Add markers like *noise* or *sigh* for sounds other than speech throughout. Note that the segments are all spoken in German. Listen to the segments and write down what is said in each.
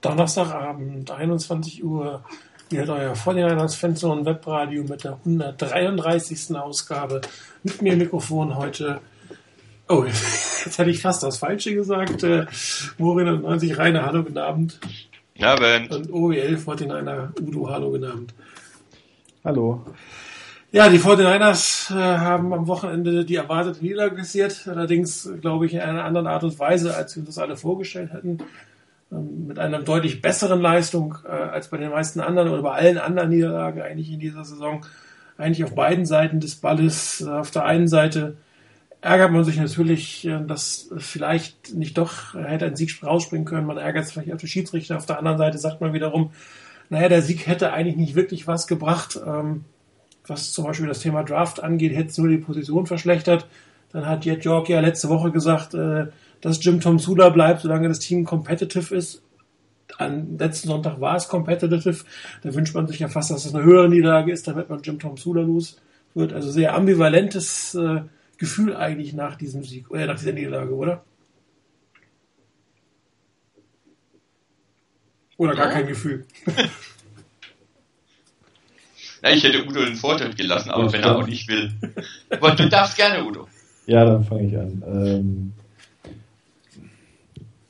Donnerstagabend, 21 Uhr. Ihr hört euer 49ers Fanzone Webradio mit der 133. Ausgabe. Mit mir im Mikrofon heute. Oh, *laughs* jetzt hätte ich fast das Falsche gesagt. Äh, Morin 90 Rainer, hallo, guten Abend. Ja, Abend. Und OEL 49er Udo, hallo, guten Abend. Hallo. Ja, die 49ers äh, haben am Wochenende die erwartete Niederlage kassiert. Allerdings, glaube ich, in einer anderen Art und Weise, als wir uns das alle vorgestellt hätten. Ähm, mit einer deutlich besseren Leistung äh, als bei den meisten anderen oder bei allen anderen Niederlagen eigentlich in dieser Saison. Eigentlich auf beiden Seiten des Balles. Äh, auf der einen Seite ärgert man sich natürlich, äh, dass vielleicht nicht doch hätte ein Sieg rausspringen können. Man ärgert sich vielleicht auf die Schiedsrichter. Auf der anderen Seite sagt man wiederum, naja, der Sieg hätte eigentlich nicht wirklich was gebracht. Ähm, was zum Beispiel das Thema Draft angeht, hätte es nur die Position verschlechtert. Dann hat Jet York ja letzte Woche gesagt, äh, dass Jim Tom Sula bleibt, solange das Team competitive ist. Am letzten Sonntag war es competitive. Da wünscht man sich ja fast, dass es eine höhere Niederlage ist, damit man Jim Tom Sula los wird. Also sehr ambivalentes äh, Gefühl eigentlich nach diesem Sieg, äh, nach dieser Niederlage, oder? Oder gar Ja. kein Gefühl. *laughs* Ja, ich hätte Udo den Vortritt gelassen, aber Ja, wenn er auch nicht will. Aber du darfst gerne, Udo. Ja, dann fange ich an. Ähm,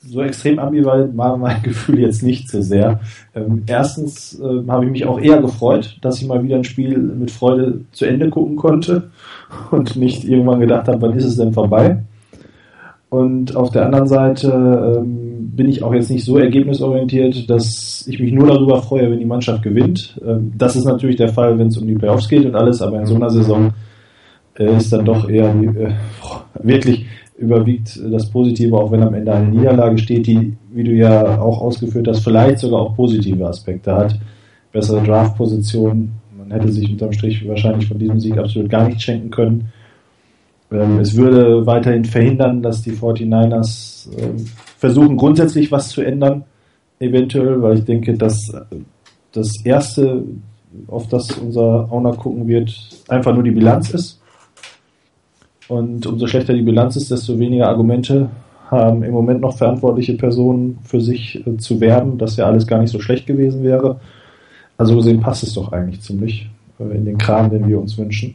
so extrem ambivalent war mein *laughs* Gefühl jetzt nicht so sehr. Ähm, erstens äh, habe ich mich auch eher gefreut, dass ich mal wieder ein Spiel mit Freude zu Ende gucken konnte *laughs* und nicht irgendwann gedacht habe, wann ist es denn vorbei. Und auf der anderen Seite ähm, bin ich auch jetzt nicht so ergebnisorientiert, dass ich mich nur darüber freue, wenn die Mannschaft gewinnt. Ähm, das ist natürlich der Fall, wenn es um die Playoffs geht und alles, aber in so einer Saison äh, ist dann doch eher äh, wirklich überwiegt das Positive, auch wenn am Ende eine Niederlage steht, die, wie du ja auch ausgeführt hast, vielleicht sogar auch positive Aspekte hat. Bessere Draftposition. Man hätte sich unterm Strich wahrscheinlich von diesem Sieg absolut gar nichts schenken können. Ähm, es würde weiterhin verhindern, dass die 49ers ähm, versuchen, grundsätzlich was zu ändern, eventuell, weil ich denke, dass äh, das Erste, auf das unser Owner gucken wird, einfach nur die Bilanz ist. Und umso schlechter die Bilanz ist, desto weniger Argumente haben im Moment noch verantwortliche Personen für sich äh, zu werben, dass ja alles gar nicht so schlecht gewesen wäre. Also gesehen passt es doch eigentlich ziemlich äh, in den Kram, den wir uns wünschen.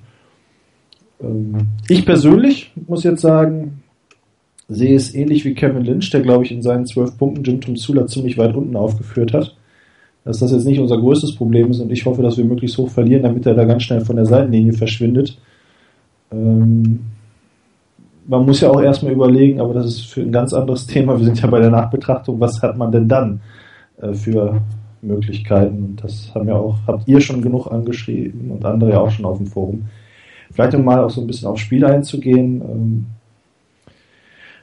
Ähm, ich persönlich muss jetzt sagen, sehe es ähnlich wie Kevin Lynch, der glaube ich in seinen zwölf Punkten Jim Tom Sula ziemlich weit unten aufgeführt hat. Dass das jetzt nicht unser größtes Problem ist und ich hoffe, dass wir möglichst hoch verlieren, damit er da ganz schnell von der Seitenlinie verschwindet. Ähm, man muss ja auch erstmal überlegen, aber das ist für ein ganz anderes Thema. Wir sind ja bei der Nachbetrachtung, was hat man denn dann äh, für Möglichkeiten? Das haben ja auch, habt ihr schon genug angeschrieben und andere ja auch schon auf dem Forum. Vielleicht um mal auch so ein bisschen aufs Spiel einzugehen. Ähm,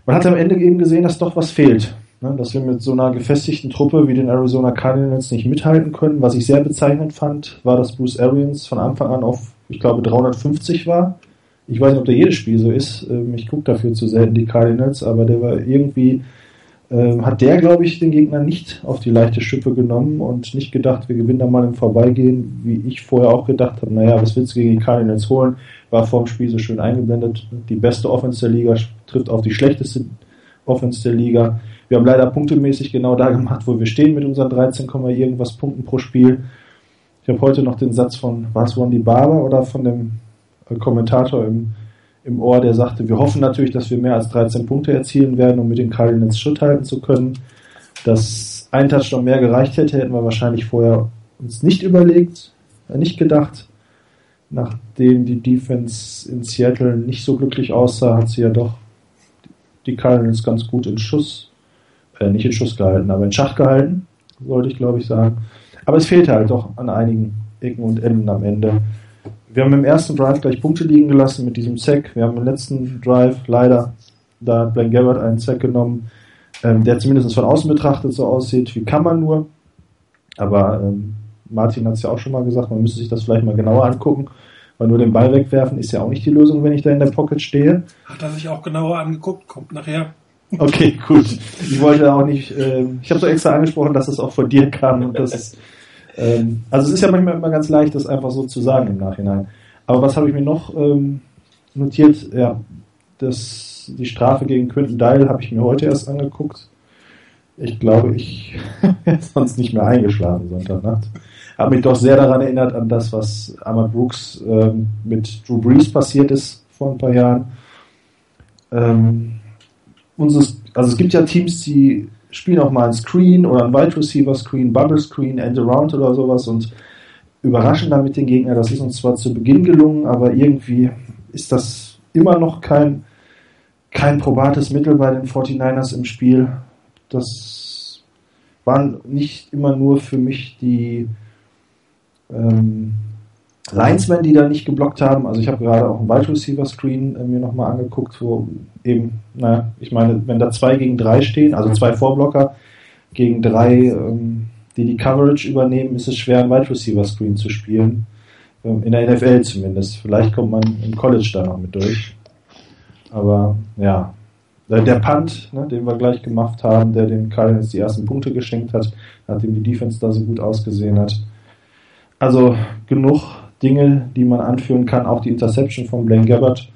man hat am Ende eben gesehen, dass doch was fehlt. Ne? Dass wir mit so einer gefestigten Truppe wie den Arizona Cardinals nicht mithalten können. Was ich sehr bezeichnend fand, war, dass Bruce Arians von Anfang an auf, ich glaube, 350 war. Ich weiß nicht, ob der jedes Spiel so ist. Ähm, Ich gucke dafür zu selten die Cardinals, aber der war irgendwie, ähm, hat der, glaube ich, den Gegner nicht auf die leichte Schippe genommen und nicht gedacht, wir gewinnen da mal im Vorbeigehen, wie ich vorher auch gedacht habe, naja, was willst du gegen die Cardinals holen? War vor dem Spiel so schön eingeblendet. Die beste Offense der Liga trifft auf die schlechteste Offense der Liga. Wir haben leider punktemäßig genau da gemacht, wo wir stehen mit unseren 13, irgendwas Punkten pro Spiel. Ich habe heute noch den Satz von, war es Wandy Barber oder von dem Kommentator im, im Ohr, der sagte, wir hoffen natürlich, dass wir mehr als 13 Punkte erzielen werden, um mit den Cardinals Schritt halten zu können. Dass ein Touchdown mehr gereicht hätte, hätten wir wahrscheinlich vorher uns nicht überlegt, äh, nicht gedacht. Nachdem die Defense in Seattle nicht so glücklich aussah, hat sie ja doch die Cardinals ganz gut in Schuss, äh, nicht in Schuss gehalten, aber in Schach gehalten, sollte ich glaube ich sagen. Aber es fehlte halt doch an einigen Ecken und Enden am Ende. Wir haben im ersten Drive gleich Punkte liegen gelassen mit diesem Sack. Wir haben im letzten Drive leider, da hat Blaine Gabbard einen Sack genommen, ähm, der zumindest von außen betrachtet so aussieht, wie kann man nur. Aber ähm, Martin hat es ja auch schon mal gesagt, man müsste sich das vielleicht mal genauer angucken, weil nur den Ball wegwerfen ist ja auch nicht die Lösung, wenn ich da in der Pocket stehe. Hat er sich auch genauer angeguckt, kommt nachher. Okay, gut. Ich wollte auch nicht, ähm, ich habe so extra angesprochen, dass es auch von dir kam und das ist, *laughs* ähm, also es ist ja manchmal immer ganz leicht, das einfach so zu sagen im Nachhinein. Aber was habe ich mir noch ähm, notiert? Ja, das, die Strafe gegen Quentin Dial habe ich mir heute erst angeguckt. Ich glaube, ich *laughs* wäre sonst nicht mehr eingeschlafen Sonntagnacht. Habe mich doch sehr daran erinnert an das, was Ahmad Brooks ähm, mit Drew Brees passiert ist vor ein paar Jahren. Ähm, unseres, also es gibt ja Teams, die spielen auch mal ein Screen oder ein Wide Receiver Screen, Bubble Screen, End Around oder sowas und überraschen damit den Gegner. Das ist uns zwar zu Beginn gelungen, aber irgendwie ist das immer noch kein, kein probates Mittel bei den 49ers im Spiel. Das waren nicht immer nur für mich die ähm, Linesmen, die da nicht geblockt haben. Also ich habe gerade auch ein Wide Receiver Screen äh, mir nochmal angeguckt, wo eben, naja, ich meine, wenn da zwei gegen drei stehen, also zwei Vorblocker gegen drei, ähm, die die Coverage übernehmen, ist es schwer, ein Wide Receiver Screen zu spielen. Ähm, in der NFL zumindest. Vielleicht kommt man im College da noch mit durch. Aber ja, der Punt, ne, den wir gleich gemacht haben, der den Cardinals die ersten Punkte geschenkt hat, nachdem die Defense da so gut ausgesehen hat. Also genug Dinge, die man anführen kann, auch die Interception von Blaine Gabbard,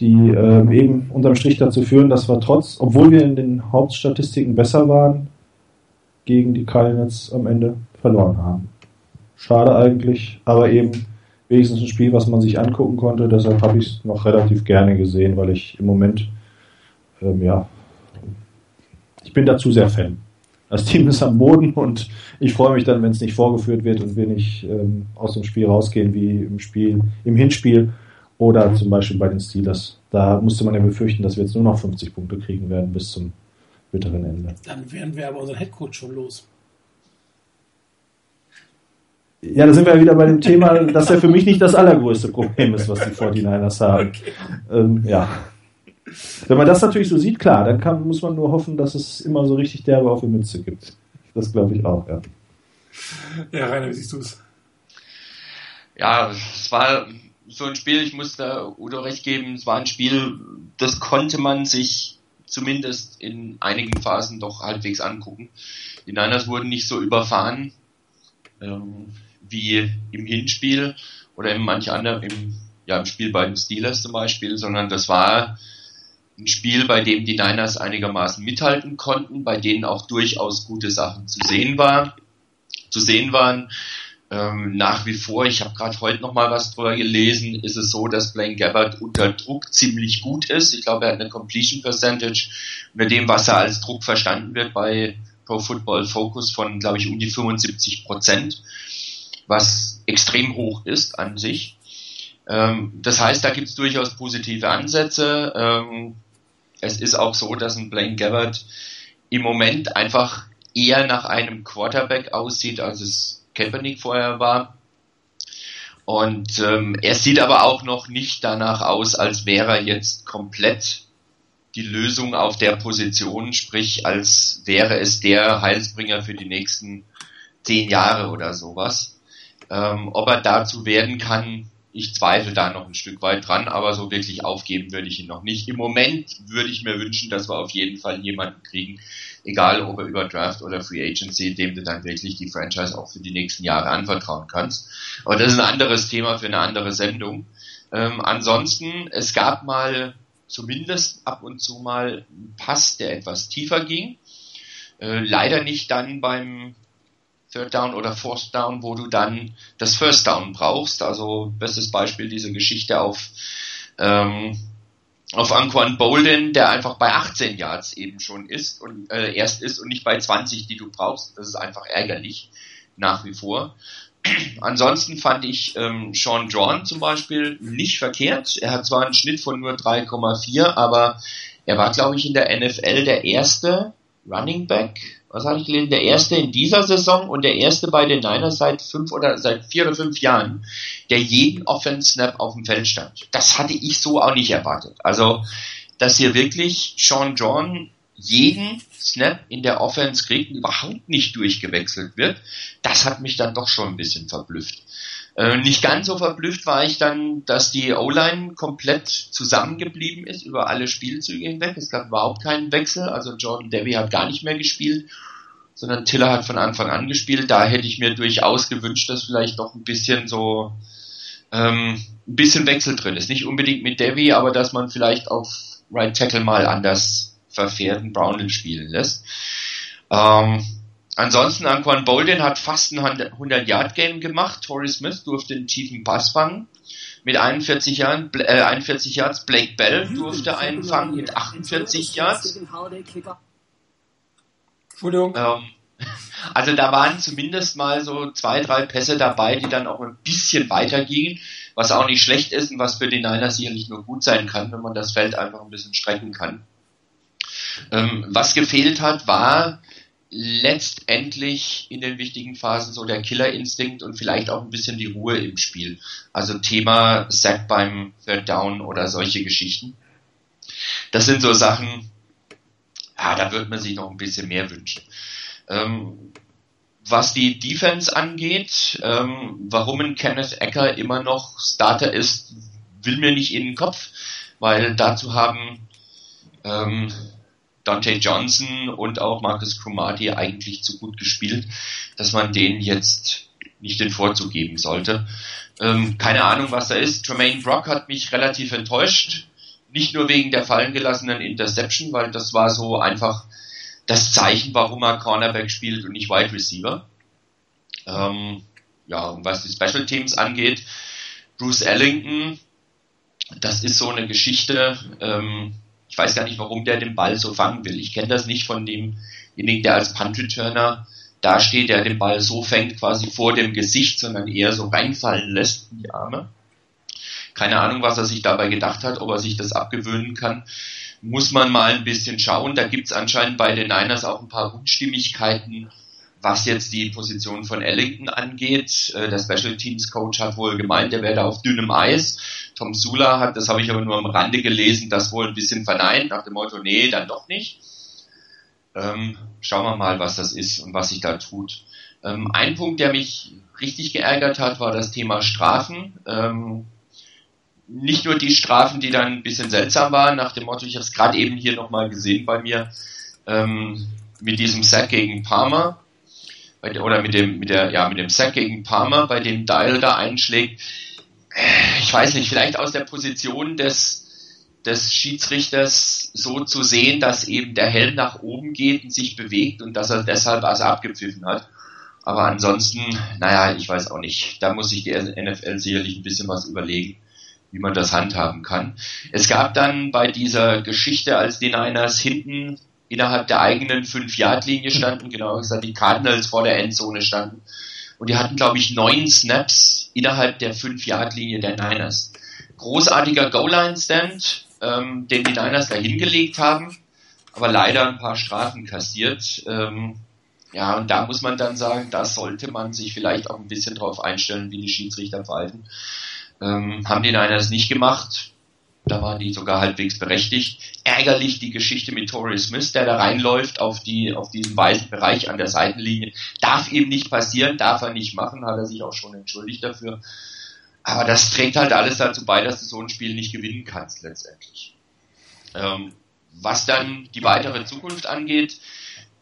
die äh, eben unterm Strich dazu führen, dass wir trotz, obwohl wir in den Hauptstatistiken besser waren, gegen die Cardinals am Ende verloren haben. Schade eigentlich, aber eben wenigstens ein Spiel, was man sich angucken konnte. Deshalb habe ich es noch relativ gerne gesehen, weil ich im Moment, ähm, ja, ich bin dazu sehr Fan. Das Team ist am Boden und ich freue mich dann, wenn es nicht vorgeführt wird und wir nicht ähm, aus dem Spiel rausgehen wie im Spiel, im Hinspiel oder zum Beispiel bei den Steelers. Da musste man ja befürchten, dass wir jetzt nur noch 50 Punkte kriegen werden bis zum bitteren Ende. Dann wären wir aber unseren Headcoach schon los. Ja, da sind wir ja wieder bei dem Thema, dass er für mich nicht das allergrößte Problem ist, was die 49ers haben. Okay. Ähm, ja. Wenn man das natürlich so sieht, klar, dann kann, muss man nur hoffen, dass es immer so richtig derbe auf die Mütze gibt. Das glaube ich auch, ja. Ja, Rainer, wie siehst du es? Ja, es war so ein Spiel, ich muss da Udo recht geben, es war ein Spiel, das konnte man sich zumindest in einigen Phasen doch halbwegs angucken. Die Niners wurden nicht so überfahren ähm, wie im Hinspiel oder in manch anderem, im, ja, im Spiel bei den Steelers zum Beispiel, sondern das war ein Spiel, bei dem die Niners einigermaßen mithalten konnten, bei denen auch durchaus gute Sachen zu sehen war, zu sehen waren. Ähm, nach wie vor, ich habe gerade heute noch mal was drüber gelesen, ist es so, dass Blaine Gabbard unter Druck ziemlich gut ist. Ich glaube, er hat eine Completion Percentage unter dem, was er als Druck verstanden wird bei Pro Football Focus von, glaube ich, um die 75 Prozent, was extrem hoch ist an sich. Ähm, das heißt, da gibt es durchaus positive Ansätze. Ähm, es ist auch so, dass ein Blaine Gabbard im Moment einfach eher nach einem Quarterback aussieht, als es Kaepernick vorher war. Und ähm, er sieht aber auch noch nicht danach aus, als wäre er jetzt komplett die Lösung auf der Position, sprich als wäre es der Heilsbringer für die nächsten zehn Jahre oder sowas. Ähm, ob er dazu werden kann, ich zweifle da noch ein Stück weit dran, aber so wirklich aufgeben würde ich ihn noch nicht. Im Moment würde ich mir wünschen, dass wir auf jeden Fall jemanden kriegen, egal ob er über Draft oder Free Agency, dem du dann wirklich die Franchise auch für die nächsten Jahre anvertrauen kannst. Aber das ist ein anderes Thema für eine andere Sendung. Ähm, ansonsten, es gab mal zumindest ab und zu mal einen Pass, der etwas tiefer ging. Äh, leider nicht dann beim Third Down oder Fourth Down, wo du dann das First Down brauchst. Also bestes Beispiel diese Geschichte auf ähm, auf Anquan Bolden, der einfach bei 18 Yards eben schon ist und äh, erst ist und nicht bei 20, die du brauchst. Das ist einfach ärgerlich nach wie vor. *clears throat* Ansonsten fand ich ähm, Sean John zum Beispiel nicht verkehrt. Er hat zwar einen Schnitt von nur 3,4, aber er war, glaube ich, in der NFL der erste Running Back, was habe ich gelesen, der erste in dieser Saison und der erste bei den Niners seit fünf oder seit vier oder fünf Jahren, der jeden Offense Snap auf dem Feld stand. Das hatte ich so auch nicht erwartet. Also, dass hier wirklich Sean John jeden Snap in der Offense kriegt überhaupt nicht durchgewechselt wird, das hat mich dann doch schon ein bisschen verblüfft. Äh, nicht ganz so verblüfft war ich dann, dass die O-Line komplett zusammengeblieben ist über alle Spielzüge hinweg. Es gab überhaupt keinen Wechsel, also Jordan Debbie hat gar nicht mehr gespielt, sondern Tiller hat von Anfang an gespielt. Da hätte ich mir durchaus gewünscht, dass vielleicht doch ein bisschen so ähm, ein bisschen Wechsel drin ist. Nicht unbedingt mit Debbie, aber dass man vielleicht auf Right Tackle mal anders verfährten Brownhill spielen lässt. Ähm, ansonsten Anquan Bolden hat fast ein 100-Yard-Game gemacht. Torrey Smith durfte einen tiefen Pass fangen mit 41 Jahren, äh, 41 Yards. Blake Bell durfte einen fangen mit 48 Yards. Entschuldigung. Ähm, *laughs* also da waren zumindest mal so zwei, drei Pässe dabei, die dann auch ein bisschen weiter gingen, was auch nicht schlecht ist und was für die Niners sicherlich nur gut sein kann, wenn man das Feld einfach ein bisschen strecken kann. Ähm, was gefehlt hat, war letztendlich in den wichtigen Phasen so der Killerinstinkt und vielleicht auch ein bisschen die Ruhe im Spiel. Also Thema Sack beim Third Down oder solche Geschichten. Das sind so Sachen, ja, da würde man sich noch ein bisschen mehr wünschen. Ähm, was die Defense angeht, ähm, warum ein Kenneth Ecker immer noch Starter ist, will mir nicht in den Kopf, weil dazu haben ähm, Dante Johnson und auch Marcus Cromartie eigentlich zu gut gespielt, dass man denen jetzt nicht den Vorzug geben sollte. Ähm, keine Ahnung, was da ist. Tremaine Brock hat mich relativ enttäuscht. Nicht nur wegen der fallen gelassenen Interception, weil das war so einfach das Zeichen, warum er Cornerback spielt und nicht Wide Receiver. Ähm, ja, und was die Special Teams angeht, Bruce Ellington, das ist so eine Geschichte, ähm, ich weiß gar nicht, warum der den Ball so fangen will. Ich kenne das nicht von demjenigen, der als Punt-Returner dasteht, der den Ball so fängt, quasi vor dem Gesicht, sondern eher so reinfallen lässt in die Arme. Keine Ahnung, was er sich dabei gedacht hat, ob er sich das abgewöhnen kann. Muss man mal ein bisschen schauen. Da gibt es anscheinend bei den Niners auch ein paar Unstimmigkeiten, was jetzt die Position von Ellington angeht. Äh, der Special Teams Coach hat wohl gemeint, er wäre da auf dünnem Eis. Tom Sula hat, das habe ich aber nur am Rande gelesen, das wohl ein bisschen verneint, nach dem Motto, nee, dann doch nicht. Ähm, schauen wir mal, was das ist und was sich da tut. Ähm, ein Punkt, der mich richtig geärgert hat, war das Thema Strafen. Ähm, nicht nur die Strafen, die dann ein bisschen seltsam waren, nach dem Motto, ich habe es gerade eben hier nochmal gesehen bei mir, ähm, mit diesem Sack gegen Palmer, oder mit dem, mit der, ja, mit dem Sack gegen Palmer, bei dem Dial da einschlägt ich weiß nicht, vielleicht aus der Position des, des Schiedsrichters so zu sehen, dass eben der Helm nach oben geht und sich bewegt und dass er deshalb also abgepfiffen hat. Aber ansonsten, naja, ich weiß auch nicht. Da muss sich die NFL sicherlich ein bisschen was überlegen, wie man das handhaben kann. Es gab dann bei dieser Geschichte, als die Niners hinten innerhalb der eigenen 5-Yard-Linie standen, genau gesagt die Cardinals vor der Endzone standen, und die hatten, glaube ich, neun Snaps innerhalb der 5-Yard-Linie der Niners. Großartiger Goal-Line-Stand, ähm, den die Niners da hingelegt haben, aber leider ein paar Strafen kassiert. Ähm, ja, und da muss man dann sagen, da sollte man sich vielleicht auch ein bisschen drauf einstellen, wie die Schiedsrichter pfeifen. Ähm, haben die Niners nicht gemacht. Da waren die sogar halbwegs berechtigt. Ärgerlich die Geschichte mit Torrey Smith, der da reinläuft auf die, auf diesen weißen Bereich an der Seitenlinie. Darf eben nicht passieren, darf er nicht machen, hat er sich auch schon entschuldigt dafür. Aber das trägt halt alles dazu bei, dass du so ein Spiel nicht gewinnen kannst letztendlich. Ähm, was dann die weitere Zukunft angeht,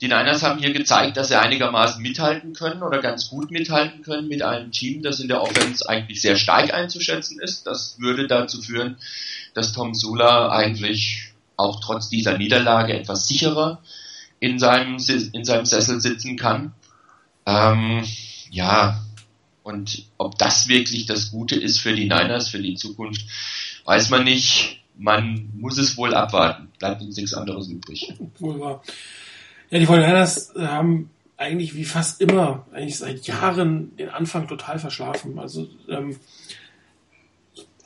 die Niners haben hier gezeigt, dass sie einigermaßen mithalten können oder ganz gut mithalten können mit einem Team, das in der Offense eigentlich sehr stark einzuschätzen ist. Das würde dazu führen, dass Tom Sula eigentlich auch trotz dieser Niederlage etwas sicherer in seinem, in seinem Sessel sitzen kann. Ähm, ja, und ob das wirklich das Gute ist für die Niners, für die Zukunft, weiß man nicht. Man muss es wohl abwarten. Bleibt uns nichts anderes übrig. Wohl wahr. Ja, die 49ers haben eigentlich wie fast immer, eigentlich seit Jahren den Anfang total verschlafen. Also ähm,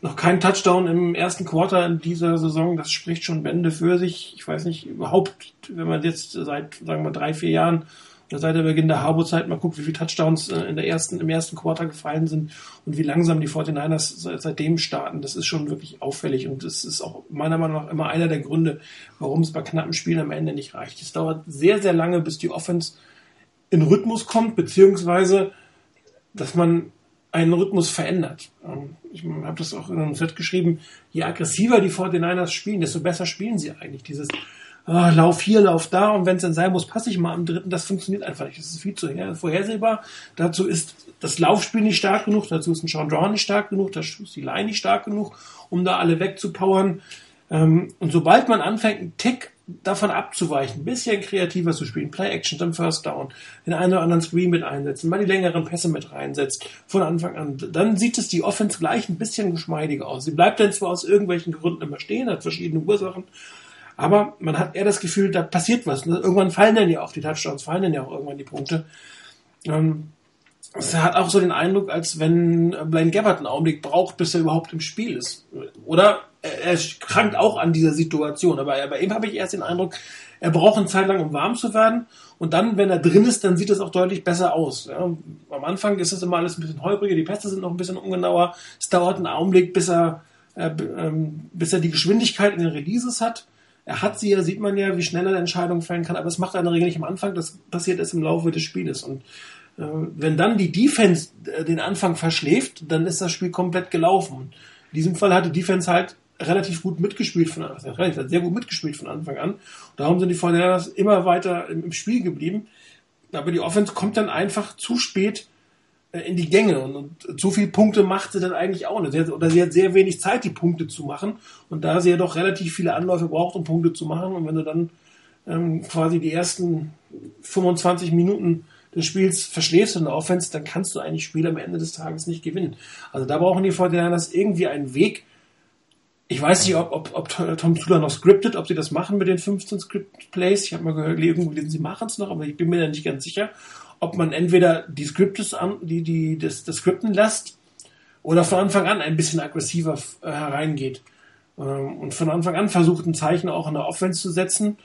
noch kein Touchdown im ersten Quarter in dieser Saison, das spricht schon Bände für sich. Ich weiß nicht, überhaupt, wenn man jetzt seit, sagen wir, drei, vier Jahren oder seit der Beginn der Harbo-Zeit mal guckt, wie viele Touchdowns äh, in der ersten, im ersten Quarter gefallen sind und wie langsam die 49ers seitdem starten, das ist schon wirklich auffällig und das ist auch meiner Meinung nach immer einer der Gründe, warum es bei knappen Spielen am Ende nicht reicht. Es dauert sehr, sehr lange, bis die Offense in Rhythmus kommt, beziehungsweise, dass man einen Rhythmus verändert. Ich habe das auch in einem Set geschrieben, je aggressiver die 49ers spielen, desto besser spielen sie eigentlich. Dieses oh, Lauf hier, Lauf da und wenn es dann sein muss, passe ich mal am dritten, das funktioniert einfach nicht. Das ist viel zu vorhersehbar. Dazu ist das Laufspiel nicht stark genug, dazu ist ein Sean Drawn nicht stark genug, dazu ist die Line nicht stark genug, um da alle wegzupowern. Ähm, und sobald man anfängt, einen Tick davon abzuweichen, ein bisschen kreativer zu spielen, Play-Action im First Down, den einen oder anderen Screen mit einsetzen, mal die längeren Pässe mit reinsetzt, von Anfang an, dann sieht es die Offense gleich ein bisschen geschmeidiger aus. Sie bleibt dann zwar aus irgendwelchen Gründen immer stehen, hat verschiedene Ursachen, aber man hat eher das Gefühl, da passiert was. Irgendwann fallen dann ja auch die Touchdowns, fallen dann ja auch irgendwann die Punkte. Ähm, es hat auch so den Eindruck, als wenn Blaine Gabbard einen Augenblick braucht, bis er überhaupt im Spiel ist. Oder er krankt auch an dieser Situation. Aber bei ihm habe ich erst den Eindruck, er braucht eine Zeit lang, um warm zu werden. Und dann, wenn er drin ist, dann sieht es auch deutlich besser aus. Ja, am Anfang ist es immer alles ein bisschen holpriger, die Pässe sind noch ein bisschen ungenauer. Es dauert einen Augenblick, bis er, äh, ähm, bis er die Geschwindigkeit in den Releases hat. Er hat sie ja, sieht man ja, wie schnell er Entscheidungen fällen kann, aber das macht er in der Regel nicht am Anfang, das passiert erst im Laufe des Spieles. Und äh, wenn dann die Defense äh, den Anfang verschläft, dann ist das Spiel komplett gelaufen. In diesem Fall hat die Defense halt relativ gut mitgespielt von Anfang an, hat sehr gut mitgespielt von Anfang an. Darum sind die Fortinanders immer weiter im, Spiel geblieben. Aber die Offense kommt dann einfach zu spät äh, in die Gänge und, und so viele Punkte macht sie dann eigentlich auch nicht. Sie hat, oder sie hat sehr wenig Zeit, die Punkte zu machen. Und da sie ja doch relativ viele Anläufe braucht, um Punkte zu machen, und wenn du dann ähm, quasi die ersten 25 Minuten des Spiels verschläfst in der Offense, dann kannst du eigentlich Spiel am Ende des Tages nicht gewinnen. Also da brauchen die Fortinanders irgendwie einen Weg. Ich weiß nicht, ob, ob, ob Tom Tula noch scriptet, ob sie das machen mit den 15 Script Plays. Ich habe mal gehört, irgendwie sie machen es noch, aber ich bin mir da nicht ganz sicher, ob man entweder die Scriptes an, die, die, das, das Skripten lässt oder von Anfang an ein bisschen aggressiver äh, hereingeht. Ähm, und von Anfang an versucht, ein Zeichen auch in der Offense zu setzen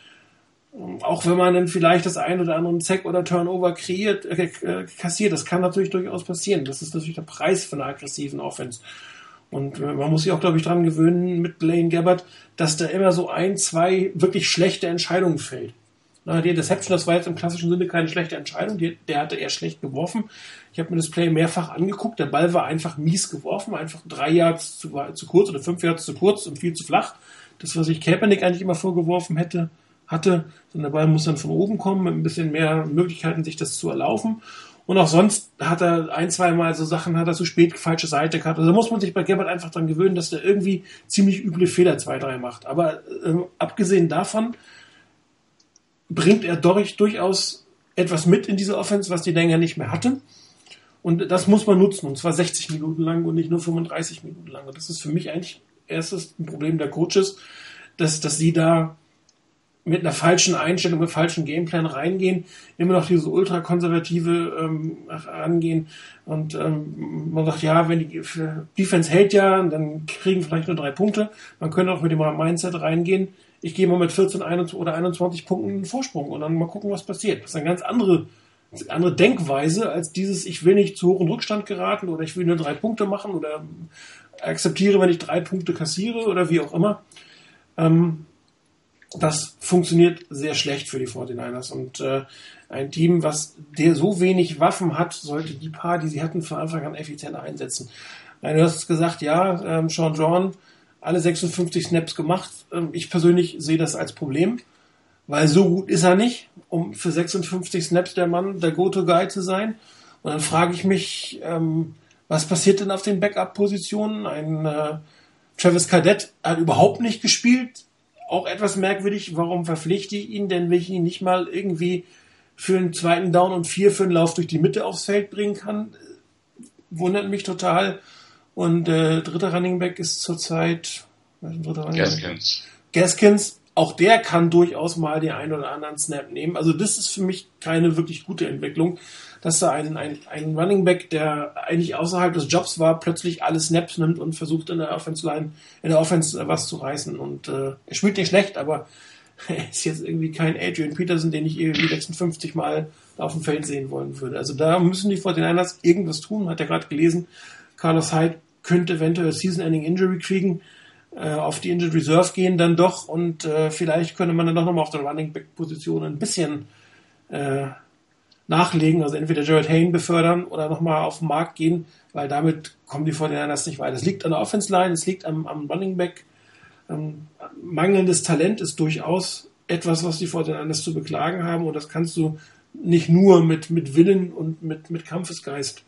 auch wenn man dann vielleicht das ein oder andere Zack oder Turnover kreiert, äh, äh, kassiert, das kann natürlich durchaus passieren. Das ist natürlich der Preis von einer aggressiven Offense. Und äh, man muss sich auch, glaube ich, dran gewöhnen mit Lane Gabbard, dass da immer so ein, zwei wirklich schlechte Entscheidungen fällt. Na, die Interception, das war jetzt im klassischen Sinne keine schlechte Entscheidung, die, der hatte eher schlecht geworfen. Ich habe mir das Play mehrfach angeguckt, der Ball war einfach mies geworfen, einfach drei Yards zu, zu kurz oder fünf Yards zu kurz und viel zu flach. Das, was ich Kaepernick eigentlich immer vorgeworfen hätte, hatte. sondern der Ball muss dann von oben kommen, mit ein bisschen mehr Möglichkeiten, sich das zu erlaufen. Und auch sonst hat er ein, zwei Mal so Sachen, hat er zu spät falsche Seite gehabt. Also da muss man sich bei Gebhardt einfach dran gewöhnen, dass der irgendwie ziemlich üble Fehler zwei, drei macht. Aber ähm, abgesehen davon bringt er durch, durchaus etwas mit in diese Offense, was die Länger nicht mehr hatte. Und das muss man nutzen. Und zwar 60 Minuten lang und nicht nur 35 Minuten lang. Und das ist für mich eigentlich erstes Problem der Coaches, dass, dass sie da mit einer falschen Einstellung, mit falschen Gameplan reingehen, immer noch diese ultrakonservative ähm, angehen und ähm, man sagt, ja, wenn die Defense hält ja, dann kriegen vielleicht nur drei Punkte. Man könnte auch mit dem Mindset reingehen, ich gehe mal mit 14 21, oder 21 Punkten einen Vorsprung und dann mal gucken, was passiert. Das ist eine ganz andere, andere Denkweise als dieses, ich will nicht zu hohen Rückstand geraten oder ich will nur drei Punkte machen oder akzeptiere, wenn ich drei Punkte kassiere oder wie auch immer. Ähm, das funktioniert sehr schlecht für die 49ers. Und äh, ein Team, was der so wenig Waffen hat, sollte die paar, die sie hatten, von Anfang an effizienter einsetzen. Du hast gesagt, ja, ähm, Sean John, alle 56 Snaps gemacht. Ähm, ich persönlich sehe das als Problem, weil so gut ist er nicht, um für 56 Snaps der Mann, der Go-To-Guy zu sein. Und dann frage ich mich, ähm, was passiert denn auf den Backup-Positionen? Ein äh, Travis Cadet hat überhaupt nicht gespielt auch etwas merkwürdig, warum verpflichte ich ihn, denn wenn ich ihn nicht mal irgendwie für einen zweiten Down und vier für einen Lauf durch die Mitte aufs Feld bringen kann, wundert mich total. Und äh, dritter Running Back ist zurzeit Gaskins. Gaskins, auch der kann durchaus mal den einen oder anderen Snap nehmen. Also das ist für mich keine wirklich gute Entwicklung dass da ein, ein, ein Running Back, der eigentlich außerhalb des Jobs war, plötzlich alle Snaps nimmt und versucht in der Offense Line, in der Offense was zu reißen. Und äh, er spielt nicht schlecht, aber *laughs* er ist jetzt irgendwie kein Adrian Peterson, den ich irgendwie 56 Mal auf dem Feld sehen wollen würde. Also da müssen die 49ers irgendwas tun, hat er gerade gelesen. Carlos Hyde könnte eventuell Season-Ending Injury kriegen, äh, auf die Injured Reserve gehen dann doch und äh, vielleicht könnte man dann doch nochmal auf der Running Back Position ein bisschen äh, nachlegen, also entweder Jared Hayne befördern oder nochmal auf den Markt gehen, weil damit kommen die Fortinanders nicht weiter. Es liegt an der Offense Line, es liegt am, am Running Back. Ähm, mangelndes Talent ist durchaus etwas, was die Fortinanders zu beklagen haben und das kannst du nicht nur mit, mit Willen und mit, mit Kampfesgeist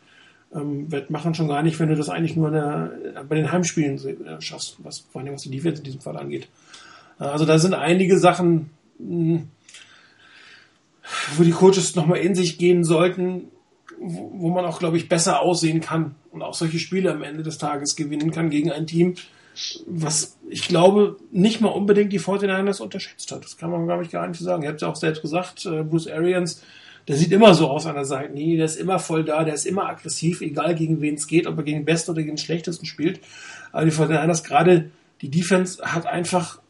ähm, wettmachen, schon gar nicht, wenn du das eigentlich nur der, bei den Heimspielen äh, schaffst, was, vor allem was die Defense in diesem Fall angeht. Äh, also da sind einige Sachen wo die Coaches nochmal in sich gehen sollten, wo, wo man auch, glaube ich, besser aussehen kann und auch solche Spiele am Ende des Tages gewinnen kann gegen ein Team, was ich glaube nicht mal unbedingt die 49ers unterschätzt hat. Das kann man, glaube ich, gar nicht sagen. Ihr habt ja auch selbst gesagt, äh, Bruce Arians, der sieht immer so aus an der Seitenlinie, der ist immer voll da, der ist immer aggressiv, egal gegen wen es geht, ob er gegen den Besten oder gegen den Schlechtesten spielt. Aber die 49ers, gerade die Defense, hat einfach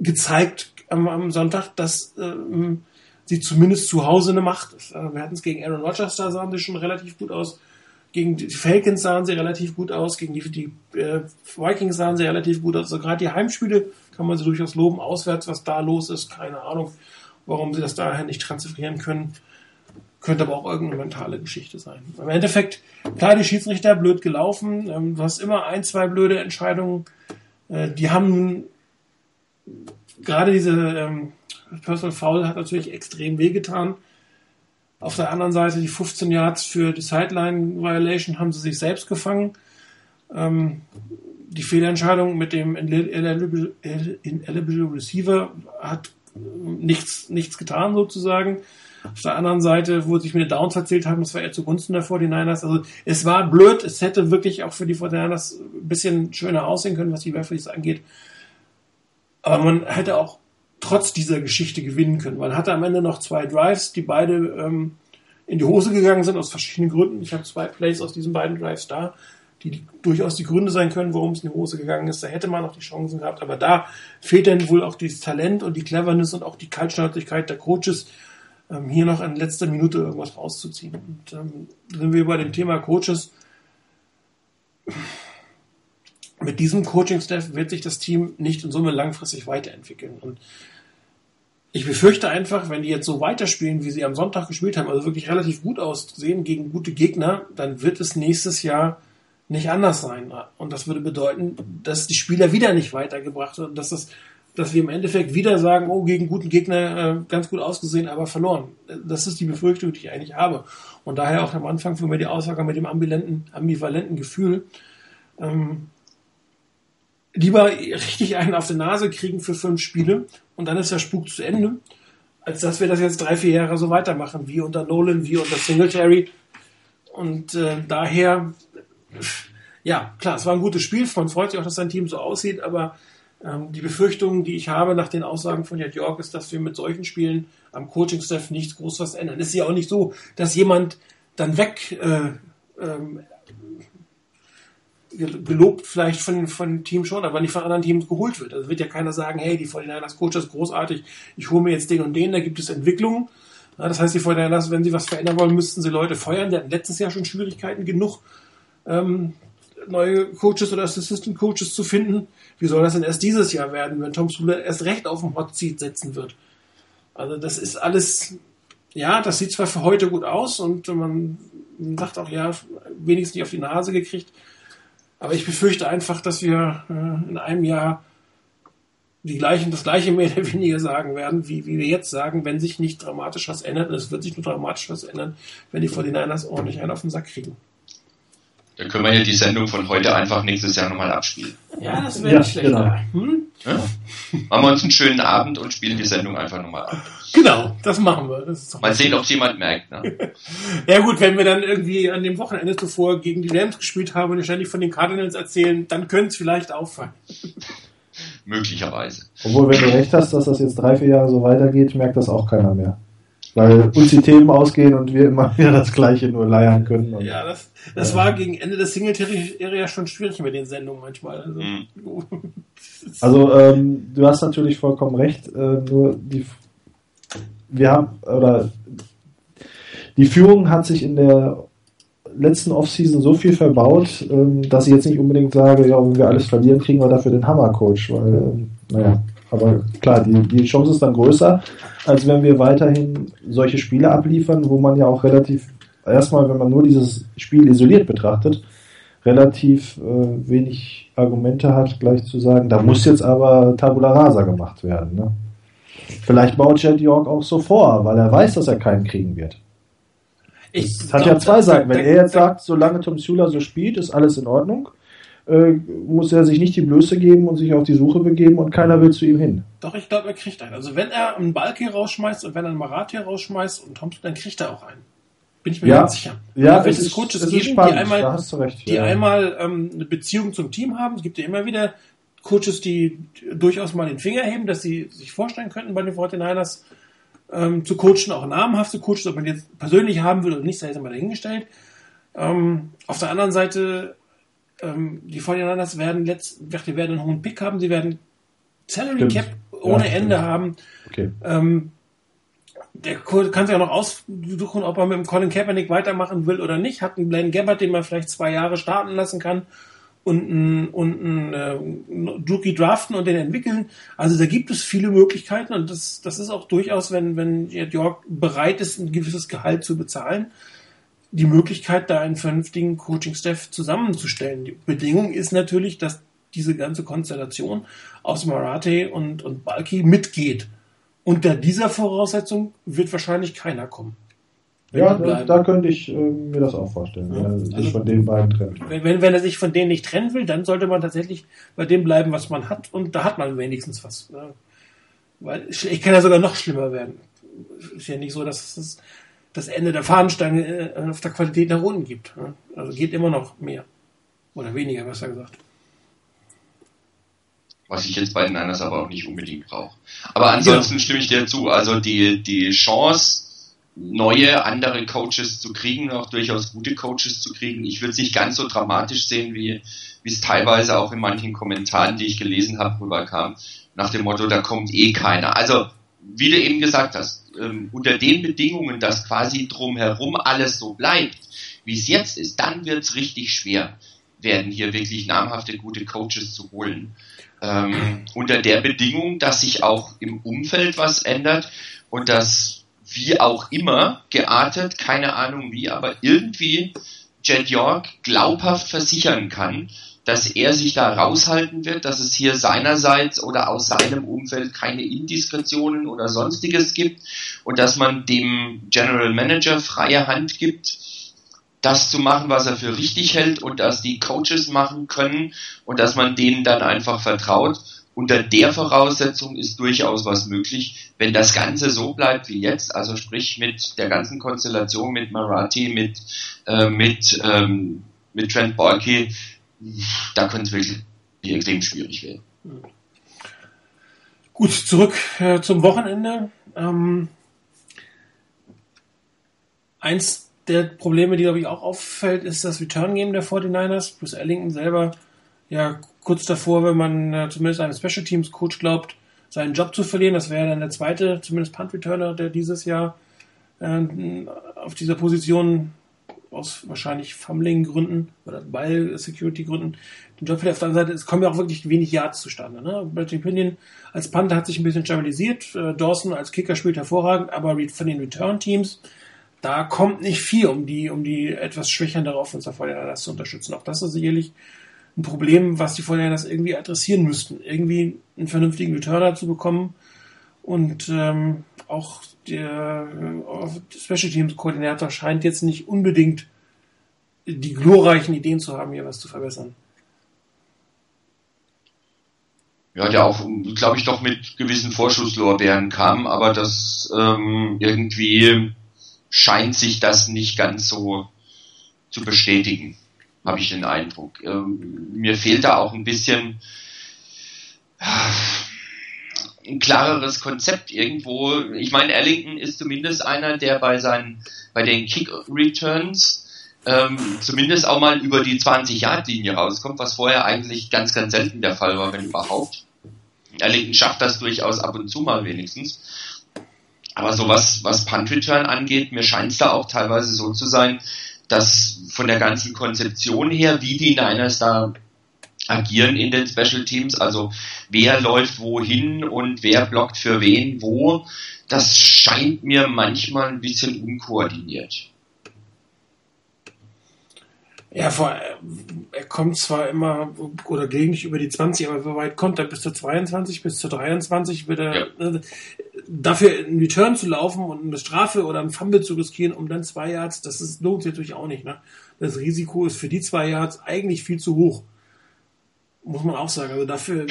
gezeigt am, am Sonntag, dass ähm, sie zumindest zu Hause eine Macht ist. Wir hatten es gegen Aaron Rodgers, da sahen sie schon relativ gut aus. Gegen die Falcons sahen sie relativ gut aus, gegen die, die äh, Vikings sahen sie relativ gut aus. Also gerade die Heimspiele kann man sie durchaus loben. Auswärts, was da los ist, keine Ahnung, warum sie das daher nicht transferieren können. Könnte aber auch irgendeine mentale Geschichte sein. Im Endeffekt, klar, die Schiedsrichter blöd gelaufen. Ähm, du hast immer ein, zwei blöde Entscheidungen. Äh, die haben gerade diese ähm, Personal Foul hat natürlich extrem wehgetan. Auf der anderen Seite die 15 Yards für die Sideline Violation haben sie sich selbst gefangen. Ähm, die Fehlentscheidung mit dem ineligible, Receiver hat nichts, nichts getan sozusagen. Auf der anderen Seite, wo sich mir Downs erzählt haben, das war eher zugunsten der 49ers. Also es war blöd, es hätte wirklich auch für die 49ers ein bisschen schöner aussehen können, was die Referees angeht. Aber man hätte auch trotz dieser Geschichte gewinnen können. Man hatte am Ende noch zwei Drives, die beide ähm, in die Hose gegangen sind aus verschiedenen Gründen. Ich habe zwei Plays aus diesen beiden Drives da, die, durchaus die Gründe sein können, warum es in die Hose gegangen ist. Da hätte man noch die Chancen gehabt, aber da fehlt dann wohl auch dieses Talent und die Cleverness und auch die Kaltschnäuzigkeit der Coaches, ähm, hier noch in letzter Minute irgendwas rauszuziehen. Und ähm, sind wir bei dem Thema Coaches mit diesem Coaching-Staff wird sich das Team nicht in Summe langfristig weiterentwickeln. Und ich befürchte einfach, wenn die jetzt so weiterspielen, wie sie am Sonntag gespielt haben, also wirklich relativ gut aussehen gegen gute Gegner, dann wird es nächstes Jahr nicht anders sein. Und das würde bedeuten, dass die Spieler wieder nicht weitergebracht werden, dass das dass wir im Endeffekt wieder sagen, oh, gegen guten Gegner äh, ganz gut ausgesehen, aber verloren. Das ist die Befürchtung, die ich eigentlich habe. Und daher auch am Anfang für mich die Aussage mit dem ambivalenten, ambivalenten Gefühl. Ähm, lieber richtig einen auf die Nase kriegen für fünf Spiele und dann ist der Spuk zu Ende, als dass wir das jetzt drei, vier Jahre so weitermachen, wie unter Nolan, wie unter Singletary. Und äh, daher, ja, klar, es war ein gutes Spiel. Man freut sich auch, dass sein Team so aussieht, aber ähm, die Befürchtung, die ich habe nach den Aussagen von Jet York, ist, dass wir mit solchen Spielen am Coaching-Staff nichts groß was ändern. Es ist ja auch nicht so, dass jemand dann weg äh, ähm, gelobt vielleicht von, von Team schon, aber nicht von anderen Teams geholt wird. Also wird ja keiner sagen, hey, die 49ers Coach ist großartig, ich hole mir jetzt den und den, da gibt es Entwicklungen. Ja, das heißt, die 49ers, wenn sie was verändern wollen, müssten sie Leute feuern. Die hatten letztes Jahr schon Schwierigkeiten genug, ähm, neue Coaches oder Assistant Coaches zu finden. Wie soll das denn erst dieses Jahr werden, wenn Tom Sula erst recht auf dem Hot Seat setzen wird? Also das ist alles, ja, das sieht zwar für heute gut aus und man sagt auch, ja, wenigstens nicht auf die Nase gekriegt. Aber ich befürchte einfach, dass wir äh, in einem Jahr die gleichen, das gleiche mehr oder weniger sagen werden, wie, wie wir jetzt sagen, wenn sich nicht dramatisch was ändert. Und es wird sich nur dramatisch was ändern, wenn die 49ers ordentlich einen auf den Sack kriegen. Dann können wir ja die Sendung von heute einfach nächstes Jahr nochmal abspielen. Ja, das wäre ja, nicht schlecht. Genau. Hm? Ja? Machen wir uns einen schönen Abend und spielen die Sendung einfach nochmal ab. Genau, das machen wir. Das mal sehen, ob es jemand merkt. Ne? *laughs* ja gut, wenn wir dann irgendwie an dem Wochenende zuvor gegen die Rams gespielt haben und ständig von den Cardinals erzählen, dann könnte es vielleicht auffallen. Möglicherweise. Obwohl, wenn du recht hast, dass das jetzt drei, vier Jahre so weitergeht, merkt das auch keiner mehr weil uns die Themen ausgehen und wir immer *laughs* wieder das Gleiche nur leiern können. ja, das, das ja. war gegen Ende des Singletary-Area schon schwierig mit den Sendungen manchmal. Also, mhm. *laughs* also ähm, du hast natürlich vollkommen recht, äh, nur die wir haben, oder die Führung hat sich in der letzten Offseason so viel verbaut, ähm, dass ich jetzt nicht unbedingt sage, ja, wenn wir alles verlieren, kriegen wir dafür den Hammer-Coach, weil, ähm, naja, aber klar, die, die Chance ist dann größer, als wenn wir weiterhin solche Spiele abliefern, wo man ja auch relativ, erstmal, wenn man nur dieses Spiel isoliert betrachtet, relativ äh, wenig Argumente hat, gleich zu sagen, da muss jetzt aber Tabula Rasa gemacht werden. Ne? Vielleicht baut Jet York auch so vor, weil er weiß, dass er keinen kriegen wird. Es hat ja zwei Seiten. Wenn er jetzt sagt, solange Tom Sula so spielt, ist alles in Ordnung, äh, muss er sich nicht die Blöße geben und sich auf die Suche begeben und keiner will zu ihm hin. Doch, ich glaube, er kriegt einen. Also wenn er einen Balki rausschmeißt und wenn er einen Marathi rausschmeißt und Thompson, dann kriegt er auch einen. Bin ich mir Ja. ganz sicher. Ja, es ist, Coaches es geben, spannend, die einmal, recht. die ja. einmal ähm, eine Beziehung zum Team haben. Es gibt ja immer wieder Coaches, die durchaus mal den Finger heben, dass sie sich vorstellen könnten, bei den 49ers ähm, zu coachen, auch namhafte Coaches, ob man jetzt persönlich haben will oder nicht, sei jetzt mal dahingestellt. Ähm, auf der anderen Seite, ähm, die 49ers werden letzt, die werden einen hohen Pick haben, sie werden Salary. Cap ohne Ja, Ende stimmt. haben. Okay. Ähm, der kann sich auch noch aussuchen, ob er mit dem Colin Kaepernick weitermachen will oder nicht. Hat einen Blaine Gabbard, den man vielleicht zwei Jahre starten lassen kann und einen, und einen äh, Rookie draften und den entwickeln. Also da gibt es viele Möglichkeiten und das, das ist auch durchaus, wenn, wenn York bereit ist, ein gewisses Gehalt zu bezahlen, die Möglichkeit, da einen vernünftigen Coaching-Staff zusammenzustellen. Die Bedingung ist natürlich, dass diese ganze Konstellation aus Marathi und, und Balki mitgeht. Unter dieser Voraussetzung wird wahrscheinlich keiner kommen. Ja, da, könnte ich äh, mir das auch vorstellen, Ja. wenn er sich Also- von den beiden trennt. Wenn, wenn, wenn er sich von denen nicht trennen will, dann sollte man tatsächlich bei dem bleiben, was man hat. Und da hat man wenigstens was. Ne? Weil ich kann ja sogar noch schlimmer werden. Ist ja nicht so, dass es das Ende der Fahnenstange äh, auf der Qualität nach unten gibt. Also geht immer noch mehr. Oder weniger, besser gesagt. was ich jetzt bei den Niners aber auch nicht unbedingt brauche. Aber ansonsten stimme ich dir zu. Also die, die Chance, neue, andere Coaches zu kriegen, auch durchaus gute Coaches zu kriegen, ich würde es nicht ganz so dramatisch sehen, wie es teilweise auch in manchen Kommentaren, die ich gelesen habe, rüberkam, nach dem Motto, da kommt eh keiner. Also, wie du eben gesagt hast, ähm, unter den Bedingungen, dass quasi drumherum alles so bleibt, wie es jetzt ist, dann wird es richtig schwer, werden hier wirklich namhafte gute Coaches zu holen. Ähm, unter der Bedingung, dass sich auch im Umfeld was ändert und dass wie auch immer geartet, keine Ahnung wie, aber irgendwie Jed York glaubhaft versichern kann, dass er sich da raushalten wird, dass es hier seinerseits oder aus seinem Umfeld keine Indiskretionen oder sonstiges gibt und dass man dem General Manager freie Hand gibt, das zu machen, was er für richtig hält und dass die Coaches machen können und dass man denen dann einfach vertraut. Unter der Voraussetzung ist durchaus was möglich, wenn das Ganze so bleibt wie jetzt, also sprich mit der ganzen Konstellation mit Marathi, mit, äh, mit, ähm, mit Trent Borky, da könnte es wirklich extrem schwierig werden. Gut, zurück äh, zum Wochenende. Ähm, eins der Probleme, die glaube ich auch auffällt, ist das Return Game der 49ers. Bruce Ellington selber ja kurz davor, wenn man äh, zumindest einem Special Teams Coach glaubt, seinen Job zu verlieren. Das wäre dann der zweite, zumindest Punt Returner, der dieses Jahr äh, auf dieser Position aus wahrscheinlich Fumbling-Gründen oder Ball-Security-Gründen den Job verliert. Auf der anderen Seite, es kommen ja auch wirklich wenig Yards zustande. Ne? Bradley Pinion als Panther hat sich ein bisschen stabilisiert. Äh, Dawson als Kicker spielt hervorragend, aber von den Return-Teams, da kommt nicht viel, um die, um die etwas schwächere Offense der 49ers zu unterstützen. Auch das ist sicherlich ein Problem, was die 49ers irgendwie adressieren müssten. Irgendwie einen vernünftigen Returner zu bekommen und ähm, auch der äh, Special Teams Koordinator scheint jetzt nicht unbedingt die glorreichen Ideen zu haben, hier was zu verbessern. Ja, der auch, glaube ich, doch mit gewissen Vorschusslorbeeren kam, aber das ähm, irgendwie scheint sich das nicht ganz so zu bestätigen, habe ich den Eindruck. Ähm, mir fehlt da auch ein bisschen ein klareres Konzept irgendwo. Ich meine, Ellington ist zumindest einer, der bei seinen, bei den Kick-Returns ähm, zumindest auch mal über die 20-Yard-Linie rauskommt, was vorher eigentlich ganz, ganz selten der Fall war, wenn überhaupt. Ellington schafft das durchaus ab und zu mal wenigstens. Aber so was, was Punt-Return angeht, mir scheint es da auch teilweise so zu sein, dass von der ganzen Konzeption her, wie die Niners da agieren in den Special Teams, also wer läuft wohin und wer blockt für wen wo, das scheint mir manchmal ein bisschen unkoordiniert. Ja, vor, er kommt zwar immer oder gelegentlich über die 20, aber so weit kommt er bis zur 22, bis zur 23 wird er Ja. äh, dafür einen Return zu laufen und eine Strafe oder einen Fumble zu riskieren, um dann zwei Yards, das ist, lohnt sich natürlich auch nicht. Ne? Das Risiko ist für die zwei Yards eigentlich viel zu hoch. Muss man auch sagen. Also dafür,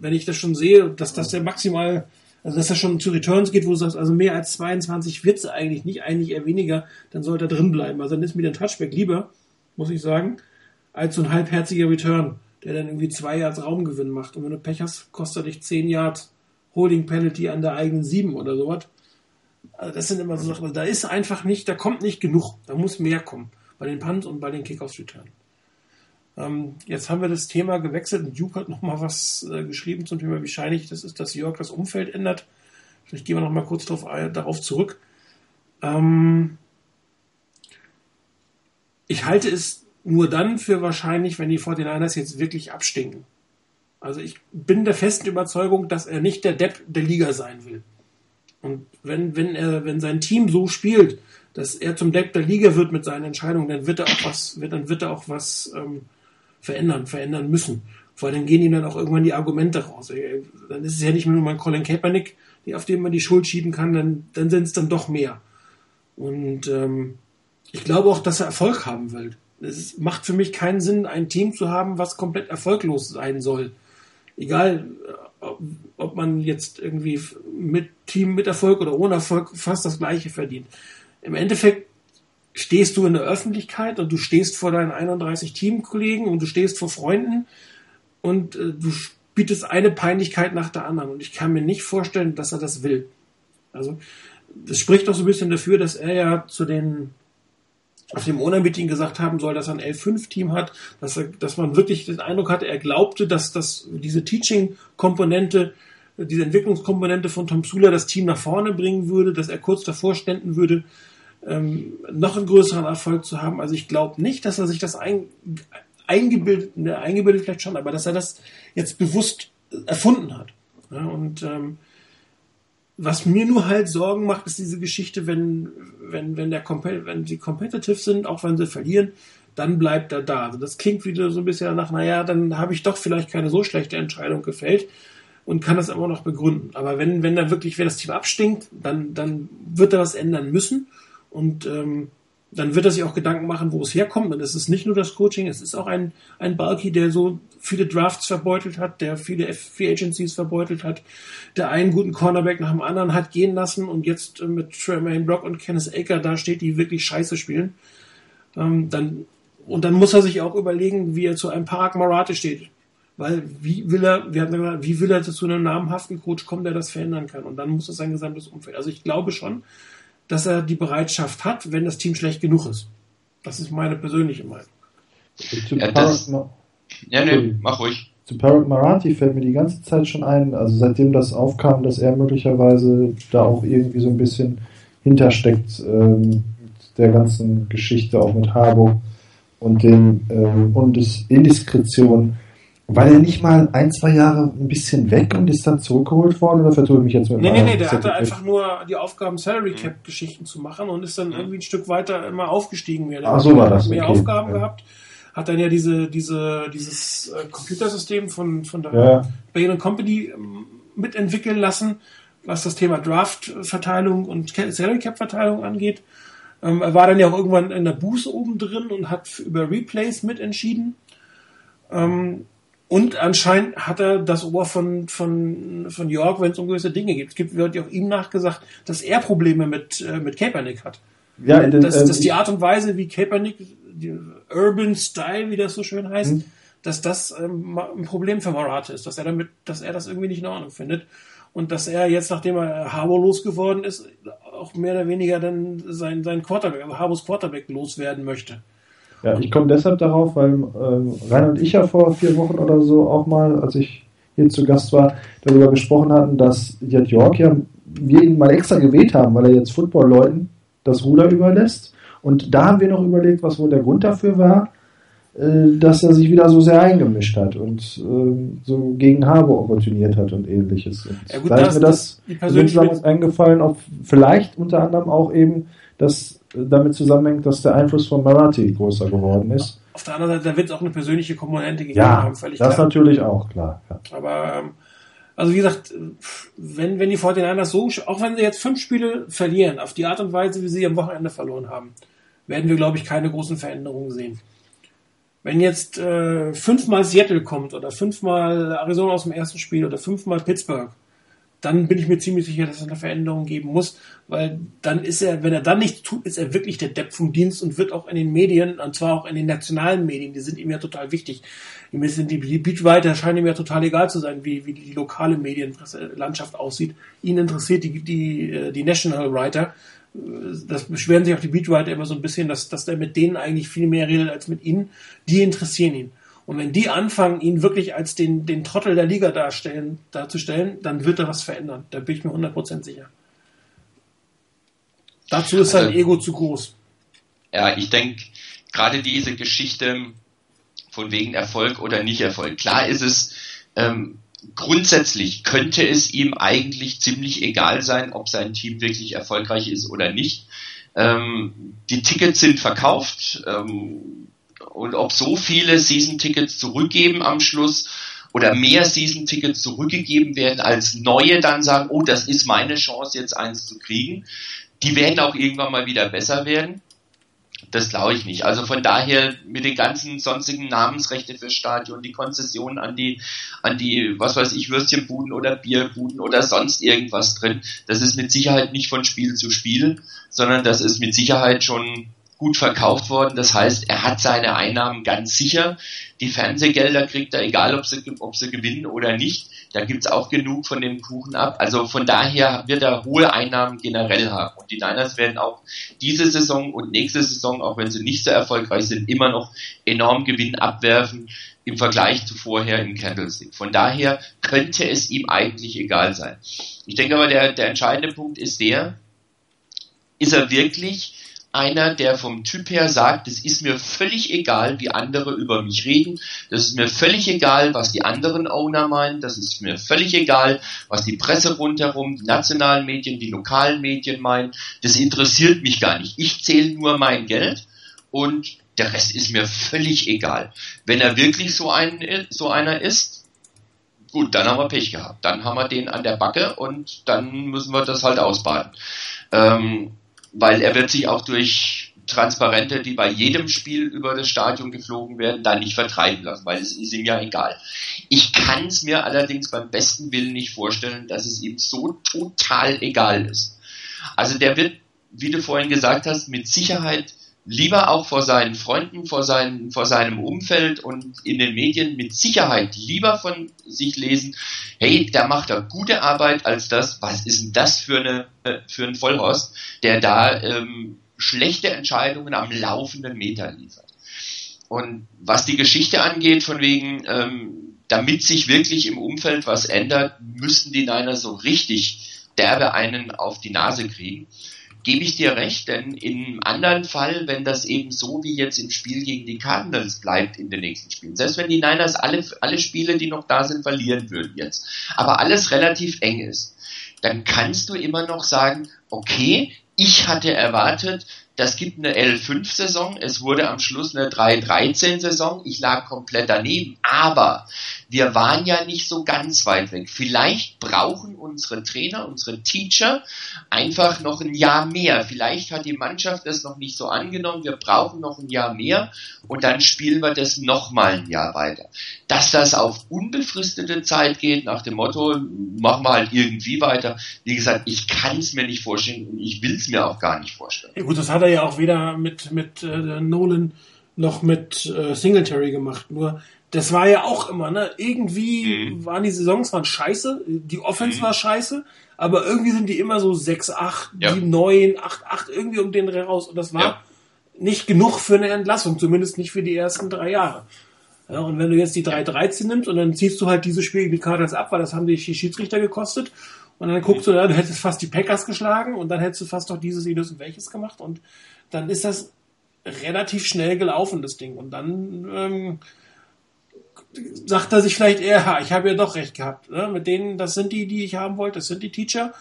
wenn ich das schon sehe, dass das der maximal, also dass das schon zu Returns geht, wo du sagst, also mehr als 22 wird's eigentlich nicht, eigentlich eher weniger, dann sollte er drin bleiben. Also dann ist mir der Touchback lieber, muss ich sagen, als so ein halbherziger Return, der dann irgendwie zwei Yards Raumgewinn macht. Und wenn du Pech hast, kostet er dich 10 Yards Holding Penalty an der eigenen 7 oder sowas. Also das sind immer so Sachen, da ist einfach nicht, da kommt nicht genug, da muss mehr kommen. Bei den Punts und bei den Kickoffs Return. Ähm, jetzt haben wir das Thema gewechselt und Duke hat nochmal was äh, geschrieben zum Thema, wie scheinlich das ist, dass York das Umfeld ändert. Vielleicht gehen wir nochmal kurz drauf, darauf zurück. Ähm, ich halte es nur dann für wahrscheinlich, wenn die 49ers jetzt wirklich abstinken. Also ich bin der festen Überzeugung, dass er nicht der Depp der Liga sein will. Und wenn, wenn er, wenn sein Team so spielt, dass er zum Depp der Liga wird mit seinen Entscheidungen, dann wird er auch was, dann wird er auch was ähm, verändern, verändern müssen. Vor allem gehen ihm dann auch irgendwann die Argumente raus. Dann ist es ja nicht mehr nur mein Colin Kaepernick, auf den man die Schuld schieben kann, dann, dann sind es dann doch mehr. Und ähm, ich glaube auch, dass er Erfolg haben will. Es macht für mich keinen Sinn, ein Team zu haben, was komplett erfolglos sein soll. Egal, ob man jetzt irgendwie mit Team mit Erfolg oder ohne Erfolg fast das gleiche verdient. Im Endeffekt stehst du in der Öffentlichkeit und du stehst vor deinen 31 Teamkollegen und du stehst vor Freunden und äh, du bietest eine Peinlichkeit nach der anderen. Und ich kann mir nicht vorstellen, dass er das will. Also, das spricht doch so ein bisschen dafür, dass er ja zu den auf dem Ona-Meeting gesagt haben soll, dass er ein L5-Team hat, dass, er, dass man wirklich den Eindruck hatte, er glaubte, dass, dass diese Teaching-Komponente, diese Entwicklungskomponente von Tom Sula das Team nach vorne bringen würde, dass er kurz davor ständen würde, ähm, noch einen größeren Erfolg zu haben. Also ich glaube nicht, dass er sich das ein, eingebildet, ne, eingebildet vielleicht schon, aber dass er das jetzt bewusst erfunden hat. Ja, und ähm, was mir nur halt Sorgen macht, ist diese Geschichte, wenn, wenn, wenn, der wenn sie competitive sind, auch wenn sie verlieren, dann bleibt er da. Also das klingt wieder so ein bisschen nach, naja, dann habe ich doch vielleicht keine so schlechte Entscheidung gefällt und kann das immer noch begründen. Aber wenn, wenn da wirklich, wenn das Team abstinkt, dann, dann wird er das ändern müssen. Und ähm, dann wird er sich auch Gedanken machen, wo es herkommt. Und es ist nicht nur das Coaching, es ist auch ein, ein Balky, der so viele Drafts verbeutelt hat, der viele Free Agencies verbeutelt hat, der einen guten Cornerback nach dem anderen hat gehen lassen und jetzt äh, mit Tremaine Brock und Kenneth Aker da steht, die wirklich scheiße spielen. Ähm, dann, und dann muss er sich auch überlegen, wie er zu einem Parag Marate steht. Weil wie will er, wir hatten gesagt, wie will er zu einem namhaften Coach kommen, der das verändern kann? Und dann muss es sein gesamtes Umfeld. Also ich glaube schon, dass er die Bereitschaft hat, wenn das Team schlecht genug ist. Das ist meine persönliche Meinung. Ja, das, ja nee, mach ruhig. Zu Parag Marathi fällt mir die ganze Zeit schon ein, also seitdem das aufkam, dass er möglicherweise da auch irgendwie so ein bisschen hintersteckt ähm, mit der ganzen Geschichte auch mit Harburg und den ähm, und Indiskretionen weil er nicht mal ein, zwei Jahre ein bisschen weg und ist dann zurückgeholt worden oder vertue ich mich jetzt mit Nee, nee, nee, der hatte einfach nur die Aufgaben Salary Cap Geschichten zu machen und ist dann irgendwie ein Stück weiter immer aufgestiegen. Mehr, Ach, so war das. Mehr okay. Aufgaben ja. gehabt. Hat dann ja diese, diese, dieses äh, Computersystem von, von der ja. Bain Company ähm, mitentwickeln lassen, was das Thema Draft-Verteilung und Salary Cap-Verteilung angeht. Ähm, er war dann ja auch irgendwann in der Buße oben drin und hat über Replays mitentschieden. Ähm, und anscheinend hat er das Ohr von, von, von York, wenn es um gewisse Dinge geht. Es gibt, wird ja auch ihm nachgesagt, dass er Probleme mit, äh, mit Kaepernick hat. Ja, in den, dass, äh, dass die Art und Weise, wie Kaepernick, die Urban Style, wie das so schön heißt, hm. dass das ähm, ein Problem für Marat ist, dass er damit, dass er das irgendwie nicht in Ordnung findet. Und dass er jetzt, nachdem er Harbour losgeworden ist, auch mehr oder weniger dann sein, sein Quarterback, also Harbors Quarterback loswerden möchte. Ja, ich komme deshalb darauf, weil äh, Rainer und ich ja vor vier Wochen oder so auch mal, als ich hier zu Gast war, darüber gesprochen hatten, dass Jet York ja wir ihn mal extra gewählt haben, weil er jetzt Football-Leuten das Ruder überlässt. Und da haben wir noch überlegt, was wohl der Grund dafür war, äh, dass er sich wieder so sehr eingemischt hat und äh, so gegen Habe opportuniert hat und ähnliches. Und ja gut, da ist mir das, das eingefallen, ob vielleicht unter anderem auch eben, dass damit zusammenhängt, dass der Einfluss von Marathi größer geworden ist. Auf der anderen Seite, da wird es auch eine persönliche Komponente gegeben ja, haben, völlig das klar. natürlich auch, klar. Ja. Aber, ähm, also wie gesagt, wenn, wenn die 49ers so, auch wenn sie jetzt fünf Spiele verlieren, auf die Art und Weise, wie sie am Wochenende verloren haben, werden wir, glaube ich, keine großen Veränderungen sehen. Wenn jetzt äh, fünfmal Seattle kommt oder fünfmal Arizona aus dem ersten Spiel oder fünfmal Pittsburgh, dann bin ich mir ziemlich sicher, dass es eine Veränderung geben muss, weil dann ist er, wenn er dann nichts tut, ist er wirklich der Depp vom Dienst und wird auch in den Medien, und zwar auch in den nationalen Medien, die sind ihm ja total wichtig. Ihm sind die, die Beachwriter scheinen ihm ja total egal zu sein, wie, wie die lokale Medienlandschaft aussieht. Ihn interessiert die, die, äh, die National Writer. Das beschweren sich auch die Beachwriter immer so ein bisschen, dass, dass er mit denen eigentlich viel mehr redet als mit ihnen. Die interessieren ihn. Und wenn die anfangen, ihn wirklich als den, den Trottel der Liga darstellen, darzustellen, dann wird er was verändern. Da bin ich mir 100% sicher. Dazu ist sein also, Ego zu groß. Ja, ich denke, gerade diese Geschichte von wegen Erfolg oder nicht Erfolg. Klar ist es, ähm, grundsätzlich könnte es ihm eigentlich ziemlich egal sein, ob sein Team wirklich erfolgreich ist oder nicht. Ähm, die Tickets sind verkauft. Ähm, und ob so viele Season-Tickets zurückgeben am Schluss oder mehr Season-Tickets zurückgegeben werden, als neue dann sagen, oh, das ist meine Chance, jetzt eins zu kriegen. Die werden auch irgendwann mal wieder besser werden. Das glaube ich nicht. Also von daher mit den ganzen sonstigen Namensrechte fürs Stadion, die Konzessionen an die, an die, was weiß ich, Würstchenbuden oder Bierbuden oder sonst irgendwas drin. Das ist mit Sicherheit nicht von Spiel zu Spiel, sondern das ist mit Sicherheit schon gut verkauft worden. Das heißt, er hat seine Einnahmen ganz sicher. Die Fernsehgelder kriegt er, egal ob sie, ob sie gewinnen oder nicht. Da gibt's auch genug von dem Kuchen ab. Also von daher wird er hohe Einnahmen generell haben. Und die Niners werden auch diese Saison und nächste Saison, auch wenn sie nicht so erfolgreich sind, immer noch enorm Gewinn abwerfen im Vergleich zu vorher im Candlestick. Von daher könnte es ihm eigentlich egal sein. Ich denke aber, der, der entscheidende Punkt ist der, ist er wirklich einer, der vom Typ her sagt, es ist mir völlig egal, wie andere über mich reden, das ist mir völlig egal, was die anderen Owner meinen, das ist mir völlig egal, was die Presse rundherum, die nationalen Medien, die lokalen Medien meinen, das interessiert mich gar nicht. Ich zähle nur mein Geld und der Rest ist mir völlig egal. Wenn er wirklich so, ein, so einer ist, gut, dann haben wir Pech gehabt. Dann haben wir den an der Backe und dann müssen wir das halt ausbaden. Ähm, weil er wird sich auch durch Transparente, die bei jedem Spiel über das Stadion geflogen werden, da nicht vertreiben lassen, weil es ist ihm ja egal. Ich kann es mir allerdings beim besten Willen nicht vorstellen, dass es ihm so total egal ist. Also der wird, wie du vorhin gesagt hast, mit Sicherheit lieber auch vor seinen Freunden, vor, seinen, vor seinem Umfeld und in den Medien mit Sicherheit lieber von sich lesen, hey, der macht da gute Arbeit als das, was ist denn das für, eine, für ein Vollhorst, der da ähm, schlechte Entscheidungen am laufenden Meter liefert. Und was die Geschichte angeht, von wegen, ähm, damit sich wirklich im Umfeld was ändert, müssten die Niners so richtig derbe einen auf die Nase kriegen gebe ich dir recht, denn im anderen Fall, wenn das eben so wie jetzt im Spiel gegen die Cardinals bleibt in den nächsten Spielen, selbst wenn die Niners alle, alle Spiele, die noch da sind, verlieren würden jetzt, aber alles relativ eng ist, dann kannst du immer noch sagen, okay, ich hatte erwartet, das gibt eine L5-Saison, es wurde am Schluss eine 3-13-Saison, ich lag komplett daneben, aber wir waren ja nicht so ganz weit weg. Vielleicht brauchen unsere Trainer, unsere Teacher einfach noch ein Jahr mehr. Vielleicht hat die Mannschaft das noch nicht so angenommen, wir brauchen noch ein Jahr mehr und dann spielen wir das nochmal ein Jahr weiter. Dass das auf unbefristete Zeit geht, nach dem Motto, machen wir halt irgendwie weiter. Wie gesagt, ich kann es mir nicht vorstellen und ich will es mir auch gar nicht vorstellen. Ja gut, das hat er ja auch weder mit, mit äh, Nolan noch mit äh, Singletary gemacht. Nur das war ja auch immer, ne? Irgendwie mhm. waren die Saisons waren scheiße, die Offense mhm. war scheiße, aber irgendwie sind die immer so 6, 8, ja. 7, 9, 8, 8, irgendwie um den Dreh raus. Und das war ja. nicht genug für eine Entlassung, zumindest nicht für die ersten drei Jahre. Ja, und wenn du jetzt die 3-13 nimmst und dann ziehst du halt diese Spiele die Cardinals ab, weil das haben die Schiedsrichter gekostet. Und dann guckst du, ja, du hättest fast die Packers geschlagen und dann hättest du fast noch dieses, jenes und welches gemacht. Und dann ist das relativ schnell gelaufen, das Ding. Und dann ähm, sagt er sich vielleicht eher, ich habe ja doch recht gehabt. Ne? Mit denen, das sind die, die ich haben wollte, das sind die Teacher.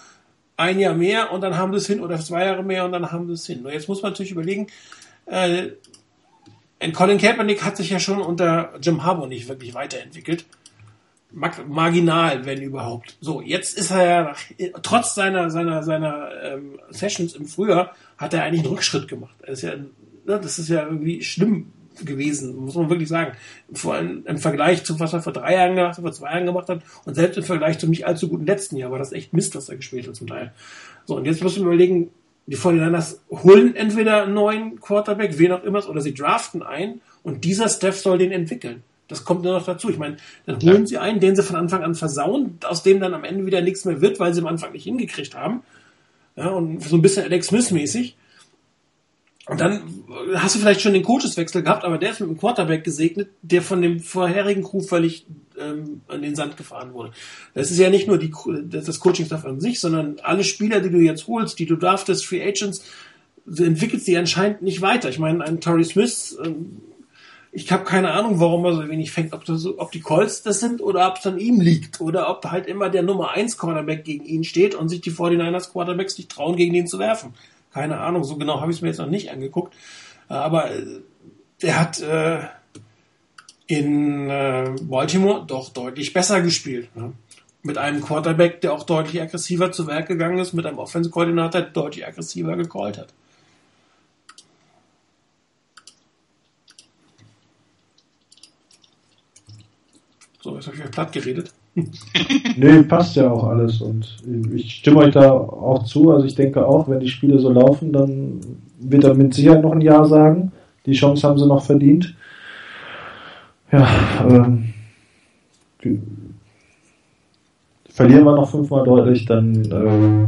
Ein Jahr mehr und dann haben sie es hin oder zwei Jahre mehr und dann haben sie es hin. Nur jetzt muss man natürlich überlegen, äh, Colin Kaepernick hat sich ja schon unter Jim Harbour nicht wirklich weiterentwickelt. Marginal, wenn überhaupt. So, jetzt ist er ja, trotz seiner, seiner, seiner ähm, Sessions im Frühjahr, hat er eigentlich einen Rückschritt gemacht. Das ist ja, ne, das ist ja irgendwie schlimm, gewesen, muss man wirklich sagen. Vor allem im Vergleich zu was er vor drei Jahren gemacht hat, vor zwei Jahren gemacht hat und selbst im Vergleich zum nicht allzu guten letzten Jahr war das echt Mist, was er gespielt hat zum Teil. So, und jetzt müssen wir überlegen, die 49ers holen entweder einen neuen Quarterback, wen auch immer, oder sie draften einen und dieser Steph soll den entwickeln. Das kommt nur noch dazu. Ich meine, dann holen ja. sie einen, den sie von Anfang an versauen, aus dem dann am Ende wieder nichts mehr wird, weil sie am Anfang nicht hingekriegt haben. Ja, und so ein bisschen Alex Smith mäßig. Und dann hast du vielleicht schon den Coacheswechsel gehabt, aber der ist mit dem Quarterback gesegnet, der von dem vorherigen Crew völlig ähm, an den Sand gefahren wurde. Das ist ja nicht nur die, das Coaching-Staff an sich, sondern alle Spieler, die du jetzt holst, die du draftest, Free Agents, du entwickelst die anscheinend nicht weiter. Ich meine, ein Torrey Smith, ähm, ich habe keine Ahnung, warum er so wenig fängt, ob, das, ob die Colts das sind oder ob es an ihm liegt oder ob halt immer der Nummer 1 Quarterback gegen ihn steht und sich die 49ers Quarterbacks nicht trauen, gegen ihn zu werfen. Keine Ahnung, so genau habe ich es mir jetzt noch nicht angeguckt. Aber äh, der hat äh, in äh, Baltimore doch deutlich besser gespielt. Ne? Mit einem Quarterback, der auch deutlich aggressiver zu Werk gegangen ist, mit einem Offense-Koordinator, der deutlich aggressiver gecallt hat. So, jetzt habe ich euch platt geredet. *laughs* nee, passt ja auch alles und ich stimme euch da auch zu. Also ich denke auch, wenn die Spiele so laufen, dann wird er mit Sicherheit noch ein Jahr sagen. Die Chance haben sie noch verdient. Ja, ähm, verlieren wir noch fünfmal deutlich, dann äh,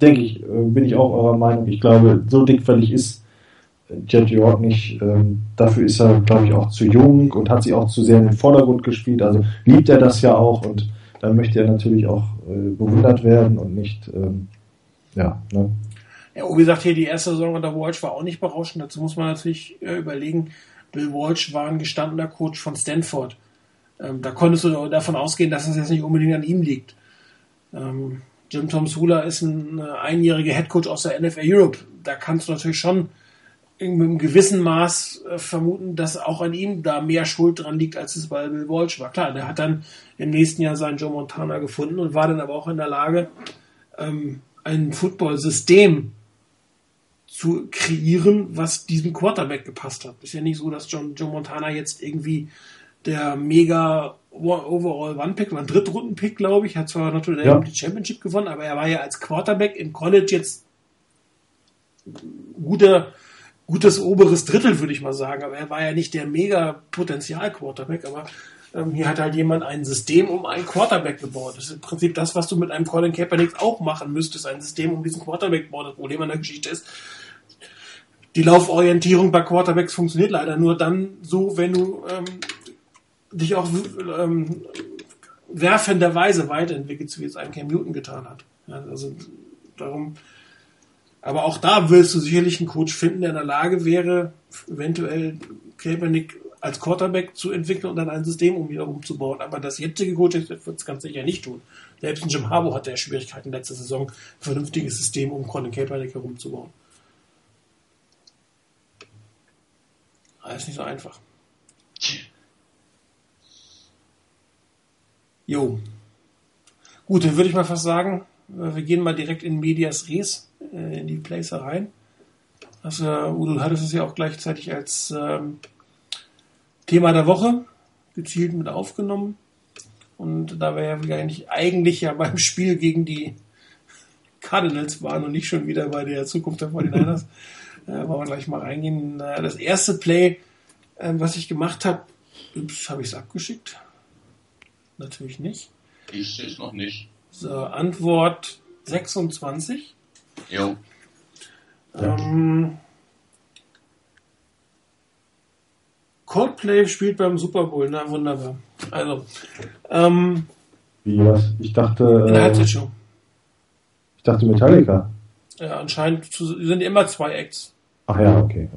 denke ich, äh, bin ich auch eurer Meinung. Ich glaube, so dickfällig ist Jet York nicht. Ähm, dafür ist er, glaube ich, auch zu jung und hat sich auch zu sehr in den Vordergrund gespielt. Also liebt er das ja auch und dann möchte er natürlich auch äh, bewundert werden und nicht, ähm, ja. Ne? Ja, wie gesagt, hier die erste Saison unter Walsh war auch nicht berauschend. Dazu muss man natürlich äh, überlegen, Bill Walsh war ein gestandener Coach von Stanford. Ähm, da konntest du davon ausgehen, dass es jetzt nicht unbedingt an ihm liegt. Ähm, Jim Tom Sula ist ein äh, einjähriger Headcoach aus der NFL Europe. Da kannst du natürlich schon mit einem gewissen Maß äh, vermuten, dass auch an ihm da mehr Schuld dran liegt, als es bei Bill Walsh war. Klar, der hat dann im nächsten Jahr seinen Joe Montana gefunden und war dann aber auch in der Lage, ähm, ein Football-System zu kreieren, was diesem Quarterback gepasst hat. Ist ja nicht so, dass John, Joe Montana jetzt irgendwie der mega Overall One-Pick, war ein Drittrunden-Pick, glaube ich, hat zwar natürlich ja. die Championship gewonnen, aber er war ja als Quarterback im College jetzt guter gutes oberes Drittel, würde ich mal sagen. Aber er war ja nicht der mega Potenzial-Quarterback, aber ähm, hier hat halt jemand ein System um einen Quarterback gebaut. Das ist im Prinzip das, was du mit einem Colin Kaepernick auch machen müsstest, ein System um diesen Quarterback gebaut. Das Problem an der Geschichte ist, die Lauforientierung bei Quarterbacks funktioniert leider nur dann so, wenn du ähm, dich auch ähm, werfenderweise weiterentwickelst, wie es ein Cam Newton getan hat. Ja, also darum aber auch da wirst du sicherlich einen Coach finden, der in der Lage wäre, eventuell Kaepernick als Quarterback zu entwickeln und dann ein System um wieder umzubauen. Aber das jetzige Coaching wird es ganz sicher nicht tun. Selbst ein Jim Harbour hatte ja Schwierigkeiten letzte Saison, ein vernünftiges System um Colin Kaepernick herumzubauen. Alles nicht so einfach. Jo. Gut, dann würde ich mal fast sagen, wir gehen mal direkt in Medias Res äh, in die Placer rein. Also, du hattest es ja auch gleichzeitig als ähm, Thema der Woche gezielt mit aufgenommen. Und da wir ja eigentlich, eigentlich ja beim Spiel gegen die Cardinals waren und nicht schon wieder bei der Zukunft der *laughs* 49ers, äh, wollen wir gleich mal reingehen. Äh, das erste Play, äh, was ich gemacht habe, habe ich es abgeschickt? Natürlich nicht. Ich sehe es noch nicht. So, Antwort 26. Jo. Ähm, Coldplay spielt beim Super Bowl, na wunderbar. Also, ähm, Wie was? Ich dachte. In der Halbzeitshow. Ich dachte Metallica. Ja, anscheinend sind immer zwei Acts. Ach ja, okay.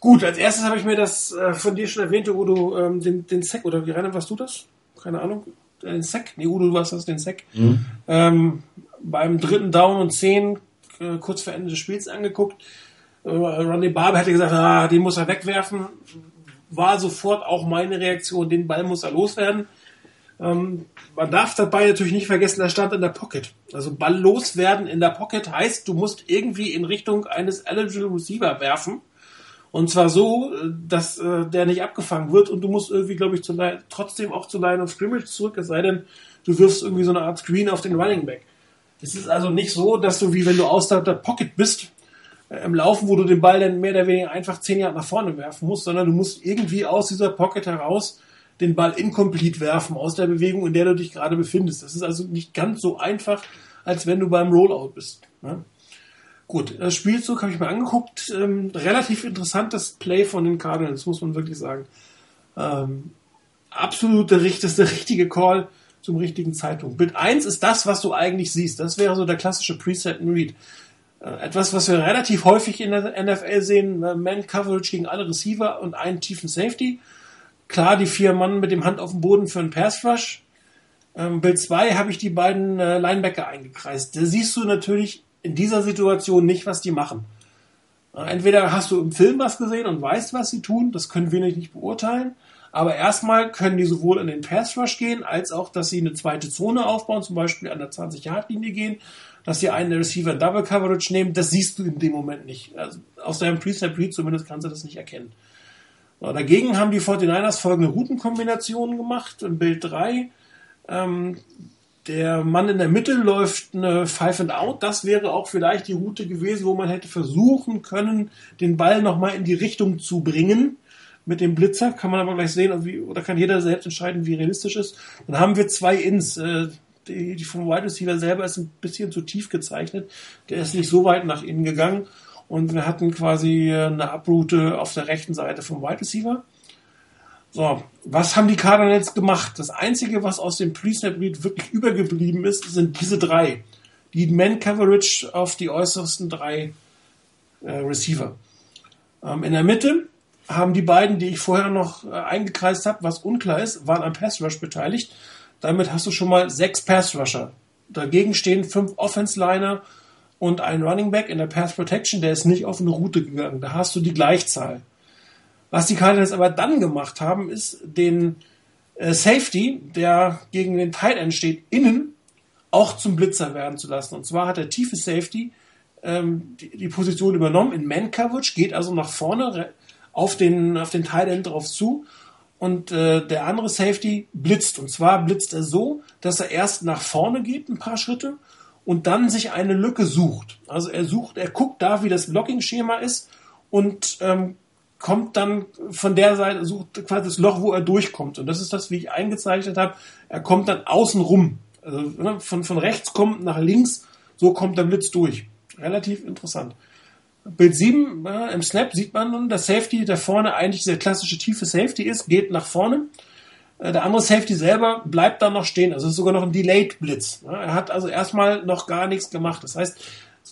Gut, als erstes habe ich mir das äh, von dir schon erwähnte, Udo, ähm, den, den Sack, oder wie rein warst du das? Keine Ahnung. Den Sack? Nee, Udo, du warst das, den Sack. Mhm. Ähm, beim dritten Down und zehn äh, kurz vor Ende des Spiels angeguckt. Äh, Ronnie Barber hätte gesagt, ah, den muss er wegwerfen. War sofort auch meine Reaktion, den Ball muss er loswerden. Ähm, man darf dabei natürlich nicht vergessen, er stand in der Pocket. Also Ball loswerden in der Pocket heißt, du musst irgendwie in Richtung eines eligible Receiver werfen. Und zwar so, dass äh, der nicht abgefangen wird und du musst irgendwie, glaube ich, zu, trotzdem auch zu Line of Scrimmage zurück, es sei denn, du wirfst irgendwie so eine Art Screen auf den Running Back. Es ist also nicht so, dass du, wie wenn du außerhalb der Pocket bist, äh, im Laufen, wo du den Ball dann mehr oder weniger einfach zehn Jahre nach vorne werfen musst, sondern du musst irgendwie aus dieser Pocket heraus den Ball incomplete werfen, aus der Bewegung, in der du dich gerade befindest. Das ist also nicht ganz so einfach, als wenn du beim Rollout bist. Ne? Gut, das Spielzug habe ich mir angeguckt. Ähm, relativ interessantes Play von den Cardinals, muss man wirklich sagen. Ähm, absolut der *laughs* richtige Call zum richtigen Zeitpunkt. Bild 1 ist das, was du eigentlich siehst. Das wäre so der klassische Preset and Read. Äh, etwas, was wir relativ häufig in der NFL sehen, äh, Man-Coverage gegen alle Receiver und einen tiefen Safety. Klar, die vier Mann mit dem Hand auf dem Boden für einen Pass-Rush. Ähm, Bild 2 habe ich die beiden äh, Linebacker eingekreist. Da siehst du natürlich in dieser Situation nicht, was die machen. Entweder hast du im Film was gesehen und weißt, was sie tun, das können wir nicht beurteilen. Aber erstmal können die sowohl in den Pass Rush gehen, als auch, dass sie eine zweite Zone aufbauen, zum Beispiel an der 20-Yard-Linie gehen, dass sie einen Receiver Double Coverage nehmen. Das siehst du in dem Moment nicht. Also aus deinem Preset Read zumindest kannst du das nicht erkennen. So, dagegen haben die 49ers folgende Routenkombinationen gemacht. In Bild 3 ähm, der Mann in der Mitte läuft eine Five and Out. Das wäre auch vielleicht die Route gewesen, wo man hätte versuchen können, den Ball nochmal in die Richtung zu bringen. Mit dem Blitzer kann man aber gleich sehen, wie, oder kann jeder selbst entscheiden, wie realistisch ist. Dann haben wir zwei Ins. Äh, die, die vom Wide Receiver selber ist ein bisschen zu tief gezeichnet. Der ist nicht so weit nach innen gegangen. Und wir hatten quasi eine Abroute auf der rechten Seite vom Wide Receiver. So, was haben die Cardinals gemacht? Das Einzige, was aus dem Pre-Snap-Read wirklich übergeblieben ist, sind diese drei. Die Man-Coverage auf die äußersten drei äh, Receiver. Ähm, in der Mitte haben die beiden, die ich vorher noch äh, eingekreist habe, was unklar ist, waren am Pass-Rush beteiligt. Damit hast du schon mal sechs Pass-Rusher. Dagegen stehen fünf Offense-Liner und ein Running Back in der Pass Protection, der ist nicht auf eine Route gegangen. Da hast du die Gleichzahl. Was die Cardinals aber dann gemacht haben, ist den äh, Safety, der gegen den Tight End steht, innen auch zum Blitzer werden zu lassen. Und zwar hat der tiefe Safety ähm, die, die, Position übernommen in Man Coverage, geht also nach vorne auf den, auf den Tight End drauf zu. Und äh, der andere Safety blitzt. Und zwar blitzt er so, dass er erst nach vorne geht, ein paar Schritte, und dann sich eine Lücke sucht. Also er sucht, er guckt da, wie das Blocking-Schema ist und ähm, kommt dann von der Seite, sucht quasi das Loch, wo er durchkommt. Und das ist das, wie ich eingezeichnet habe. Er kommt dann außen rum. Also ne, von, von rechts kommt nach links, so kommt der Blitz durch. Relativ interessant. Bild 7, äh, im Snap sieht man nun, dass Safety, der vorne eigentlich der klassische tiefe Safety ist, geht nach vorne. Äh, der andere Safety selber bleibt dann noch stehen. Also ist sogar noch ein Delayed Blitz. Ja, er hat also erstmal noch gar nichts gemacht. Das heißt,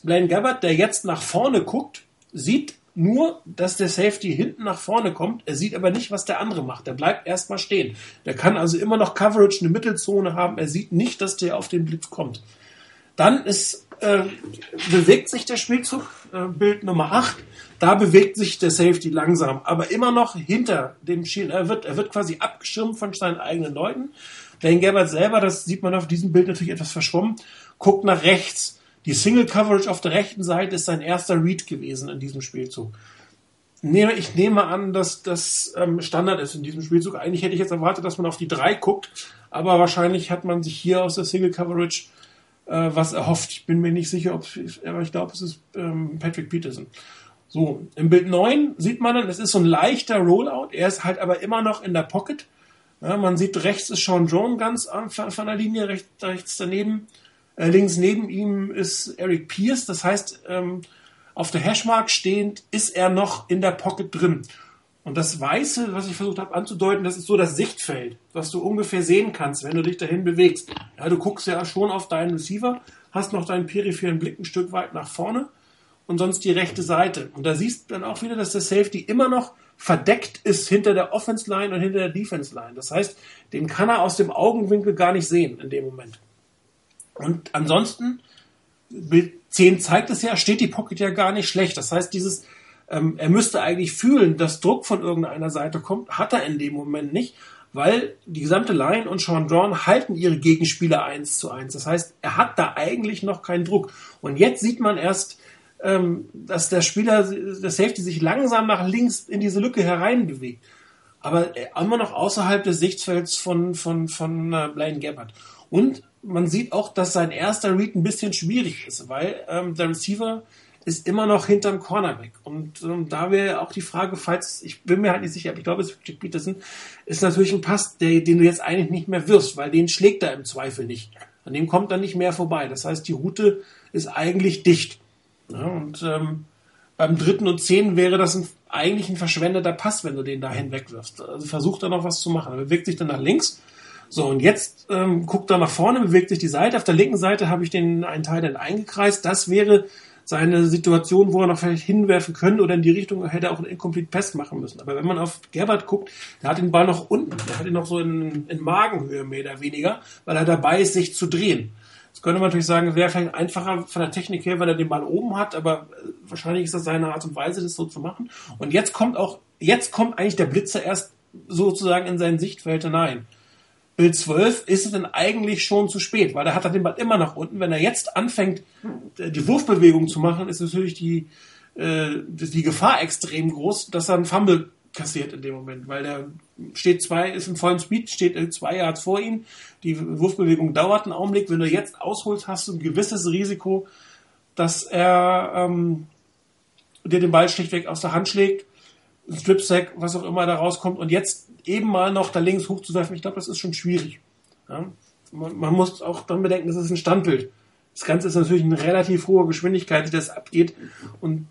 Blaine Gabbard, der jetzt nach vorne guckt, sieht nur, dass der Safety hinten nach vorne kommt. Er sieht aber nicht, was der andere macht. Der bleibt erstmal stehen. Der kann also immer noch Coverage, eine Mittelzone haben. Er sieht nicht, dass der auf den Blitz kommt. Dann ist, äh, bewegt sich der Spielzug, Bild Nummer 8. Da bewegt sich der Safety langsam, aber immer noch hinter dem Schild. Er wird, er wird quasi abgeschirmt von seinen eigenen Leuten. Dane Gabbard selber, das sieht man auf diesem Bild natürlich etwas verschwommen, guckt nach rechts die Single Coverage auf der rechten Seite ist sein erster Read gewesen in diesem Spielzug. Ich nehme an, dass das ähm, Standard ist in diesem Spielzug. Eigentlich hätte ich jetzt erwartet, dass man auf die drei guckt, aber wahrscheinlich hat man sich hier aus der Single Coverage äh, was erhofft. Ich bin mir nicht sicher, ob aber ich glaube, es ist ähm, Patrick Peterson. So, im Bild 9 sieht man dann, es ist so ein leichter Rollout. Er ist halt aber immer noch in der Pocket. Ja, man sieht, rechts ist Sean Drone ganz von der Linie, rechts, rechts daneben. Äh, links neben ihm ist Eric Pierce, das heißt, ähm, auf der Hashmark stehend ist er noch in der Pocket drin. Und das Weiße, was ich versucht habe anzudeuten, das ist so das Sichtfeld, was du ungefähr sehen kannst, wenn du dich dahin bewegst. Ja, du guckst ja schon auf deinen Receiver, hast noch deinen peripheren Blick ein Stück weit nach vorne und sonst die rechte Seite. Und da siehst du dann auch wieder, dass der Safety immer noch verdeckt ist hinter der Offense Line und hinter der Defense Line. Das heißt, den kann er aus dem Augenwinkel gar nicht sehen in dem Moment. Und ansonsten, Bild 10 zeigt es ja, steht die Pocket ja gar nicht schlecht. Das heißt, dieses, ähm, er müsste eigentlich fühlen, dass Druck von irgendeiner Seite kommt, hat er in dem Moment nicht, weil die gesamte Line und Sean Drawn halten ihre Gegenspieler eins zu eins. Das heißt, er hat da eigentlich noch keinen Druck. Und jetzt sieht man erst, ähm, dass der Spieler, der Safety sich langsam nach links in diese Lücke hereinbewegt. Aber immer noch außerhalb des Sichtfelds von, von, von äh, Blaine Gabbard. Und man sieht auch, dass sein erster Read ein bisschen schwierig ist, weil ähm, der Receiver ist immer noch hinterm Cornerback. Und ähm, da wäre auch die Frage, falls, ich bin mir halt nicht sicher, aber ich glaube, es ist Jack Peterson, ist natürlich ein Pass, der, den du jetzt eigentlich nicht mehr wirst, weil den schlägt er im Zweifel nicht. An dem kommt er nicht mehr vorbei. Das heißt, die Route ist eigentlich dicht. Ja, und ähm, beim dritten und zehn wäre das ein, eigentlich ein verschwendeter Pass, wenn du den dahin wegwirfst. Also versucht er noch was zu machen. Er bewegt sich dann nach links. So, und jetzt ähm, guckt er nach vorne, bewegt sich die Seite. Auf der linken Seite habe ich den einen Teil dann eingekreist. Das wäre seine Situation, wo er noch vielleicht hinwerfen könnte oder in die Richtung hätte er auch einen Incomplete Pass machen müssen. Aber wenn man auf Gerbert guckt, der hat den Ball noch unten, der hat ihn noch so in, in Magenhöhe mehr oder weniger, weil er dabei ist, sich zu drehen. Das könnte man natürlich sagen, wäre vielleicht einfacher von der Technik her, weil er den Ball oben hat, aber äh, wahrscheinlich ist das seine Art und Weise, das so zu machen. Und jetzt kommt auch, jetzt kommt eigentlich der Blitzer erst sozusagen in sein Sichtfeld hinein. Bild 12 ist es denn eigentlich schon zu spät, weil da hat er den Ball immer nach unten. Wenn er jetzt anfängt, äh, die Wurfbewegung zu machen, ist natürlich die, äh, die Gefahr extrem groß, dass er einen Fumble kassiert in dem Moment, weil der steht zwei, ist im vollen Speed, steht zwei Yards vor ihm. Die Wurfbewegung dauert einen Augenblick. Wenn du jetzt ausholst, hast du ein gewisses Risiko, dass er ähm, dir den Ball schlichtweg aus der Hand schlägt, ein Strip-Sack, was auch immer da rauskommt und jetzt eben mal noch da links hochzuwerfen, ich glaube, das ist schon schwierig. Ja? Man, man, muss auch dann bedenken, das ist ein Standbild. Das Ganze ist natürlich eine relativ hohe Geschwindigkeit, die das abgeht und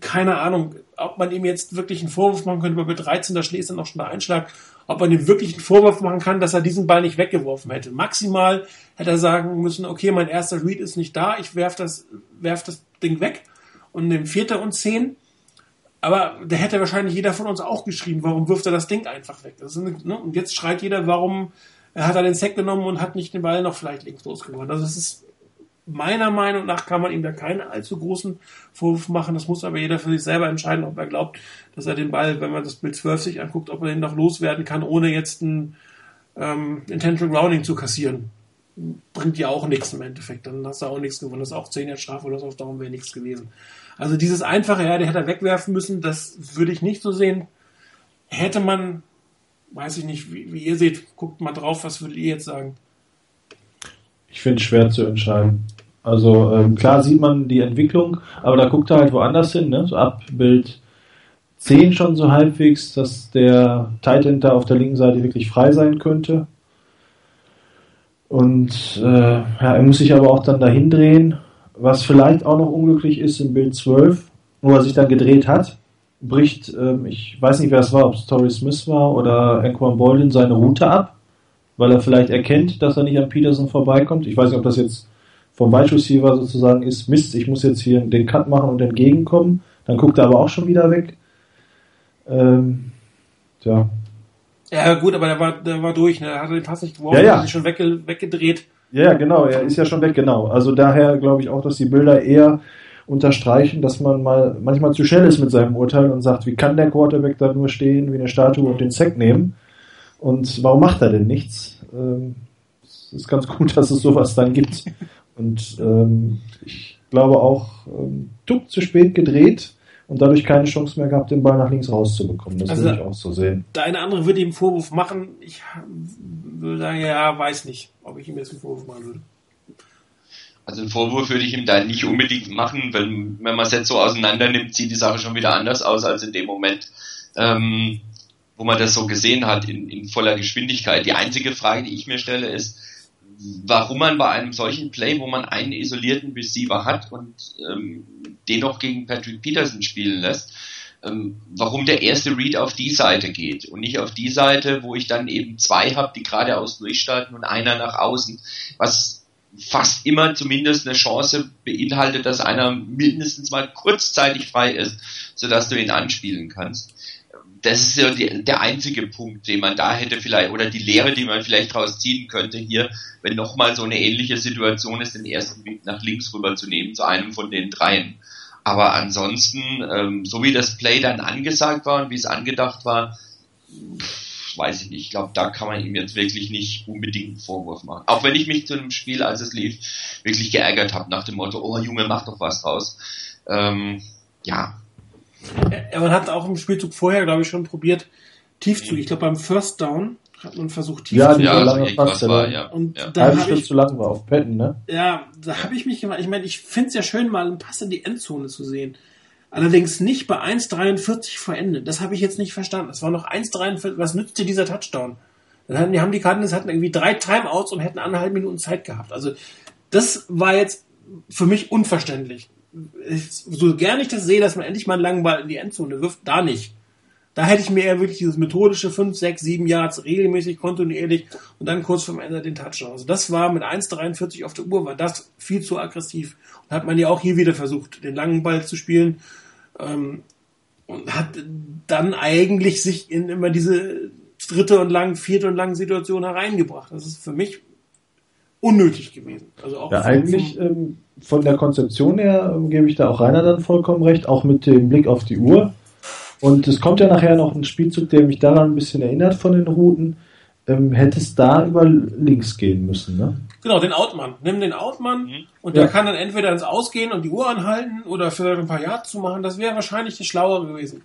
keine Ahnung, ob man ihm jetzt wirklich einen Vorwurf machen könnte, bei 13, da schließt dann auch schon der Einschlag, ob man ihm wirklich einen Vorwurf machen kann, dass er diesen Ball nicht weggeworfen hätte. Maximal hätte er sagen müssen, okay, mein erster Read ist nicht da, ich werf das, werf das Ding weg und nehme Vierter und Zehn. Aber da hätte wahrscheinlich jeder von uns auch geschrieben, warum wirft er das Ding einfach weg? Eine, ne? Und jetzt schreit jeder, warum hat er den Sack genommen und hat nicht den Ball noch vielleicht links losgeworfen. Also es ist meiner Meinung nach kann man ihm da keinen allzu großen Vorwurf machen. Das muss aber jeder für sich selber entscheiden, ob er glaubt, dass er den Ball, wenn man das Bild 12 sich anguckt, ob er den noch loswerden kann, ohne jetzt ein ähm, Intentional Grounding zu kassieren. Bringt ja auch nichts im Endeffekt. Dann hast du auch nichts gewonnen. Das ist auch 10 Jahre Strafe oder so auf Daumen wäre nichts gewesen. Also dieses einfache, ja, der hätte er wegwerfen müssen, das würde ich nicht so sehen. Hätte man, weiß ich nicht, wie, wie ihr seht, guckt mal drauf, was würdet ihr jetzt sagen? Ich finde es schwer zu entscheiden. Also ähm, klar sieht man die Entwicklung, aber da guckt er halt woanders hin, ne? So ab Bild 10 schon so halbwegs, dass der Tight End da auf der linken Seite wirklich frei sein könnte. Und äh, ja, er muss sich aber auch dann dahin drehen, was vielleicht auch noch unglücklich ist im Bild 12, wo er sich dann gedreht hat, bricht, ähm, ich weiß nicht wer es war, ob es Torrey Smith war oder Anquan Bolden seine Route ab weil er vielleicht erkennt, dass er nicht an Peterson vorbeikommt. Ich weiß nicht, ob das jetzt vom Wide Receiver sozusagen ist, Mist, ich muss jetzt hier den Cut machen und entgegenkommen. Dann guckt er aber auch schon wieder weg. Ähm, tja. Ja, gut, aber der war, der war durch, ne? Er hat den Pass nicht geworfen, ja, ja. hat sich schon wegge weggedreht. Ja, genau, er ist ja schon weg, genau. Also daher glaube ich auch, dass die Bilder eher unterstreichen, dass man mal manchmal zu schnell ist mit seinem Urteil und sagt, wie kann der Quarterback da nur stehen wie eine Statue und den Sack nehmen? Und warum macht er denn nichts? Ähm, es ist ganz gut, *laughs* dass es sowas dann gibt. Und ähm, ich glaube auch, ähm, Tuck zu spät gedreht und dadurch keine Chance mehr gehabt, den Ball nach links rauszubekommen. Das also, würde ich auch so sehen. Der eine andere würde ihm Vorwurf machen. Ich würde sagen, ja, weiß nicht, ob ich ihm jetzt einen Vorwurf machen würde. Also einen Vorwurf würde ich ihm da nicht unbedingt machen, weil wenn man es jetzt so auseinander nimmt, sieht die Sache schon wieder anders aus als in dem Moment. Ähm, wo man das so gesehen hat in, in voller Geschwindigkeit. Die einzige Frage, die ich mir stelle, ist, warum man bei einem solchen Play, wo man einen isolierten Receiver hat und ähm, den noch gegen Patrick Peterson spielen lässt, ähm, warum der erste Read auf die Seite geht und nicht auf die Seite, wo ich dann eben zwei habe, die geradeaus durchstarten und einer nach außen, was fast immer zumindest eine Chance beinhaltet, dass einer mindestens mal kurzzeitig frei ist, sodass du ihn anspielen kannst das ist ja die, der einzige Punkt, den man da hätte vielleicht, oder die Lehre, die man vielleicht daraus ziehen könnte hier, wenn nochmal so eine ähnliche Situation ist, den ersten Weg nach links rüber zu nehmen, zu einem von den dreien. Aber ansonsten, ähm, so wie das Play dann angesagt war und wie es angedacht war, weiß ich nicht. Ich glaube, da kann man ihm jetzt wirklich nicht unbedingt einen Vorwurf machen. Auch wenn ich mich zu einem Spiel, als es lief, wirklich geärgert habe nach dem Motto, oh Junge, mach doch was draus. Ähm, ja. Ja. Man hat auch im Spielzug vorher, glaube ich, schon probiert, tief zu. Ich glaube, beim First Down hat man versucht, tief ja, zu ja, also lange Pass, war, ja. Und ja. da Halbe habe Stunde ich, zu lang war auf Petten, ne? ja, da habe ich mich gemacht. Ich meine, ich finde es ja schön, mal einen Pass in die Endzone zu sehen. Allerdings nicht bei 1,43 vor Ende. Das habe ich jetzt nicht verstanden. Es war noch 1,43. Was nützte dieser Touchdown? Dann haben die, haben die Cardinals hatten irgendwie drei Timeouts und hätten anderthalb Minuten Zeit gehabt. Also das war jetzt für mich unverständlich. So gern ich das sehe, dass man endlich mal einen langen Ball in die Endzone wirft, da nicht. Da hätte ich mir eher wirklich dieses methodische 5, 6, 7 Yards regelmäßig, kontinuierlich und dann kurz vorm Ende den Touchdown. Also das war mit 1,43 auf der Uhr, war das viel zu aggressiv. Und hat man ja auch hier wieder versucht, den langen Ball zu spielen. Ähm, und hat dann eigentlich sich in immer diese dritte und lang, vierte und lange Situation hereingebracht. Das ist für mich unnötig gewesen. Also auch Ja, eigentlich ähm, von der Konzeption her ähm, gebe ich da auch Rainer dann vollkommen recht, auch mit dem Blick auf die Uhr. Und es kommt ja nachher noch ein Spielzug, der mich daran ein bisschen erinnert von den Routen. Ähm, hätte es da über links gehen müssen, ne? Genau, den Outmann. Nimm den Outmann Mhm. und Ja. der kann dann entweder ins Ausgehen und die Uhr anhalten oder vielleicht ein paar Yards zu machen. Das wäre wahrscheinlich das Schlauere gewesen.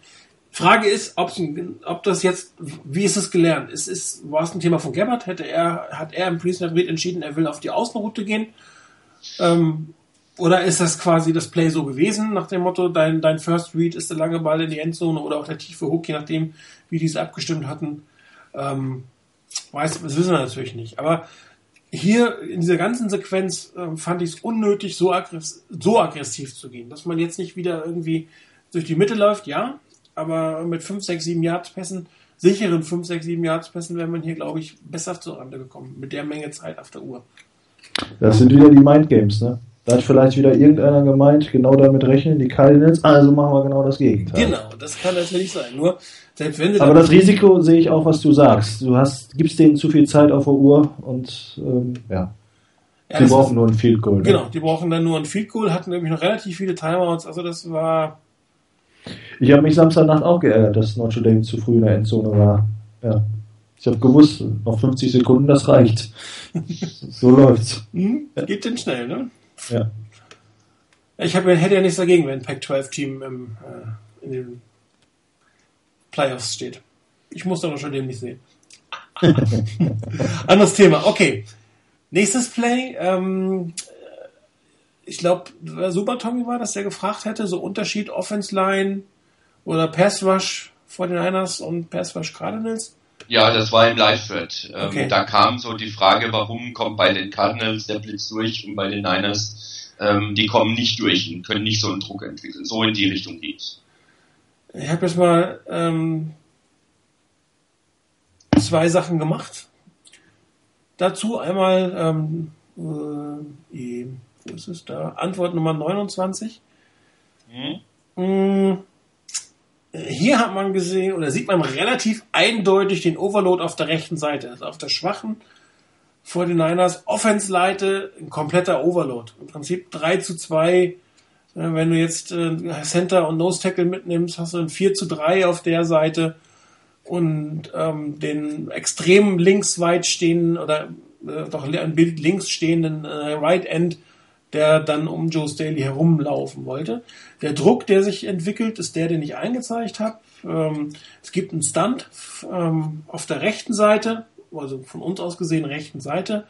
Frage ist, ob das jetzt, wie ist es gelernt? Es ist, war es ein Thema von Gebhardt? Hätte er, hat er im Prisoner Read entschieden, er will auf die Außenroute gehen? Ähm, oder ist das quasi das Play so gewesen, nach dem Motto, dein, dein First Read ist der lange Ball in die Endzone oder auch der tiefe Hook, je nachdem, wie die es abgestimmt hatten? Ähm, weiß, das wissen wir natürlich nicht. Aber hier in dieser ganzen Sequenz ähm, fand ich es unnötig, so, aggress so aggressiv zu gehen. Dass man jetzt nicht wieder irgendwie durch die Mitte läuft, ja, aber mit 5, 6, 7 Yards Pässen, sicheren 5, 6, 7 Yards Pässen, wäre man hier, glaube ich, besser zurande gekommen, mit der Menge Zeit auf der Uhr. Das sind wieder die Mindgames, ne? Da hat vielleicht wieder irgendeiner gemeint, genau damit rechnen die Cardinals, also machen wir genau das Gegenteil. Genau, das kann natürlich sein. Nur, selbst wenn sie Aber das Risiko sehe ich auch, was du sagst. Du hast, gibst denen zu viel Zeit auf der Uhr und ähm, ja, Ja, sie das brauchen ist- nur ein Field Goal. Ne? Genau, die brauchen dann nur ein Field Goal, hatten nämlich noch relativ viele Timeouts, also das war, Ich habe mich Samstagnacht auch geärgert, dass Notre Dame zu früh in der Endzone war. Ja. Ich habe gewusst, noch 50 Sekunden, das reicht. *laughs* so läuft's. hm, geht denn schnell, ne? Ja. Ich hab, hätte ja nichts dagegen, wenn ein Pac-12-Team im, äh, in den Playoffs steht. Ich muss doch schon dem nicht sehen. *laughs* Anderes Thema. Okay. Nächstes Play. Ähm, ich glaube, Super Tommy war das, der gefragt hätte, so Unterschied Offense Line oder Pass Rush vor den Niners und Pass Rush Cardinals. Ja, das war im Live-Thread. Ähm, Okay. Da kam so die Frage, warum kommt bei den Cardinals der Blitz durch und bei den Niners, ähm, die kommen nicht durch und können nicht so einen Druck entwickeln. So in die Richtung ging's. Ich habe jetzt mal ähm, zwei Sachen gemacht. Dazu einmal, ähm, äh, wo ist es da? Antwort Nummer 29. Hm? Mm, Hier hat man gesehen, oder sieht man relativ eindeutig den Overload auf der rechten Seite. Also auf der schwachen 49ers Offense-Seite ein kompletter Overload. Im Prinzip 3 zu 2. Äh, Wenn du jetzt äh, Center und Nose Tackle mitnimmst, hast du ein 4 zu 3 auf der Seite und ähm, den extrem links weit stehenden oder äh, doch ein Bild links stehenden äh, Right End, der dann um Joe Staley herumlaufen wollte. Der Druck, der sich entwickelt, ist der, den ich eingezeigt habe. Ähm, es gibt einen Stunt ähm, auf der rechten Seite, also von uns aus gesehen rechten Seite.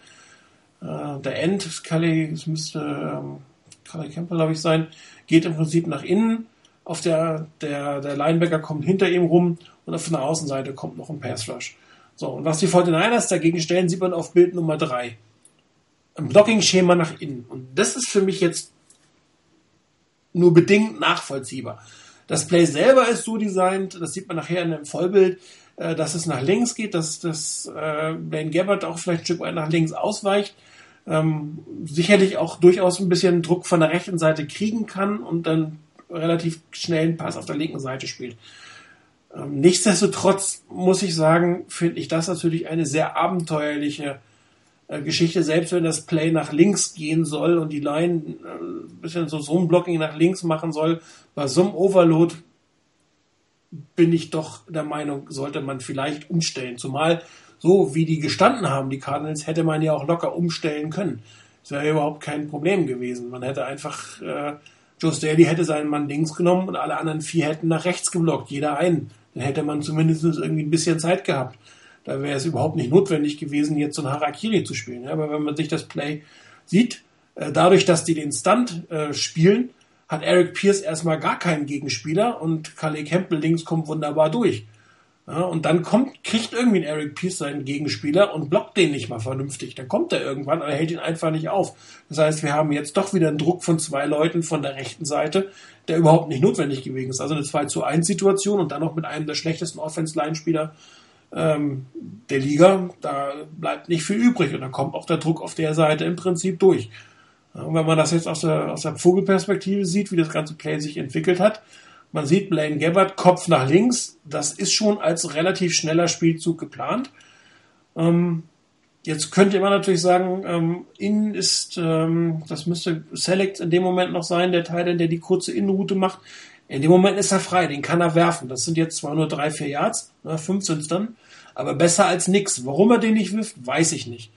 Äh, der End, es müsste ähm, Scully Campbell, glaube ich, sein, geht im Prinzip nach innen. Auf der, der, der Linebacker kommt hinter ihm rum und auf der Außenseite kommt noch ein Pass Rush. So, und was die 49ers dagegen stellen, sieht man auf Bild Nummer 3. Ein Blocking-Schema nach innen. Und das ist für mich jetzt nur bedingt nachvollziehbar. Das Play selber ist so designt, das sieht man nachher in dem Vollbild, äh, dass es nach links geht, dass das äh, Blaine Gabbard auch vielleicht ein Stück weit nach links ausweicht. Ähm, sicherlich auch durchaus ein bisschen Druck von der rechten Seite kriegen kann und dann relativ schnell einen Pass auf der linken Seite spielt. Ähm, nichtsdestotrotz muss ich sagen, finde ich das natürlich eine sehr abenteuerliche Geschichte, selbst wenn das Play nach links gehen soll und die Line äh, ein bisschen so Zone-Blocking nach links machen soll, bei so einem Overload bin ich doch der Meinung, sollte man vielleicht umstellen. Zumal so wie die gestanden haben, die Cardinals, hätte man ja auch locker umstellen können. Das wäre überhaupt kein Problem gewesen. Man hätte einfach, äh, Joe Staley hätte seinen Mann links genommen und alle anderen vier hätten nach rechts geblockt, jeder einen. Dann hätte man zumindest irgendwie ein bisschen Zeit gehabt. Da wäre es überhaupt nicht notwendig gewesen, jetzt so ein Harakiri zu spielen. Aber wenn man sich das Play sieht, äh, dadurch, dass die den Stunt äh, spielen, hat Eric Pierce erstmal gar keinen Gegenspieler und Calais Campbell links kommt wunderbar durch. Ja, und dann kommt, kriegt irgendwie ein Eric Pierce seinen Gegenspieler und blockt den nicht mal vernünftig. Dann kommt er irgendwann, aber er hält ihn einfach nicht auf. Das heißt, wir haben jetzt doch wieder einen Druck von zwei Leuten von der rechten Seite, der überhaupt nicht notwendig gewesen ist. Also eine 2 zu 1 Situation und dann noch mit einem der schlechtesten Offense-Line-Spieler ähm, der Liga. Da bleibt nicht viel übrig und dann kommt auch der Druck auf der Seite im Prinzip durch. Und wenn man das jetzt aus der, aus der Vogelperspektive sieht, wie das ganze Play sich entwickelt hat, man sieht Blaine Gabbard Kopf nach links. Das ist schon als relativ schneller Spielzug geplant. Ähm, jetzt könnte man natürlich sagen, ähm, innen ist, ähm, das müsste Select in dem Moment noch sein, der Teil, der die kurze Innenroute macht. In dem Moment ist er frei, den kann er werfen. Das sind jetzt zwar nur drei, vier Yards, ne, fünf sind es dann, aber besser als nix. Warum er den nicht wirft, weiß ich nicht.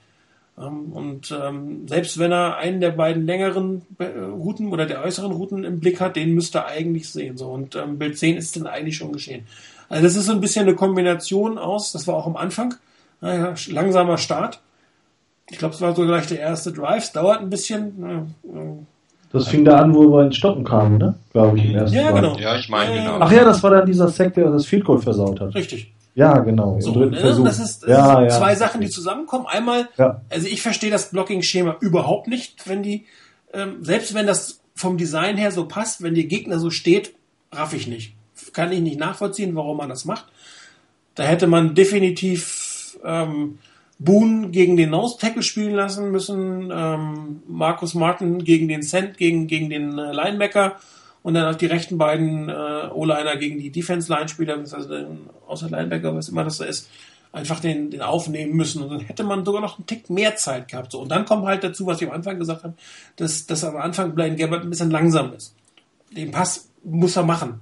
Ähm, und ähm, selbst wenn er einen der beiden längeren äh, Routen oder der äußeren Routen im Blick hat, den müsste er eigentlich sehen. So und ähm, Bild 10 ist dann eigentlich schon geschehen. Also das ist so ein bisschen eine Kombination aus, das war auch am Anfang, naja, langsamer Start. Ich glaube, es war so gleich der erste Drive, es dauert ein bisschen. Das fing da an, wo wir ins Stoppen kamen, ne? Glaube ich, im ersten Ja, genau. Ja, ich meine, genau. Ach ja, das war dann dieser Sack, der das Field Goal versaut hat. Richtig. Ja, genau. So, ne? Das ist, das ja, sind ja. zwei Sachen, die zusammenkommen. Einmal, ja. also ich verstehe das Blocking-Schema überhaupt nicht, wenn die, ähm, selbst wenn das vom Design her so passt, wenn der Gegner so steht, raff ich nicht. Kann ich nicht nachvollziehen, warum man das macht. Da hätte man definitiv ähm, Boone gegen den Nose-Tackle spielen lassen müssen, ähm, Markus Martin gegen den Cent, gegen, gegen den äh, Linebacker und dann auch die rechten beiden äh, O-Liner gegen die Defense-Line-Spieler, also den, außer Linebacker, was immer das da ist, einfach den, den aufnehmen müssen. Und dann hätte man sogar noch einen Tick mehr Zeit gehabt. So. Und dann kommt halt dazu, was ich am Anfang gesagt habe, dass, dass am Anfang Blaine Gabbard ein bisschen langsam ist. Den Pass muss er machen.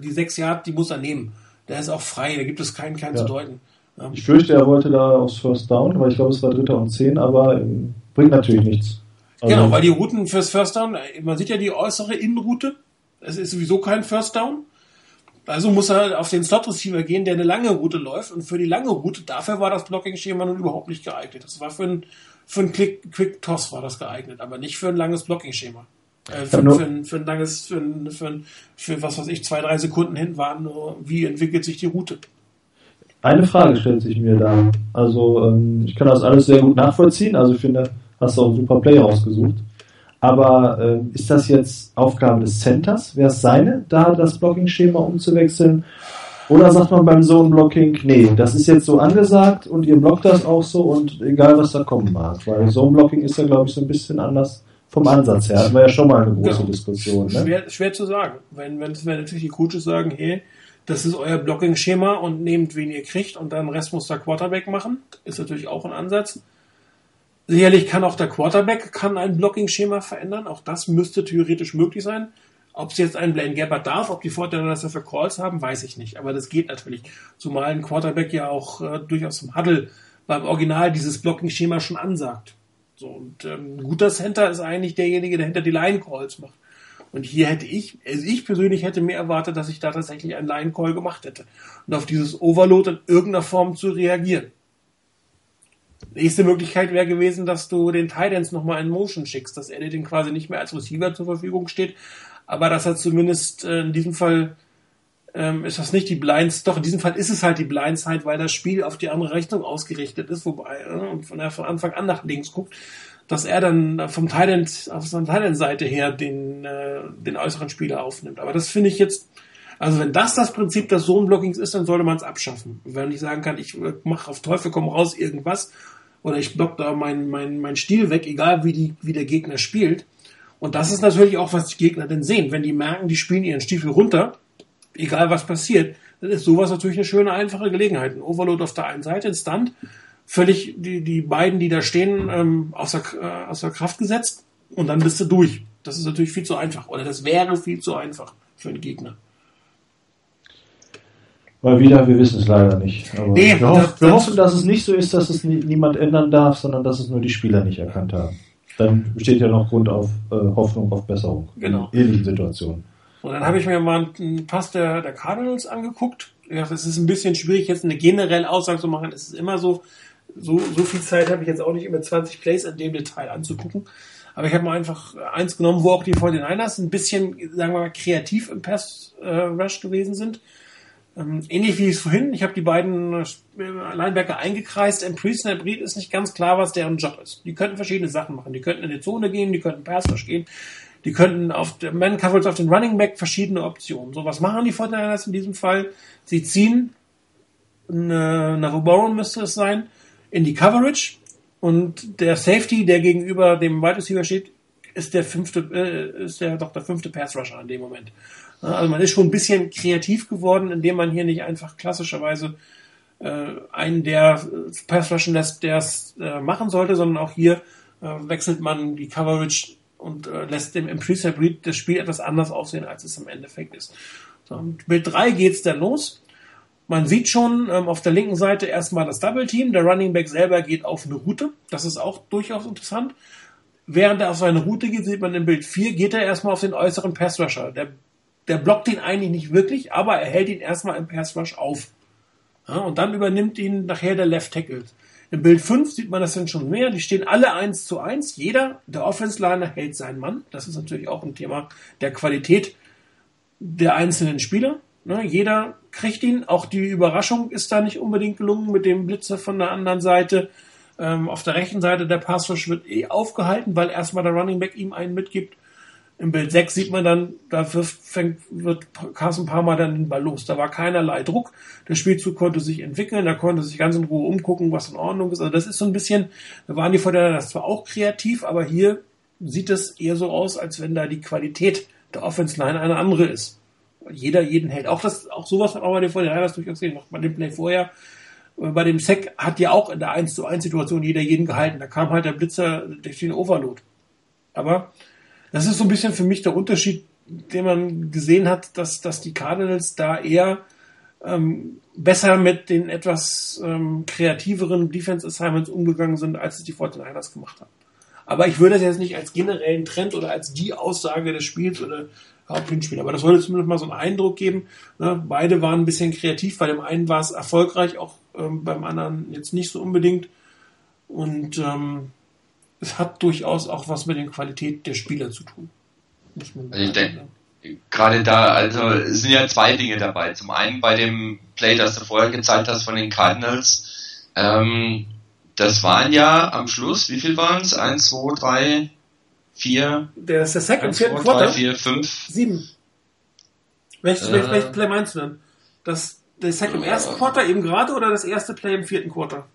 Die sechs Jahre, die muss er nehmen. Der ist auch frei, da gibt es keinen, keinen ja. zu deuten. Ja. Ich fürchte, er wollte da aufs First Down, weil ich glaube, es war Dritter und Zehn, aber ähm, bringt natürlich nichts. Also genau, weil die Routen fürs First Down, man sieht ja die äußere Innenroute, es ist sowieso kein First Down. Also muss er auf den Slot Receiver gehen, der eine lange Route läuft. Und für die lange Route, dafür war das Blocking-Schema nun überhaupt nicht geeignet. Das war für ein, für ein Quick, Quick Toss war das geeignet, aber nicht für ein langes Blocking-Schema. Äh, für, für, ein, für ein langes, für, ein, für, ein, für was weiß ich, zwei, drei Sekunden hin waren nur, wie entwickelt sich die Route. Eine Frage stellt sich mir da. Also, ähm, ich kann das alles sehr gut nachvollziehen. Also, ich finde, hast du auch einen super Play rausgesucht. Aber äh, ist das jetzt Aufgabe des Centers? Wäre es seine, da das Blocking-Schema umzuwechseln? Oder sagt man beim Zone-Blocking, nee, das ist jetzt so angesagt und ihr blockt das auch so und egal was da kommen mag. Weil Zone-Blocking ist ja, glaube ich, so ein bisschen anders vom Ansatz her. Das war ja schon mal eine große genau. Diskussion. Ne? Schwer, schwer zu sagen. Wenn, wenn, wenn natürlich die Coaches sagen, hey, das ist euer Blocking-Schema und nehmt, wen ihr kriegt und dann Rest muss der Quarterback machen, ist natürlich auch ein Ansatz. Sicherlich kann auch der Quarterback kann ein Blocking-Schema verändern. Auch das müsste theoretisch möglich sein. Ob es jetzt ein Blaine Gabbard darf, ob die Vorteile, dass er für Calls haben, weiß ich nicht. Aber das geht natürlich. Zumal ein Quarterback ja auch äh, durchaus im Huddle beim Original dieses Blocking-Schema schon ansagt. So, und ähm, ein guter Center ist eigentlich derjenige, der hinter die Line-Calls macht. Und hier hätte ich, also ich persönlich hätte mehr erwartet, dass ich da tatsächlich einen Line-Call gemacht hätte. Und auf dieses Overload in irgendeiner Form zu reagieren. Nächste Möglichkeit wäre gewesen, dass du den Titans nochmal in Motion schickst, dass er dir den quasi nicht mehr als Receiver zur Verfügung steht, aber dass er zumindest äh, in diesem Fall ähm, ist das nicht die Blinds, doch in diesem Fall ist es halt die Blindside, weil das Spiel auf die andere Richtung ausgerichtet ist, wobei äh, und von, von Anfang an nach links guckt, dass er dann vom Titan auf seiner Titan-Seite her den, äh, den äußeren Spieler aufnimmt. Aber das finde ich jetzt, also wenn das das Prinzip des Zone-Blockings ist, dann sollte man es abschaffen. Wenn ich sagen kann, ich äh, mache auf Teufel komm raus irgendwas oder ich block da mein, mein, mein Stil weg, egal wie, die, wie der Gegner spielt. Und das ist natürlich auch, was die Gegner denn sehen. Wenn die merken, die spielen ihren Stiefel runter, egal was passiert, dann ist sowas natürlich eine schöne, einfache Gelegenheit. Ein Overload auf der einen Seite, ein Stunt, völlig die, die beiden, die da stehen, ähm, außer, äh, außer Kraft gesetzt und dann bist du durch. Das ist natürlich viel zu einfach. Oder das wäre viel zu einfach für einen Gegner. Mal wieder, wir wissen es leider nicht. Aber Nee, wir, hoffen, das- wir hoffen, dass es nicht so ist, dass es nie, niemand ändern darf, sondern dass es nur die Spieler nicht erkannt haben. Dann besteht ja noch Grund auf äh, Hoffnung auf Besserung Genau. in ähnlichen Situationen. Und dann habe ich mir mal einen Pass der, der Cardinals angeguckt. Ja, es ist ein bisschen schwierig, jetzt eine generelle Aussage zu machen. Es ist immer so, so, so viel Zeit habe ich jetzt auch nicht über 20 Plays in dem Detail anzugucken. Aber ich habe mal einfach eins genommen, wo auch die 49ers ein bisschen, sagen wir mal, kreativ im Pass-Rush gewesen sind. Ähm, ähnlich wie es vorhin. Ich habe die beiden äh, Linebacker eingekreist. Im Pre-Snap Read ist nicht ganz klar, was deren Job ist. Die könnten verschiedene Sachen machen. Die könnten in die Zone gehen, die könnten Pass-Rush gehen. Die könnten auf der Man Coverage auf den Running Back verschiedene Optionen. So, was machen die 49ers in diesem Fall? Sie ziehen eine, Navarro müsste es sein, in die Coverage und der Safety, der gegenüber dem Wide Receiver steht, ist der fünfte, äh, ist der doch der fünfte Pass Rusher in dem Moment. Also man ist schon ein bisschen kreativ geworden, indem man hier nicht einfach klassischerweise äh, einen, der äh, Pass rushen lässt, der es äh, machen sollte, sondern auch hier äh, wechselt man die Coverage und äh, lässt dem im Preset Read das Spiel etwas anders aussehen, als es im Endeffekt ist. So, mit drei geht's dann los. Man sieht schon ähm, auf der linken Seite erstmal das Double Team. Der Running Back selber geht auf eine Route. Das ist auch durchaus interessant. Während er auf seine Route geht, sieht man im Bild 4, geht er erstmal auf den äußeren Pass Rusher. Der, der blockt ihn eigentlich nicht wirklich, aber er hält ihn erstmal im Pass Rush auf. Ja, und dann übernimmt ihn nachher der Left Tackle. Im Bild 5 sieht man das dann schon mehr. Die stehen alle eins zu eins. Jeder, der Offense Liner hält seinen Mann. Das ist natürlich auch ein Thema der Qualität der einzelnen Spieler. Ne, jeder kriegt ihn. Auch die Überraschung ist da nicht unbedingt gelungen mit dem Blitzer von der anderen Seite. Ähm, auf der rechten Seite der Passrush wird eh aufgehalten, weil erstmal der Running Back ihm einen mitgibt. Im Bild 6 sieht man dann, da wirft, fängt, wird Carsten Palmer dann den Ball los. Da war keinerlei Druck. Der Spielzug konnte sich entwickeln, da konnte sich ganz in Ruhe umgucken, was in Ordnung ist. Also das ist so ein bisschen, da waren die Vorteile das zwar auch kreativ, aber hier sieht es eher so aus, als wenn da die Qualität der Offense Line eine andere ist. Jeder jeden hält. Auch das, auch sowas hat auch bei den Vorteile durchaus gesehen. Noch bei dem Play vorher, äh, bei dem Sack hat ja auch in der 1 zu 1 Situation jeder jeden gehalten. Da kam halt der Blitzer durch den Overload. Aber das ist so ein bisschen für mich der Unterschied, den man gesehen hat, dass, dass die Cardinals da eher ähm, besser mit den etwas ähm, kreativeren Defense Assignments umgegangen sind, als es die 49ers gemacht haben. Aber ich würde das jetzt nicht als generellen Trend oder als die Aussage des Spiels oder Hauptspiel. Aber das sollte zumindest mal so einen Eindruck geben. Ne? Beide waren ein bisschen kreativ. Bei dem einen war es erfolgreich, auch ähm, beim anderen jetzt nicht so unbedingt. Und ähm, es hat durchaus auch was mit der Qualität der Spieler zu tun. Muss man Also ich denke, gerade da, also es sind ja zwei Dinge dabei. Zum einen bei dem Play, das du vorher gezeigt hast von den Cardinals, ähm, das waren ja am Schluss, wie viel waren es? Eins, zwei, drei, vier, Der ist der Sack im vierten drei, Quarter. vier, fünf. Sieben. Welches, Äh. welches Play meinst du denn? Das, der Sack im ersten Quarter eben gerade oder das erste Play im vierten Quarter?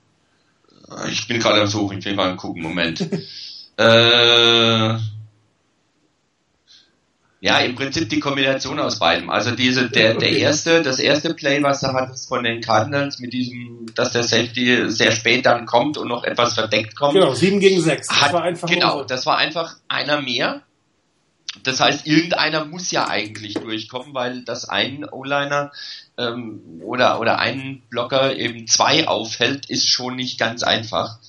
Ich bin gerade am Suchen, ich will mal gucken, Moment. *laughs* äh, ja, im Prinzip die Kombination aus beidem. Also diese, der, der erste, das erste Play, was du hattest von den Cardinals mit diesem, dass der Safety sehr spät dann kommt und noch etwas verdeckt kommt. Genau, sieben gegen sechs. Das Hat, war einfach genau, unsere- das war einfach einer mehr. Das heißt, irgendeiner muss ja eigentlich durchkommen, weil das ein O-Liner ähm, oder, oder ein Blocker eben zwei aufhält, ist schon nicht ganz einfach.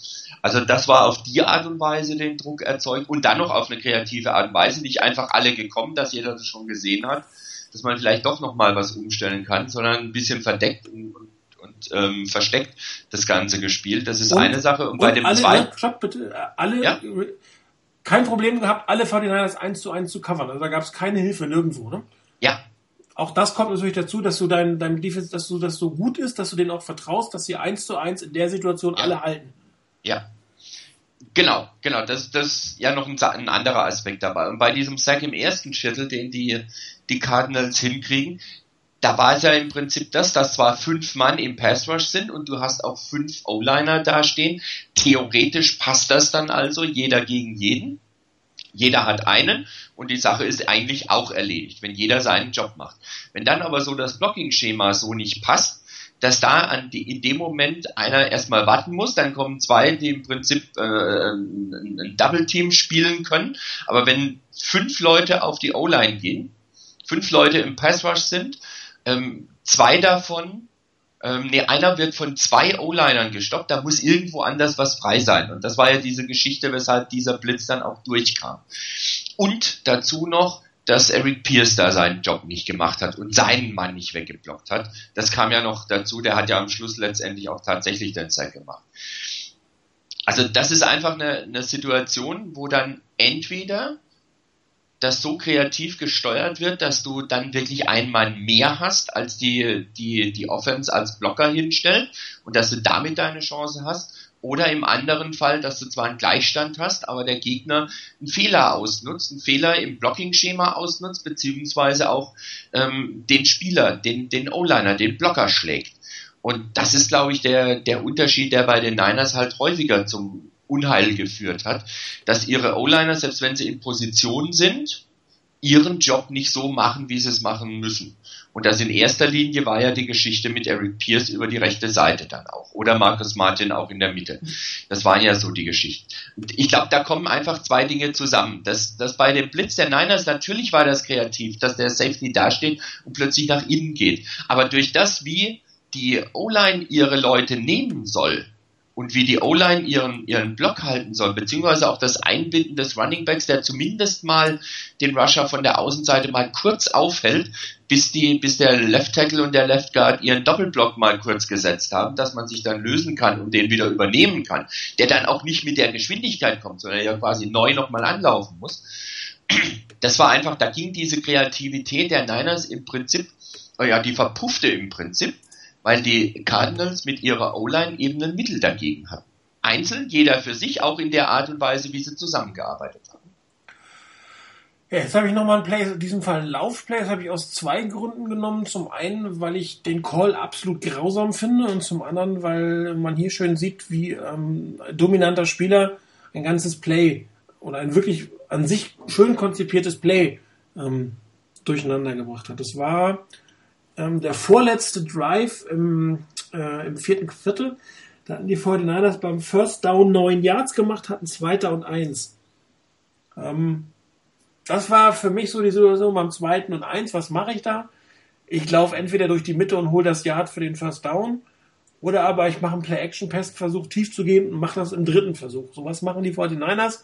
Also das war auf die Art und Weise den Druck erzeugt und dann noch auf eine kreative Art und Weise, nicht einfach alle gekommen, dass jeder das schon gesehen hat, dass man vielleicht doch nochmal was umstellen kann, sondern ein bisschen verdeckt und, und, und ähm, versteckt das Ganze gespielt. Das ist Und- eine Sache. Und, bei dem alle, zweiten, stopp bitte, alle, Ja? kein Problem gehabt, alle 49ers eins zu eins zu covern. Also da gab es keine Hilfe nirgendwo, ne? ja, Auch das kommt natürlich dazu, dass du dein, dein Defense, dass du das so gut ist, dass du denen auch vertraust, dass sie eins zu eins in der Situation Ja. alle halten. Ja. Genau, genau. Das, das ist ja noch ein, ein anderer Aspekt dabei. Und bei diesem Sack im ersten Viertel, den die, die Cardinals hinkriegen, da war es ja im Prinzip das, dass zwar fünf Mann im Pass Rush sind und du hast auch fünf O-Liner dastehen. Theoretisch passt das dann also jeder gegen jeden. Jeder hat einen und die Sache ist eigentlich auch erledigt, wenn jeder seinen Job macht. Wenn dann aber so das Blocking-Schema so nicht passt, dass da an die, in dem Moment einer erstmal warten muss, dann kommen zwei, die im Prinzip äh, ein, Double-Team spielen können. Aber wenn fünf Leute auf die O-Line gehen, fünf Leute im Pass-Rush sind, ähm, zwei davon ähm, nee, einer wird von zwei O-Linern gestoppt, da muss irgendwo anders was frei sein. Und das war ja diese Geschichte, weshalb dieser Blitz dann auch durchkam. Und dazu noch, dass Eric Pierce da seinen Job nicht gemacht hat und seinen Mann nicht weggeblockt hat. Das kam ja noch dazu, der hat ja am Schluss letztendlich auch tatsächlich den Sack gemacht. Also das ist einfach eine, eine Situation, wo dann entweder das so kreativ gesteuert wird, dass du dann wirklich einen Mann mehr hast, als die, die, die Offense als Blocker hinstellt und dass du damit deine Chance hast. Oder im anderen Fall, dass du zwar einen Gleichstand hast, aber der Gegner einen Fehler ausnutzt, einen Fehler im Blocking-Schema ausnutzt, beziehungsweise auch ähm, den Spieler, den, den O-Liner, den Blocker schlägt. Und das ist, glaube ich, der, der Unterschied, der bei den Niners halt häufiger zum Unheil geführt hat, dass ihre O-Liner, selbst wenn sie in Position sind, ihren Job nicht so machen, wie sie es machen müssen. Und das in erster Linie war ja die Geschichte mit Eric Pierce über die rechte Seite dann auch. Oder Marcus Martin auch in der Mitte. Das waren ja so die Geschichten. Und ich glaube, da kommen einfach zwei Dinge zusammen. Das, das bei dem Blitz der Niners, natürlich war das kreativ, dass der Safety dasteht und plötzlich nach innen geht. Aber durch das, wie die O-Line ihre Leute nehmen soll, und wie die O-Line ihren, ihren Block halten soll, beziehungsweise auch das Einbinden des Running Backs, der zumindest mal den Rusher von der Außenseite mal kurz aufhält, bis die, bis der Left Tackle und der Left Guard ihren Doppelblock mal kurz gesetzt haben, dass man sich dann lösen kann und den wieder übernehmen kann, der dann auch nicht mit der Geschwindigkeit kommt, sondern ja quasi neu nochmal anlaufen muss. Das war einfach, da ging diese Kreativität der Niners im Prinzip, ja, die verpuffte im Prinzip weil die Cardinals mit ihrer O-Line eben ein Mittel dagegen hatten. Einzeln, jeder für sich, auch in der Art und Weise, wie sie zusammengearbeitet haben. Ja, jetzt habe ich nochmal ein Play, in diesem Fall Laufplay, das habe ich aus zwei Gründen genommen. Zum einen, weil ich den Call absolut grausam finde und zum anderen, weil man hier schön sieht, wie ähm, dominanter Spieler ein ganzes Play oder ein wirklich an sich schön konzipiertes Play ähm, durcheinander gebracht hat. Das war ähm, der vorletzte Drive im, äh, im vierten Viertel. Da hatten die 49ers beim First Down neun Yards gemacht, hatten zweiter und eins. Ähm, das war für mich so die Situation beim zweiten und eins. Was mache ich da? Ich laufe entweder durch die Mitte und hole das Yard für den First Down. Oder aber ich mache einen Play-Action-Pass, versuche tief zu gehen und mache das im dritten Versuch. So was machen die 49ers.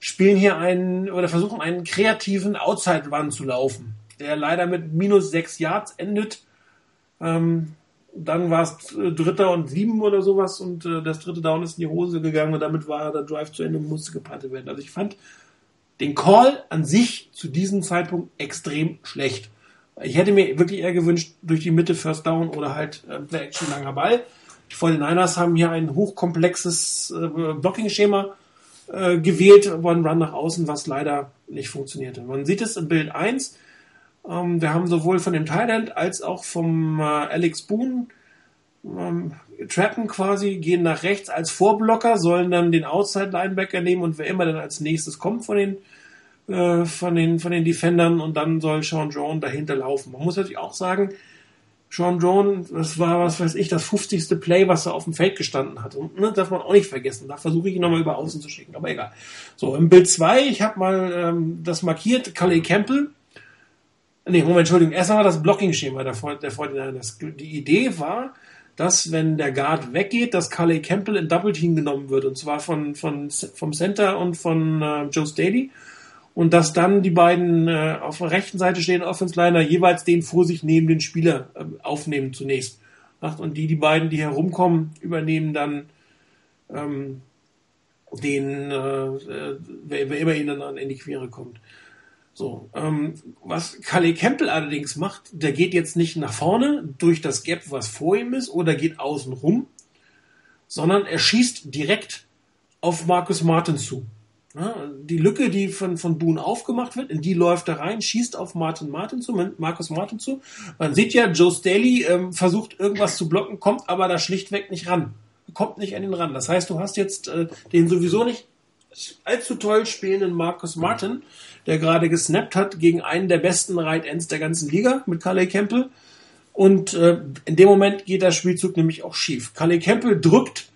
Spielen hier einen oder versuchen einen kreativen Outside-Run zu laufen der leider mit minus sechs Yards endet. Ähm, dann war es äh, Dritter und sieben oder sowas und äh, das dritte Down ist in die Hose gegangen und damit war der Drive zu Ende und musste gepantet werden. Also ich fand den Call an sich zu diesem Zeitpunkt extrem schlecht. Ich hätte mir wirklich eher gewünscht, durch die Mitte First Down oder halt äh, Play Action langer Ball. Die 49ers haben hier ein hochkomplexes äh, Blocking-Schema äh, gewählt, One Run nach außen, was leider nicht funktionierte. Man sieht es im Bild 1, ähm, wir haben sowohl von dem Thailand als auch vom äh, Alex Boone ähm, trappen quasi, gehen nach rechts als Vorblocker, sollen dann den Outside Linebacker nehmen und wer immer dann als nächstes kommt von den äh, von den von den Defendern und dann soll Sean Drone dahinter laufen. Man muss natürlich auch sagen, Sean Drone, das war, was weiß ich, das 50. Play, was er auf dem Feld gestanden hat. Und ne, darf man auch nicht vergessen. Da versuche ich ihn nochmal über außen zu schicken, aber egal. So, im Bild 2, ich habe mal ähm, das markiert, Calais Campbell, Nee, Moment, Entschuldigung. Erst einmal das Blocking-Schema der, der 49ers. Die Idee war, dass wenn der Guard weggeht, dass Carly Campbell in Double Team genommen wird. Und zwar von, von, vom Center und von äh, Joe Staley. Und dass dann die beiden äh, auf der rechten Seite stehenden Offense Liner jeweils den vor sich neben den Spieler äh, aufnehmen zunächst. Und die, die beiden, die herumkommen, übernehmen dann ähm, den, äh, äh wer, wer immer ihnen dann in die Quere kommt. So, ähm, was Calais Campbell allerdings macht, der geht jetzt nicht nach vorne durch das Gap, was vor ihm ist, oder geht außen rum, sondern er schießt direkt auf Marcus Martin zu. Ja, die Lücke, die von, von Boone aufgemacht wird, in die läuft er rein, schießt auf Martin Martin zu, Marcus Martin zu. Man sieht ja, Joe Staley ähm, versucht irgendwas zu blocken, kommt aber da schlichtweg nicht ran. Kommt nicht an ihn ran. Das heißt, du hast jetzt äh, den sowieso nicht allzu toll spielenden Marcus Martin, der gerade gesnappt hat gegen einen der besten Right Ends der ganzen Liga mit Calais Campbell. Und äh, in dem Moment geht der Spielzug nämlich auch schief. Calais Campbell drückt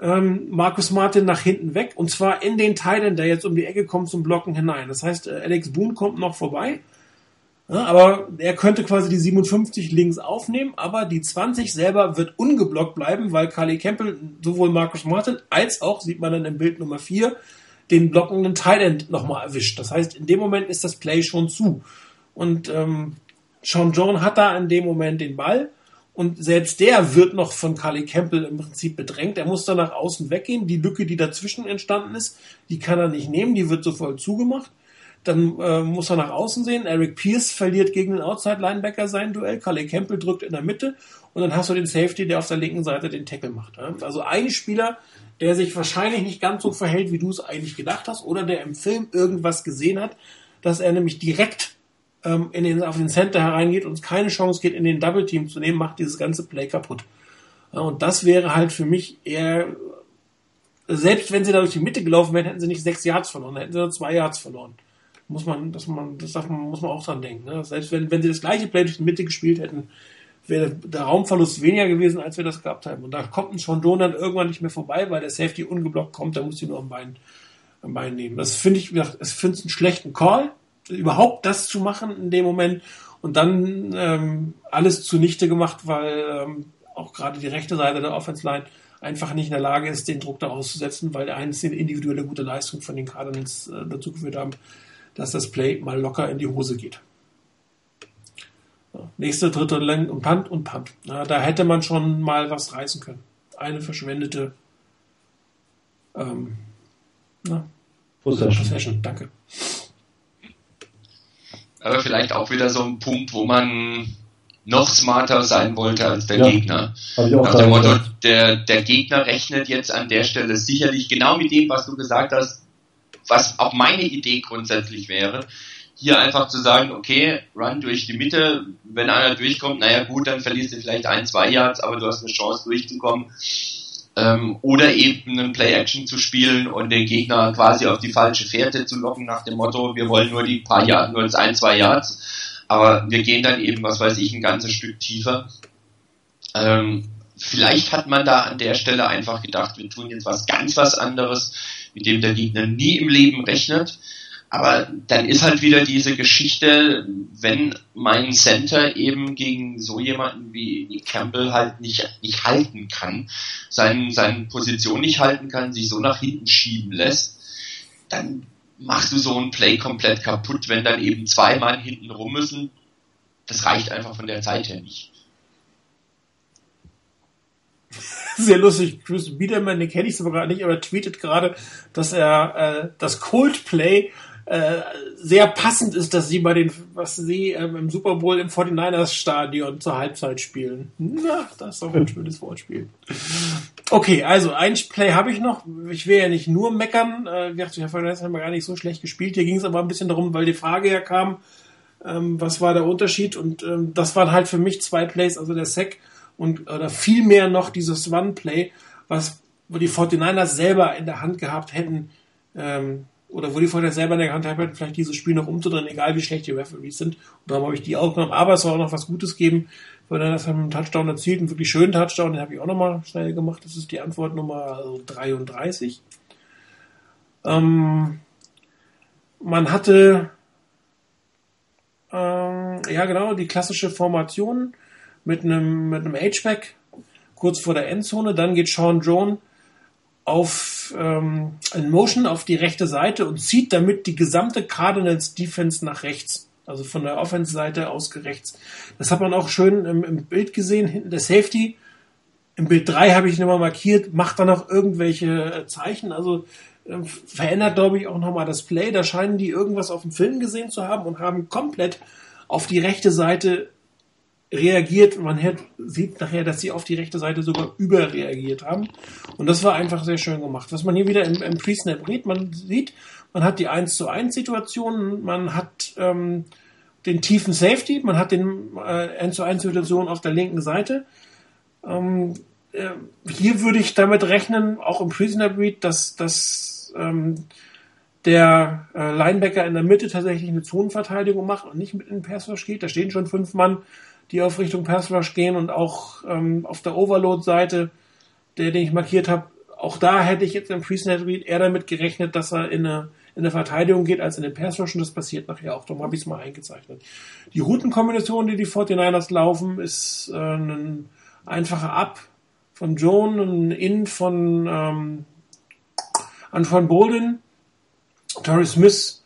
ähm, Marcus Martin nach hinten weg und zwar in den Teilen, der jetzt um die Ecke kommt zum Blocken hinein. Das heißt, äh, Alex Boone kommt noch vorbei Ja, aber er könnte quasi die 57 links aufnehmen, aber die 20 selber wird ungeblockt bleiben, weil Carly Campbell sowohl Marcus Martin als auch, sieht man dann im Bild Nummer 4, den blockenden End nochmal erwischt. Das heißt, in dem Moment ist das Play schon zu. Und ähm, Sean John hat da in dem Moment den Ball und selbst der wird noch von Carly Campbell im Prinzip bedrängt. Er muss da nach außen weggehen. Die Lücke, die dazwischen entstanden ist, die kann er nicht nehmen, die wird sofort zugemacht. Dann äh, muss er nach außen sehen. Eric Pierce verliert gegen den Outside-Linebacker sein Duell. Carly Campbell drückt in der Mitte. Und dann hast du den Safety, der auf der linken Seite den Tackle macht. Also ein Spieler, der sich wahrscheinlich nicht ganz so verhält, wie du es eigentlich gedacht hast, oder der im Film irgendwas gesehen hat, dass er nämlich direkt ähm, in den, auf den Center hereingeht und keine Chance geht, in den Double Team zu nehmen, macht dieses ganze Play kaputt. Und das wäre halt für mich eher, selbst wenn sie da durch die Mitte gelaufen wären, hätten sie nicht sechs Yards verloren, hätten sie nur zwei Yards verloren muss man, dass man, das darf man, muss man auch dran denken. Ne? Selbst wenn, wenn sie das gleiche Play durch die Mitte gespielt hätten, wäre der Raumverlust weniger gewesen, als wir das gehabt haben. Und da kommt ein Sean Don dann irgendwann nicht mehr vorbei, weil der Safety ungeblockt kommt, da muss die nur am Bein, am Bein nehmen. Das finde ich, ich finde es einen schlechten Call, überhaupt das zu machen in dem Moment und dann ähm, alles zunichte gemacht, weil ähm, auch gerade die rechte Seite der Offense Line einfach nicht in der Lage ist, den Druck da auszusetzen, weil der einzige individuelle gute Leistung von den Cardinals äh, dazu geführt haben, dass das Play mal locker in die Hose geht. Ja, nächste, dritte Länge und Punt und Punt. Ja, da hätte man schon mal was reißen können. Eine verschwendete ähm, na, Possession. Possession. Danke. Aber vielleicht auch wieder so ein Punkt, wo man noch smarter sein wollte als der ja, Gegner. Nach dem Motto, der, der Gegner rechnet jetzt an der Stelle sicherlich genau mit dem, was du gesagt hast, was auch meine Idee grundsätzlich wäre, hier einfach zu sagen, okay, run durch die Mitte, wenn einer durchkommt, naja gut, dann verlierst du vielleicht ein, zwei Yards, aber du hast eine Chance durchzukommen. Ähm, oder eben einen Play-Action zu spielen und den Gegner quasi auf die falsche Fährte zu locken nach dem Motto, wir wollen nur die paar Yards, nur das ein, zwei Yards, aber wir gehen dann eben, was weiß ich, ein ganzes Stück tiefer. Ähm, vielleicht hat man da an der Stelle einfach gedacht, wir tun jetzt was ganz was anderes mit dem der Gegner nie im Leben rechnet. Aber dann ist halt wieder diese Geschichte, wenn mein Center eben gegen so jemanden wie, Campbell halt nicht, nicht halten kann, seinen, seine Position nicht halten kann, sich so nach hinten schieben lässt, dann machst du so ein Play komplett kaputt, wenn dann eben zwei Mann hinten rum müssen. Das reicht einfach von der Zeit her nicht. sehr lustig. Chris Biederman, den kenne ich so gerade nicht, aber tweetet gerade, dass er äh, das Coldplay äh, sehr passend ist, dass sie bei den, was sie ähm, im Super Bowl im 49ers Stadion zur Halbzeit spielen. Na, das ist doch ein schönes Wortspiel. Okay, also ein Play habe ich noch. Ich will ja nicht nur meckern. Äh, ich dachte, haben wir gar nicht so schlecht gespielt. Hier ging es aber ein bisschen darum, weil die Frage ja kam, ähm, was war der Unterschied? Und ähm, das waren halt für mich zwei Plays, also der Sack und oder vielmehr noch dieses One-Play, was wo die 49ers selber in der Hand gehabt hätten, ähm, oder wo die 49ers selber in der Hand hätten, vielleicht dieses Spiel noch umzudrehen, egal wie schlecht die Referees sind. Und darum habe ich die auch genommen. Aber es soll auch noch was Gutes geben. Weil das haben einen Touchdown erzielt, einen wirklich schönen Touchdown, den habe ich auch nochmal schnell gemacht. Das ist die Antwort Nummer 33. Ähm, man hatte ähm, ja genau die klassische Formation mit einem, mit einem H-Back kurz vor der Endzone. Dann geht Sean Jones auf ähm, in Motion auf die rechte Seite und zieht damit die gesamte Cardinals Defense nach rechts. Also von der Offense-Seite aus rechts. Das hat man auch schön im, im Bild gesehen, hinten der Safety. Im Bild 3 habe ich nochmal markiert, macht dann noch irgendwelche äh, Zeichen. Also äh, verändert, glaube ich, auch nochmal das Play. Da scheinen die irgendwas auf dem Film gesehen zu haben und haben komplett auf die rechte Seite reagiert. Man sieht nachher, dass sie auf die rechte Seite sogar überreagiert haben. Und das war einfach sehr schön gemacht. Was man hier wieder im, im Pre-Snap sieht, man sieht, man hat die 1 zu 1 Situation, man hat ähm, den tiefen Safety, man hat den äh, 1 zu 1 Situation auf der linken Seite. Ähm, äh, hier würde ich damit rechnen, auch im Pre-Snap Read, dass, dass ähm, der äh, Linebacker in der Mitte tatsächlich eine Zonenverteidigung macht und nicht mit in den Pass geht. Da stehen schon fünf Mann die auf Richtung Pass Rush gehen und auch ähm, auf der Overload-Seite, der, den ich markiert habe, auch da hätte ich jetzt im Pre-Snap Read eher damit gerechnet, dass er in eine, in der Verteidigung geht als in den Pass Rush und das passiert nachher auch. Darum habe ich es mal eingezeichnet. Die Routenkombination, die die 49ers laufen, ist äh, ein einfacher Up von Joan, ein In von ähm, Antoine Bolden. Torrey Smith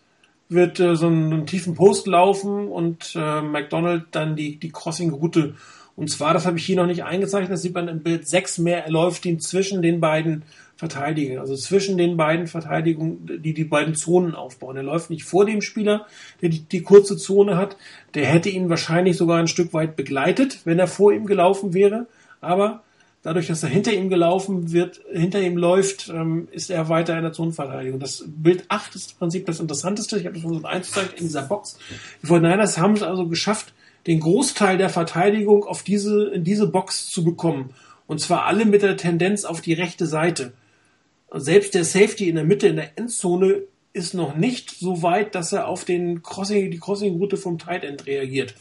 wird äh, so einen, einen, tiefen Post laufen und äh, McDonald dann die, die Crossing-Route. Und zwar, das habe ich hier noch nicht eingezeichnet, das sieht man im Bild 6 mehr, er läuft ihn zwischen den beiden Verteidigern, also zwischen den beiden Verteidigungen, die die beiden Zonen aufbauen. Er läuft nicht vor dem Spieler, der die, die kurze Zone hat, der hätte ihn wahrscheinlich sogar ein Stück weit begleitet, wenn er vor ihm gelaufen wäre, aber dadurch, dass er hinter ihm gelaufen wird, hinter ihm läuft, ähm, ist er weiter in der Zonenverteidigung. Das Bild 8 ist im Prinzip das Interessanteste. Ich habe das versucht einzuzeichnen in dieser Box. Die 49ers haben es also geschafft, den Großteil der Verteidigung auf diese, in diese Box zu bekommen. Und zwar alle mit der Tendenz auf die rechte Seite. Selbst der Safety in der Mitte, in der Endzone, ist noch nicht so weit, dass er auf den Crossing, die Crossing-Route vom Tight End reagiert.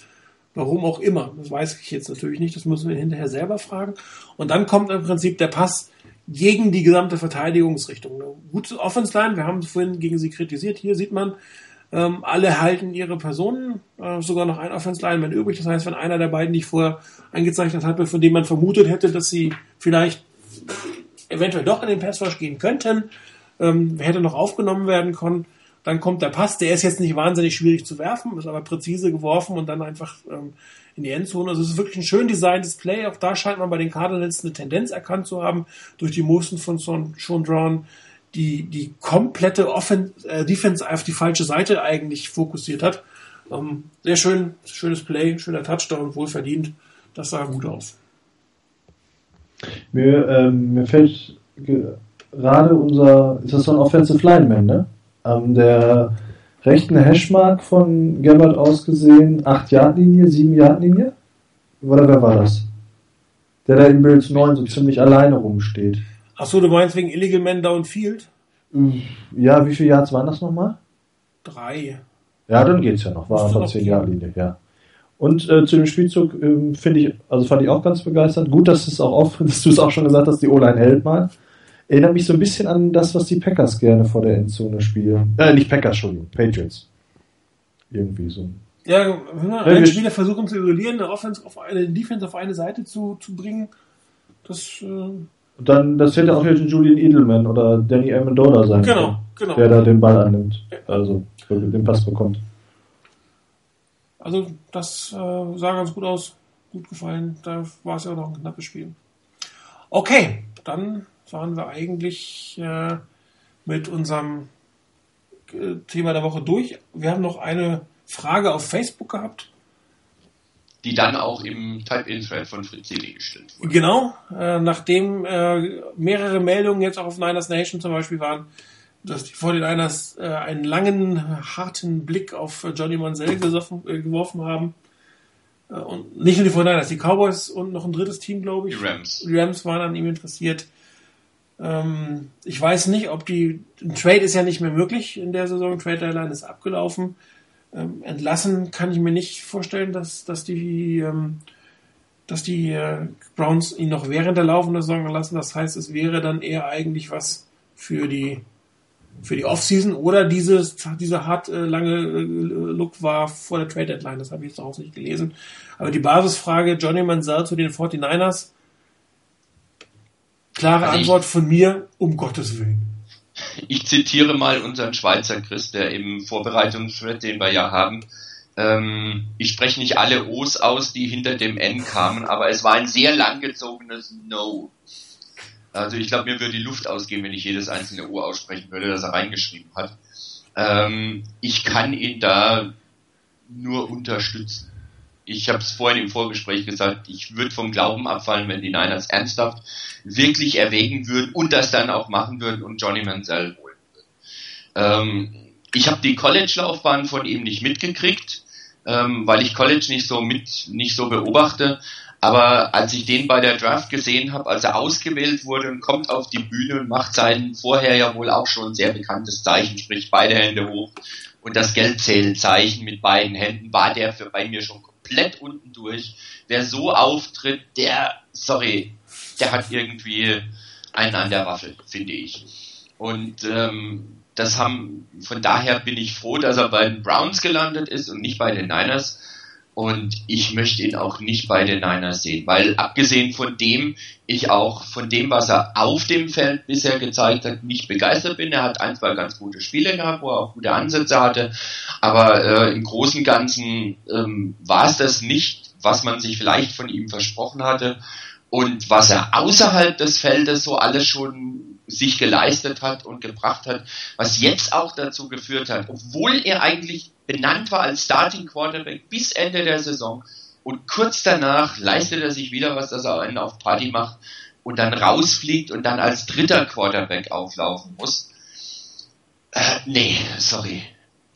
Warum auch immer. Das weiß ich jetzt natürlich nicht. Das müssen wir hinterher selber fragen. Und dann kommt im Prinzip der Pass gegen die gesamte Verteidigungsrichtung. Eine gute Offense Line. Wir haben vorhin gegen sie kritisiert. Hier sieht man, ähm, alle halten ihre Personen, äh, sogar noch ein Offense Lineman übrig. Das heißt, wenn einer der beiden nicht vorher eingezeichnet hatte, von dem man vermutet hätte, dass sie vielleicht eventuell doch in den Pass Rush gehen könnten, ähm, hätte noch aufgenommen werden können. Dann kommt der Pass, der ist jetzt nicht wahnsinnig schwierig zu werfen, ist aber präzise geworfen und dann einfach ähm, in die Endzone. Also es ist wirklich ein schön designtes Play. Auch da scheint man bei den Cardinals eine Tendenz erkannt zu haben durch die Motion von Sean Drawn, die die komplette Offen äh, Defense auf die falsche Seite eigentlich fokussiert hat. Ähm, sehr schön, schönes Play, schöner Touchdown, wohlverdient. Das sah gut aus. Mir, ähm, mir fällt gerade unser, ist das so ein Offensive Lineman, ne? An der rechten Hashmark von Gabbard ausgesehen, 8-Yard-Linie, 7-Yard-Linie? Oder wer war das? Der da in Bills 9 so ziemlich alleine rumsteht. Achso, du meinst wegen Illegal Man Downfield? Ja, wie viele Yards waren das nochmal? Drei. Ja, dann geht's ja noch. War einfach 10 Yard Linie, ja. Und äh, zu dem Spielzug äh, finde ich, also fand ich auch ganz begeistert. Gut, dass es auch auf, *laughs* dass du es auch schon gesagt hast, die O-Line hält mal. Erinnert mich so ein bisschen an das, was die Packers gerne vor der Endzone spielen. Äh, nicht Packers, Entschuldigung, Patriots. Irgendwie so. Ja, wenn Spieler versuchen zu isolieren, eine Offense auf eine Defense auf eine Seite zu, zu bringen, das. Äh dann, das hätte auch jetzt ein Julian Edelman oder Danny Amendola sein genau, können, genau. der da den Ball annimmt, also den Pass bekommt. Also das äh, sah ganz gut aus, gut gefallen. Da war es ja auch noch ein knappes Spiel. Okay, dann waren wir eigentlich äh, mit unserem äh, Thema der Woche durch. Wir haben noch eine Frage auf Facebook gehabt. Die dann auch im Type-In-Thread von Fritz Selig gestellt wurde. Genau, äh, nachdem äh, mehrere Meldungen jetzt auch auf Niners Nation zum Beispiel waren, dass die 49ers äh, einen langen, harten Blick auf Johnny Manziel gesoffen, geworfen haben. Und nicht nur die 49ers, die Cowboys und noch ein drittes Team, glaube ich. Die Rams. Die Rams waren an ihm interessiert. Ähm, ich weiß nicht, ob die, ein Trade ist ja nicht mehr möglich in der Saison, Trade Deadline ist abgelaufen. Ähm, entlassen kann ich mir nicht vorstellen, dass, dass die, ähm, dass die äh, Browns ihn noch während der laufenden Saison lassen. Das heißt, es wäre dann eher eigentlich was für die, für die Offseason oder dieses, dieser hart äh, lange äh, Look war vor der Trade Deadline. Das habe ich jetzt auch nicht gelesen. Aber die Basisfrage Johnny Manziel zu den 49ers, Klare also Antwort von mir, um Gottes Willen. Ich zitiere mal unseren Schweizer Chris, der im Vorbereitungsthread, den wir ja haben, ähm, ich spreche nicht alle O's aus, die hinter dem N kamen, aber es war ein sehr langgezogenes No. Also ich glaube, mir würde die Luft ausgehen, wenn ich jedes einzelne O aussprechen würde, das er reingeschrieben hat. Ähm, ich kann ihn da nur unterstützen ich habe es vorhin im Vorgespräch gesagt, ich würde vom Glauben abfallen, wenn die Niners ernsthaft wirklich erwägen würden und das dann auch machen würden und Johnny Manziel holen würden. Ähm, ich habe die College-Laufbahn von ihm nicht mitgekriegt, ähm, weil ich College nicht so mit, nicht so beobachte. Aber als ich den bei der Draft gesehen habe, als er ausgewählt wurde und kommt auf die Bühne und macht sein vorher ja wohl auch schon sehr bekanntes Zeichen, sprich beide Hände hoch und das Geldzählzeichen mit beiden Händen, war der für bei mir schon komplett unten durch. Wer so auftritt, der, sorry, der hat irgendwie einen an der Waffel, finde ich. Und ähm, das haben, von daher bin ich froh, dass er bei den Browns gelandet ist und nicht bei den Niners. Und ich möchte ihn auch nicht bei den Niners sehen, weil abgesehen von dem, ich auch von dem, was er auf dem Feld bisher gezeigt hat, nicht begeistert bin. Er hat ein, zwei ganz gute Spiele gehabt, wo er auch gute Ansätze hatte. Aber äh, im Großen und Ganzen ähm, war es das nicht, was man sich vielleicht von ihm versprochen hatte. Und was er außerhalb des Feldes so alles schon sich geleistet hat und gebracht hat, was jetzt auch dazu geführt hat, obwohl er eigentlich benannt war als Starting Quarterback bis Ende der Saison und kurz danach leistet er sich wieder was, dass er einen auf Party macht und dann rausfliegt und dann als dritter Quarterback auflaufen muss. Äh, nee, sorry.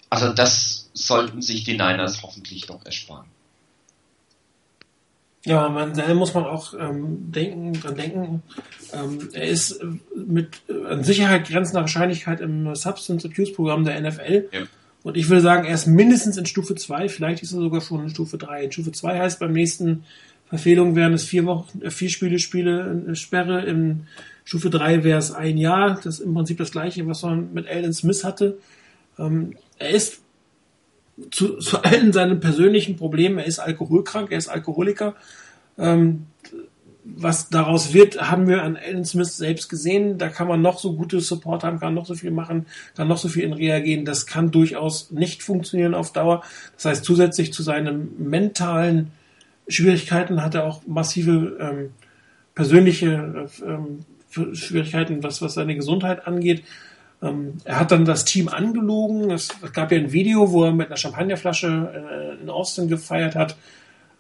Also das sollten sich die Niners hoffentlich doch ersparen. Ja, man, da muss man auch ähm, denken, dran denken. Ähm, er ist äh, mit äh, an Sicherheit grenzender Wahrscheinlichkeit im Substance Abuse Programm der NFL. Ja. Und ich würde sagen, er ist mindestens in Stufe 2, vielleicht ist er sogar schon in Stufe 3. In Stufe 2 heißt beim nächsten Verfehlung wären es vier Wochen, äh, vier Spiele, Spiele, äh, Sperre. In Stufe 3 wäre es ein Jahr. Das ist im Prinzip das gleiche, was man mit Alan Smith hatte. Ähm, er ist zu, zu allen seinen persönlichen Problemen, er ist alkoholkrank, er ist Alkoholiker. Ähm, was daraus wird, haben wir an Alan Smith selbst gesehen. Da kann man noch so gute Support haben, kann noch so viel machen, kann noch so viel in Reha. Das kann durchaus nicht funktionieren auf Dauer. Das heißt, zusätzlich zu seinen mentalen Schwierigkeiten hat er auch massive ähm, persönliche ähm, Schwierigkeiten, was, was seine Gesundheit angeht. Ähm, er hat dann das Team angelogen. Es gab ja ein Video, wo er mit einer Champagnerflasche äh, in Austin gefeiert hat.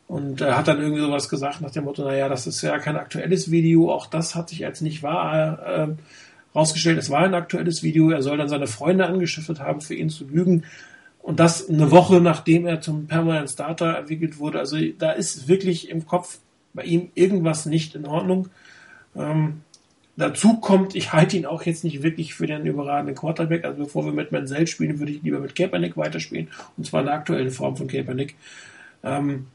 Und er hat dann irgendwie sowas gesagt nach dem Motto, naja, das ist ja kein aktuelles Video. Auch das hat sich als nicht wahr äh, rausgestellt. Es war ein aktuelles Video. Er soll dann seine Freunde angeschifft haben, für ihn zu lügen. Und das eine Woche nachdem er zum Permanent Starter entwickelt wurde. Also da ist wirklich im Kopf bei ihm irgendwas nicht in Ordnung. Ähm, Dazu kommt, ich halte ihn auch jetzt nicht wirklich für den überragenden Quarterback. Also bevor wir mit Menzel spielen, würde ich lieber mit Kaepernick weiterspielen. Und zwar in der aktuellen Form von Kaepernick. Ähm,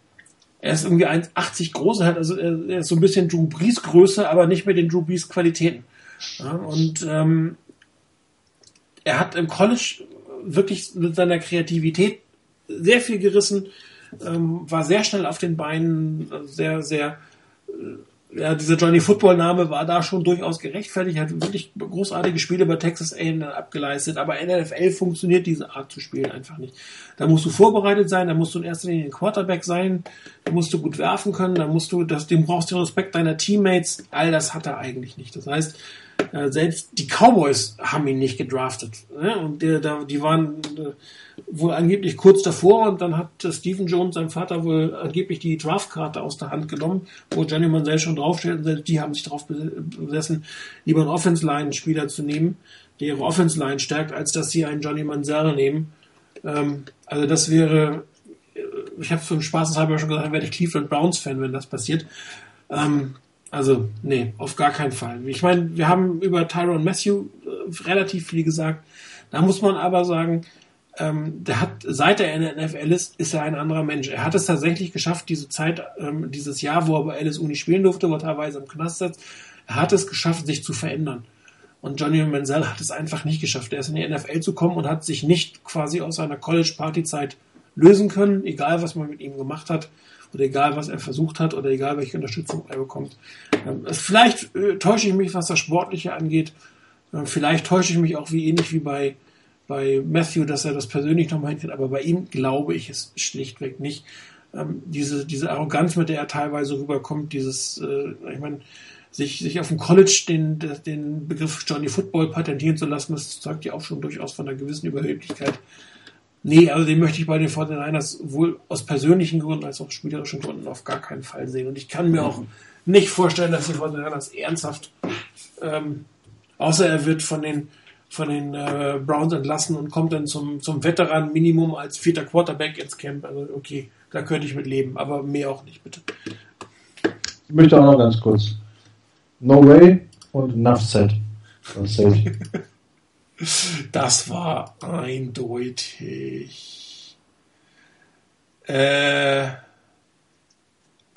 er ist irgendwie 1,80 groß, hat also er ist so ein bisschen Drew Brees Größe, aber nicht mit den Drew Brees Qualitäten. Ja, und ähm, er hat im College wirklich mit seiner Kreativität sehr viel gerissen, ähm, war sehr schnell auf den Beinen, sehr, sehr äh, ja, dieser Johnny Football Name war da schon durchaus gerechtfertigt, hat wirklich großartige Spiele bei Texas A&M abgeleistet, aber in der NFL funktioniert diese Art zu spielen einfach nicht. Da musst du vorbereitet sein, da musst du in erster Linie ein Quarterback sein, da musst du gut werfen können, da musst du, das, dem brauchst du den Respekt deiner Teammates, all das hat er eigentlich nicht. Das heißt, äh, selbst die Cowboys haben ihn nicht gedraftet. Ne? Und die, die waren äh, wohl angeblich kurz davor und dann hat Stephen Jones, sein Vater, wohl angeblich die Draftkarte aus der Hand genommen, wo Johnny Mansell schon draufsteht und die haben sich darauf besessen, lieber einen Offense-Line-Spieler zu nehmen, der ihre Offense-Line stärkt, als dass sie einen Johnny Mansell nehmen. Ähm, also das wäre, äh, ich habe für Spaßeshalber schon gesagt, werde ich Cleveland Browns-Fan, wenn das passiert. Ähm, also, nee, auf gar keinen Fall. Ich meine, wir haben über Tyron Matthew äh, relativ viel gesagt. Da muss man aber sagen, ähm, der hat, seit er in der NFL ist, ist er ein anderer Mensch. Er hat es tatsächlich geschafft, diese Zeit, ähm, dieses Jahr, wo er bei LSU nicht spielen durfte, wo er teilweise im Knast sitzt, er hat es geschafft, sich zu verändern. Und Johnny Manziel hat es einfach nicht geschafft. Er ist in die NFL zu kommen und hat sich nicht quasi aus seiner College-Party-Zeit lösen können, egal was man mit ihm gemacht hat oder egal was er versucht hat oder egal welche Unterstützung er bekommt. Ähm, vielleicht äh, täusche ich mich, was das Sportliche angeht. Äh, vielleicht täusche ich mich auch wie ähnlich wie bei bei Matthew, dass er das persönlich nochmal hinkriegt, aber bei ihm glaube ich es schlichtweg nicht. Ähm, diese, diese Arroganz, mit der er teilweise rüberkommt, dieses, äh, ich meine, sich, sich auf dem College den, den Begriff Johnny Football patentieren zu lassen, das zeugt ja auch schon durchaus von einer gewissen Überheblichkeit. Nee, also den möchte ich bei den 49ers wohl aus persönlichen Gründen als auch spielerischen Gründen auf gar keinen Fall sehen. Und ich kann mir auch nicht vorstellen, dass die 49ers ernsthaft, ähm, außer er wird von den von den äh, Browns entlassen und kommt dann zum, zum Veteran-Minimum als vierter Quarterback ins Camp. Also okay, da könnte ich mit leben, aber mehr auch nicht, bitte. Ich möchte auch noch ganz kurz. No way und enough said. *laughs* Das war eindeutig. Äh,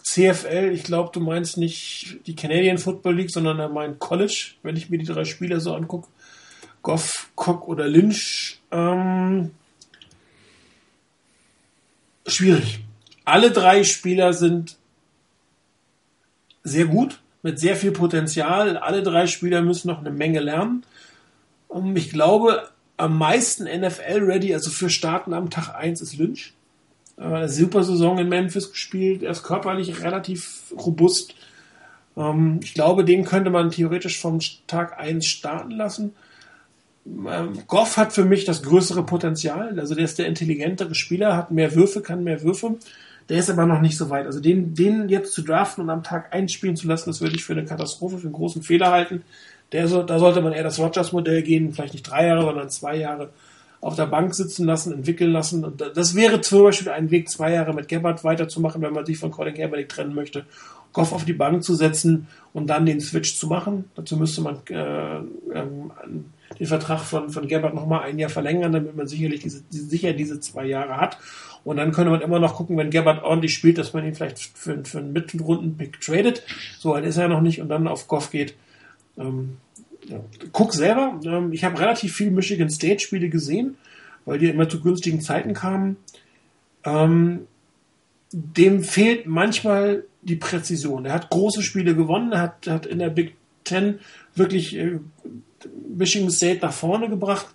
CFL, ich glaube, du meinst nicht die Canadian Football League, sondern er meint College, wenn ich mir die drei Spieler so angucke. Goff, Cook oder Lynch. Ähm, schwierig. Alle drei Spieler sind sehr gut, mit sehr viel Potenzial. Alle drei Spieler müssen noch eine Menge lernen. Und ich glaube, am meisten NFL-ready, also für Starten am Tag 1 ist Lynch. Eine super Saison in Memphis gespielt. Er ist körperlich relativ robust. Ähm, ich glaube, den könnte man theoretisch vom Tag 1 starten lassen. Goff hat für mich das größere Potenzial. Also der ist der intelligentere Spieler, hat mehr Würfe, kann mehr Würfe. Der ist aber noch nicht so weit. Also den, den jetzt zu draften und am Tag 1 spielen zu lassen, das würde ich für eine Katastrophe, für einen großen Fehler halten. Der so, da sollte man eher das Rogers-Modell gehen, vielleicht nicht drei Jahre, sondern zwei Jahre auf der Bank sitzen lassen, entwickeln lassen. Und das wäre zum Beispiel ein Weg, zwei Jahre mit Gabbard weiterzumachen, wenn man sich von Colin Kaepernick trennen möchte. Goff auf die Bank zu setzen und dann den Switch zu machen. Dazu müsste man äh, ähm, den Vertrag von, von Gabbard nochmal ein Jahr verlängern, damit man sicherlich diese, sicher diese zwei Jahre hat. Und dann könnte man immer noch gucken, wenn Gabbard ordentlich spielt, dass man ihn vielleicht für, für einen Mittelrunden-Pick tradet. So alt ist er noch nicht und dann auf Goff geht. Ähm, ja. Guck selber. Ähm, ich habe relativ viel Michigan State-Spiele gesehen, weil die immer zu günstigen Zeiten kamen. Ähm, dem fehlt manchmal die Präzision. Er hat große Spiele gewonnen, hat, hat in der Big Ten wirklich äh, Michigan State nach vorne gebracht.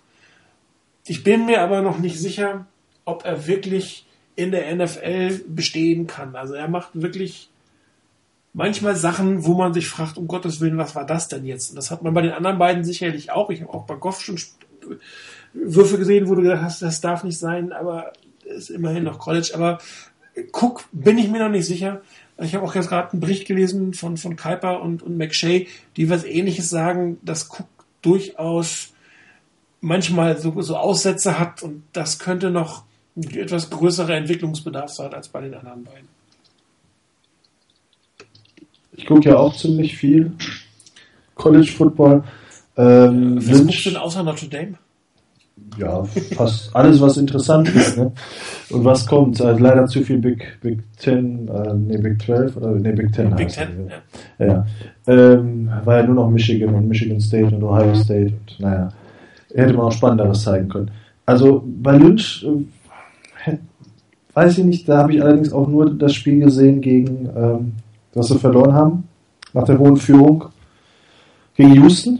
Ich bin mir aber noch nicht sicher, ob er wirklich in der NFL bestehen kann. Also er macht wirklich manchmal Sachen, wo man sich fragt, um Gottes Willen, was war das denn jetzt? Und das hat man bei den anderen beiden sicherlich auch. Ich habe auch bei Goff schon Würfe gesehen, wo du gedacht hast, das darf nicht sein, aber ist immerhin noch College. Aber guck, bin ich mir noch nicht sicher. Ich habe auch jetzt gerade einen Bericht gelesen von, von Kuiper und, und McShay, die was ähnliches sagen, dass Cook durchaus manchmal so, so Aussätze hat und das könnte noch etwas größerer Entwicklungsbedarf sein als bei den anderen beiden. Ich gucke ja auch ziemlich viel College Football. Ähm, was guckst du denn außer Notre Dame? Ja, fast alles, was interessant ist. Ne? Und was kommt? Also leider zu viel Big, Big Ten, äh, nee, Big 12 oder nee, Big Ten. Big Ten, ja. ja. Ähm, war ja nur noch Michigan und Michigan State und Ohio State und naja, hätte man auch Spannenderes zeigen können. Also bei Lynch äh, weiß ich nicht, da habe ich allerdings auch nur das Spiel gesehen gegen ähm, was sie verloren haben, nach der hohen Führung gegen Houston.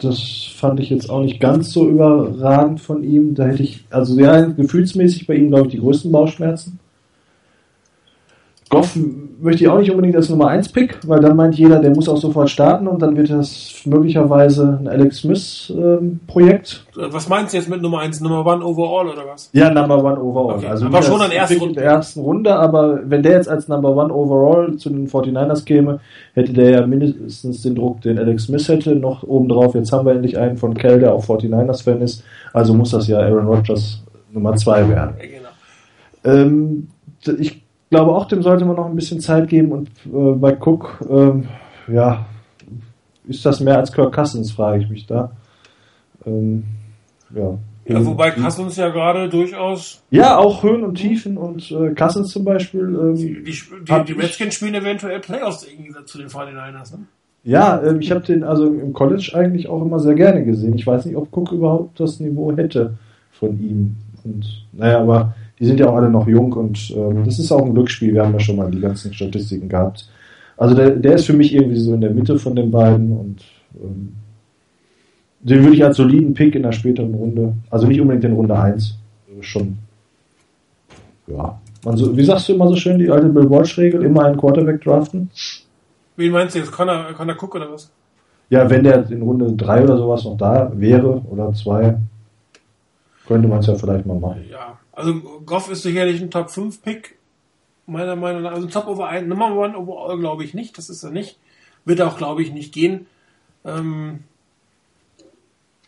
Das fand ich jetzt auch nicht ganz so überragend von ihm. Da hätte ich, also ja, gefühlsmäßig bei ihm, glaube ich, die größten Bauchschmerzen. Goff möchte ich auch nicht unbedingt als Nummer 1 Pick, weil dann meint jeder, der muss auch sofort starten und dann wird das möglicherweise ein Alex Smith ähm, Projekt. Was meinst du jetzt mit Nummer 1? Nummer 1 overall oder was? Ja, Number 1 overall. Okay. Also aber schon an ersten Runde. der ersten Runde, aber wenn der jetzt als Number 1 overall zu den 49ers käme, hätte der ja mindestens den Druck, den Alex Smith hätte, noch obendrauf. Jetzt haben wir endlich einen von Kell, der auch 49ers Fan ist. Also muss das ja Aaron Rodgers Nummer 2 werden. Ja, genau. Ähm, ich glaube auch, dem sollte man noch ein bisschen Zeit geben und äh, bei Cook, ähm, ja, ist das mehr als Kirk Cousins, frage ich mich da. Ähm, ja. Ja, wobei Cousins ja gerade durchaus. Ja, auch Höhen und Tiefen und äh, Cousins zum Beispiel. Ähm, die, die, die, die Redskins spielen eventuell Playoffs im Gegensatz zu den 49ers, ne? Ja, ähm, ich habe den also im College eigentlich auch immer sehr gerne gesehen. Ich weiß nicht, ob Cook überhaupt das Niveau hätte von ihm. Und naja, aber die sind ja auch alle noch jung und ähm, das ist auch ein Glücksspiel. Wir haben ja schon mal die ganzen Statistiken gehabt. Also der, der ist für mich irgendwie so in der Mitte von den beiden und ähm, den würde ich als soliden Pick in der späteren Runde, also nicht unbedingt in Runde 1, schon, ja. Man so, wie sagst du immer so schön, die alte Bill Walsh-Regel, immer einen Quarterback draften? Wen meinst du jetzt? Connor, Connor Cook oder was? Ja, wenn der in Runde 3 oder sowas noch da wäre oder 2, könnte man es ja vielleicht mal machen. Ja, also Goff ist sicherlich ein Top 5 Pick, meiner Meinung nach. Also Top over 1, Number 1 overall glaube ich nicht, das ist er nicht. Wird auch, glaube ich, nicht gehen. Ähm,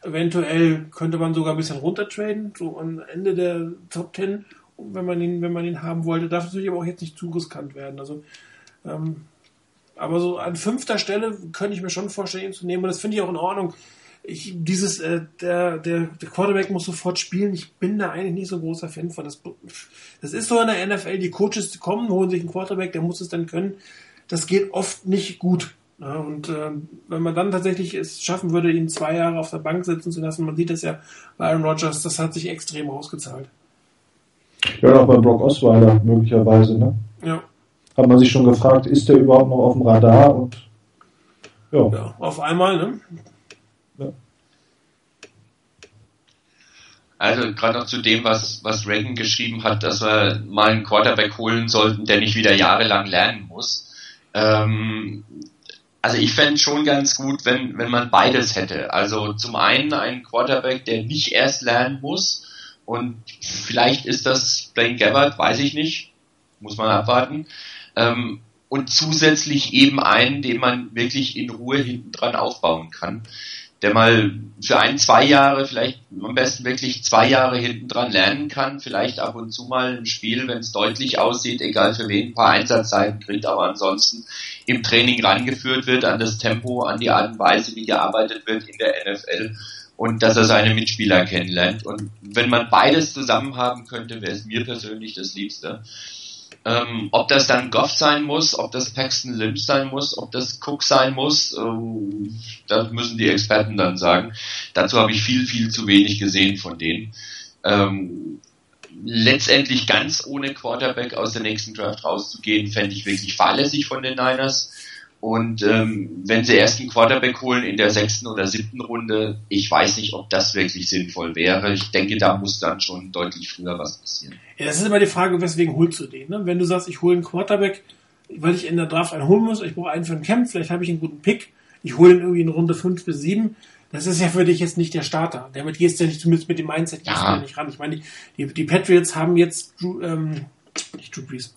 eventuell könnte man sogar ein bisschen runtertraden, so am Ende der Top 10, wenn man ihn, wenn man ihn haben wollte. Darf natürlich aber auch jetzt nicht zu riskant werden. Also, ähm, aber so an fünfter Stelle könnte ich mir schon vorstellen, ihn zu nehmen. Und das finde ich auch in Ordnung ich, dieses, äh, der, der, der Quarterback muss sofort spielen. Ich bin da eigentlich nicht so großer Fan von. Das, das ist so in der NFL. Die Coaches kommen, holen sich einen Quarterback, der muss es dann können. Das geht oft nicht gut. Ja, und äh, wenn man dann tatsächlich es schaffen würde, ihn zwei Jahre auf der Bank sitzen zu lassen, man sieht es ja bei Aaron Rodgers, das hat sich extrem ausgezahlt. Ja, auch bei Brock Osweiler möglicherweise, ne? Ja. Hat man sich schon gefragt, ist der überhaupt noch auf dem Radar und ja. ja auf einmal, ne? Also gerade noch zu dem, was, was Reagan geschrieben hat, dass wir mal einen Quarterback holen sollten, der nicht wieder jahrelang lernen muss. Ähm, also ich fände schon ganz gut, wenn, wenn man beides hätte. Also zum einen einen Quarterback, der nicht erst lernen muss und vielleicht ist das Blaine Gabbard, weiß ich nicht, muss man abwarten. Ähm, und zusätzlich eben einen, den man wirklich in Ruhe hinten dran aufbauen kann der mal für ein, zwei Jahre, vielleicht am besten wirklich zwei Jahre hinten dran lernen kann, vielleicht ab und zu mal ein Spiel, wenn es deutlich aussieht, egal für wen, ein paar Einsatzzeiten kriegt, aber ansonsten im Training rangeführt wird an das Tempo, an die Art und Weise, wie gearbeitet wird in der NFL und dass er seine Mitspieler kennenlernt. Und wenn man beides zusammen haben könnte, wäre es mir persönlich das Liebste. Ähm, ob das dann Goff sein muss, ob das Paxton Lynch sein muss, ob das Cook sein muss, äh, das müssen die Experten dann sagen. Dazu habe ich viel, viel zu wenig gesehen von denen. Ähm, letztendlich ganz ohne Quarterback aus der nächsten Draft rauszugehen, fände ich wirklich fahrlässig von den Niners. Und ähm, wenn sie erst einen Quarterback holen in der sechsten oder siebten Runde, ich weiß nicht, ob das wirklich sinnvoll wäre. Ich denke, da muss dann schon deutlich früher was passieren. Ja, das ist immer die Frage, weswegen holst du den? Ne? Wenn du sagst, ich hole einen Quarterback, weil ich in der Draft einen holen muss, ich brauche einen für ein Camp, vielleicht habe ich einen guten Pick, ich hole ihn irgendwie in Runde fünf bis sieben. Das ist ja für dich jetzt nicht der Starter. Damit gehst du ja nicht, zumindest mit dem Mindset, ja. nicht ran. Ich meine, die, die, Patriots haben jetzt, ähm, nicht Drew Brees,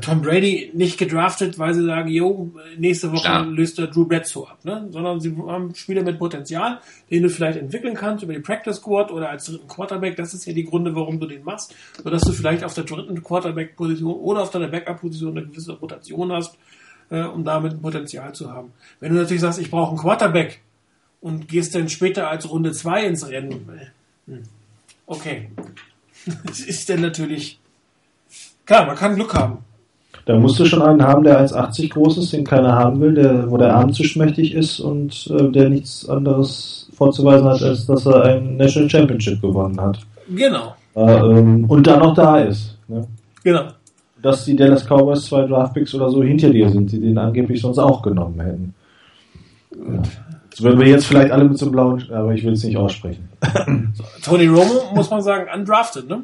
Tom Brady nicht gedraftet, weil sie sagen, jo, nächste Woche Klar. löst der Drew Bledsoe ab, ne? sondern sie haben Spieler mit Potenzial, den du vielleicht entwickeln kannst über die Practice Squad oder als dritten Quarterback. Das ist ja die Gründe, warum du den machst, sodass du vielleicht auf der dritten Quarterback-Position oder auf deiner Backup-Position eine gewisse Rotation hast, äh, um damit ein Potenzial zu haben. Wenn du natürlich sagst, ich brauche einen Quarterback und gehst dann später als Runde 2 ins Rennen, äh, hm, okay, *laughs* das ist dann natürlich Klar, man kann Glück haben. Da musst du schon einen haben, der 1,80 groß ist, den keiner haben will, der, wo der Arm zu schmächtig ist und äh, der nichts anderes vorzuweisen hat, als dass er ein National Championship gewonnen hat. Genau. Äh, ähm, und da noch da ist. Ne? Genau. Dass die Dallas Cowboys zwei Draftpicks oder so hinter dir sind, die den angeblich sonst auch genommen hätten. Ja. Das würden wir jetzt vielleicht alle mit so einem blauen, aber ich will es nicht aussprechen. Tony Romo, muss man sagen, undrafted, ne?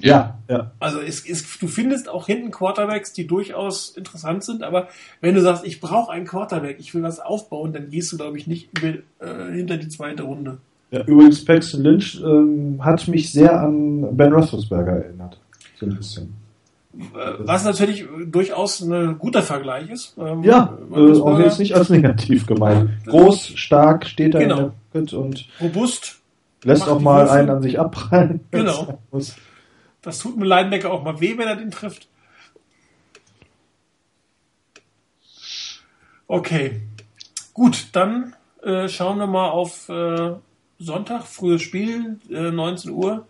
Ja, ja. Also es, es, du findest auch hinten Quarterbacks, die durchaus interessant sind, aber wenn du sagst, ich brauche einen Quarterback, ich will was aufbauen, dann gehst du, glaube ich, nicht über, äh, hinter die zweite Runde. Ja, übrigens, Paxton Lynch ähm, hat mich sehr an Ben Roethlisberger erinnert. So ein bisschen. Äh, was natürlich durchaus ein guter Vergleich ist. Ähm, ja, äh, auch jetzt nicht als negativ gemeint. Groß, stark, steht da genau. in der Pit und robust. Lässt auch mal einen an sich abprallen. Genau. *laughs* Das tut mir Linebacker auch mal weh, wenn er den trifft. Okay. Gut, dann äh, schauen wir mal auf äh, Sonntag, frühes Spiel, äh, 19 Uhr,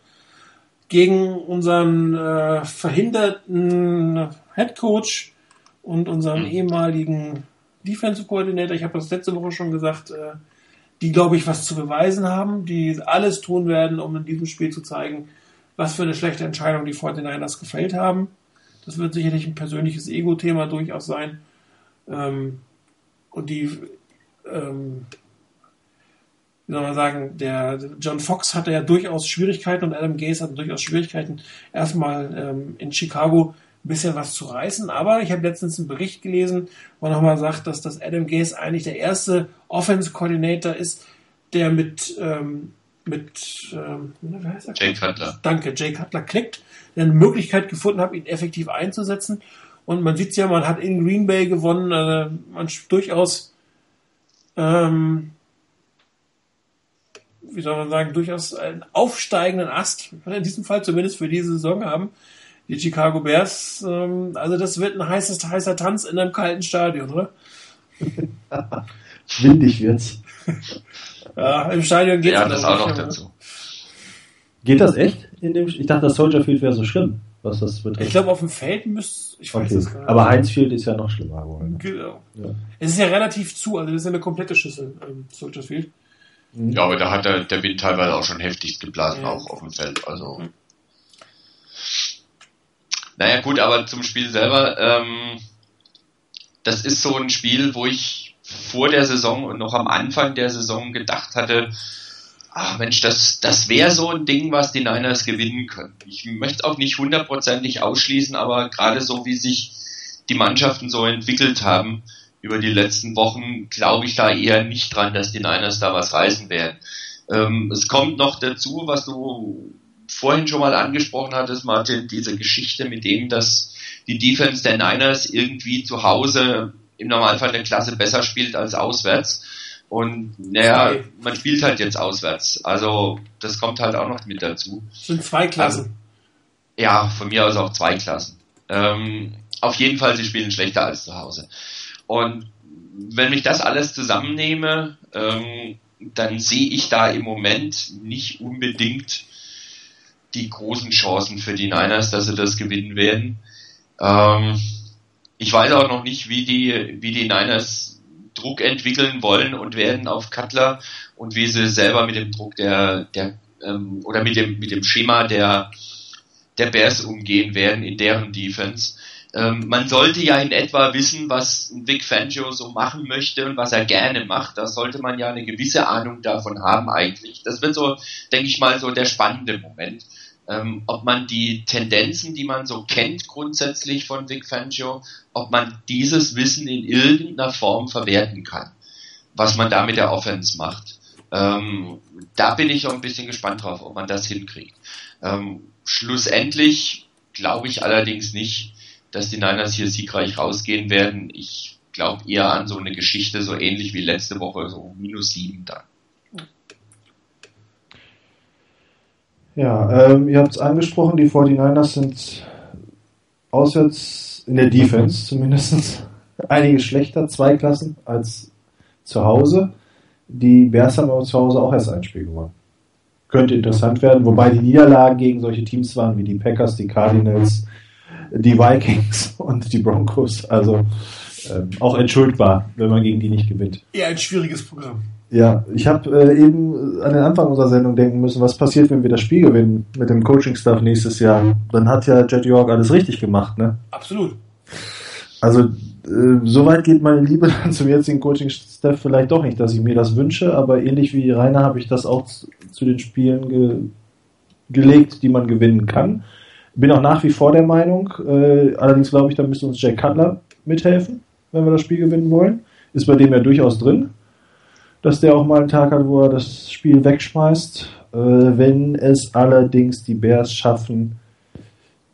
gegen unseren äh, verhinderten Head Coach und unseren ehemaligen Defensive Coordinator. Ich habe das letzte Woche schon gesagt, äh, die, glaube ich, was zu beweisen haben, die alles tun werden, um in diesem Spiel zu zeigen, was für eine schlechte Entscheidung die 49ers gefällt haben. Das wird sicherlich ein persönliches Ego-Thema durchaus sein. Ähm, und die, ähm, wie soll man sagen, der John Fox hatte ja durchaus Schwierigkeiten und Adam Gase hatte durchaus Schwierigkeiten, erstmal ähm, in Chicago ein bisschen was zu reißen. Aber ich habe letztens einen Bericht gelesen, wo nochmal sagt, dass das Adam Gase eigentlich der erste Offense-Coordinator ist, der mit ähm, mit ähm, wie heißt er? Jay Cutler. Danke, Jay Cutler klickt, der eine Möglichkeit gefunden hat, ihn effektiv einzusetzen. Und man sieht ja, man hat in Green Bay gewonnen, äh, man durchaus, ähm, wie soll man sagen, durchaus einen aufsteigenden Ast, in diesem Fall zumindest für diese Saison haben, die Chicago Bears. Ähm, also das wird ein heißes, heißer Tanz in einem kalten Stadion, oder? *laughs* Windig wird's. *laughs* Ja, im Stadion geht Ja, das auch noch dazu. Geht das echt? In dem, ich dachte, das Soldier Field wäre so schlimm, was das betrifft. Ich glaube, auf dem Feld müsste Ich weiß Okay. es gar nicht. Aber Heinzfield ist ja noch schlimmer geworden. Genau. Ja. Es ist ja relativ zu, also das ist ja eine komplette Schüssel, ähm, Soldier Field. Ja, aber da hat der, der Wind teilweise auch schon heftig geblasen, Ja. auch auf dem Feld. Also. Mhm. Naja, gut, aber zum Spiel selber, ähm, das ist so ein Spiel, wo ich vor der Saison und noch am Anfang der Saison gedacht hatte, ach Mensch, das, das wäre so ein Ding, was die Niners gewinnen können. Ich möchte es auch nicht hundertprozentig ausschließen, aber gerade so wie sich die Mannschaften so entwickelt haben über die letzten Wochen, glaube ich da eher nicht dran, dass die Niners da was reißen werden. Ähm, es kommt noch dazu, was du vorhin schon mal angesprochen hattest, Martin, diese Geschichte mit dem, dass die Defense der Niners irgendwie zu Hause im Normalfall eine Klasse besser spielt als auswärts. Und naja, man spielt halt jetzt auswärts. Also das kommt halt auch noch mit dazu. Es sind zwei Klassen. Ja, von mir aus auch zwei Klassen. Ähm, auf jeden Fall, sie spielen schlechter als zu Hause. Und wenn ich das alles zusammennehme, ähm, dann sehe ich da im Moment nicht unbedingt die großen Chancen für die Niners, dass sie das gewinnen werden. Ähm, ich weiß auch noch nicht, wie die, wie die Niners Druck entwickeln wollen und werden auf Cutler und wie sie selber mit dem Druck der, der ähm, oder mit dem, mit dem Schema der, der Bears umgehen werden in deren Defense. Ähm, man sollte ja in etwa wissen, was Vic Fangio so machen möchte und was er gerne macht. Da sollte man ja eine gewisse Ahnung davon haben eigentlich. Das wird so, denke ich mal, so der spannende Moment. Ähm, ob man die Tendenzen, die man so kennt grundsätzlich von Vic Fangio, ob man dieses Wissen in irgendeiner Form verwerten kann, was man da mit der Offense macht. Ähm, da bin ich so ein bisschen gespannt drauf, ob man das hinkriegt. Ähm, schlussendlich glaube ich allerdings nicht, dass die Niners hier siegreich rausgehen werden. Ich glaube eher an so eine Geschichte, so ähnlich wie letzte Woche, so minus sieben dann. Ja, ähm, ihr habt es angesprochen, die 49ers sind auswärts in der Defense *laughs* zumindest *laughs* einige schlechter, zwei Klassen als zu Hause. Die Bears haben aber zu Hause auch erst ein Spiel gewonnen. Könnte interessant werden, wobei die Niederlagen gegen solche Teams waren wie die Packers, die Cardinals, die Vikings *laughs* und die Broncos. Also ähm, auch entschuldbar, wenn man gegen die nicht gewinnt. Eher ein schwieriges Programm. Ja, ich habe äh, eben an den Anfang unserer Sendung denken müssen, was passiert, wenn wir das Spiel gewinnen mit dem Coaching-Staff nächstes Jahr. Dann hat ja Jet York alles richtig gemacht, ne? Absolut. Also äh, soweit geht meine Liebe dann *laughs* zum jetzigen Coaching-Staff vielleicht doch nicht, dass ich mir das wünsche, aber ähnlich wie Rainer habe ich das auch zu, zu den Spielen ge gelegt, die man gewinnen kann. Bin auch nach wie vor der Meinung, äh, allerdings glaube ich, da müsste uns Jay Cutler mithelfen, wenn wir das Spiel gewinnen wollen. Ist bei dem ja durchaus drin, dass der auch mal einen Tag hat, wo er das Spiel wegschmeißt. Äh, wenn es allerdings die Bears schaffen,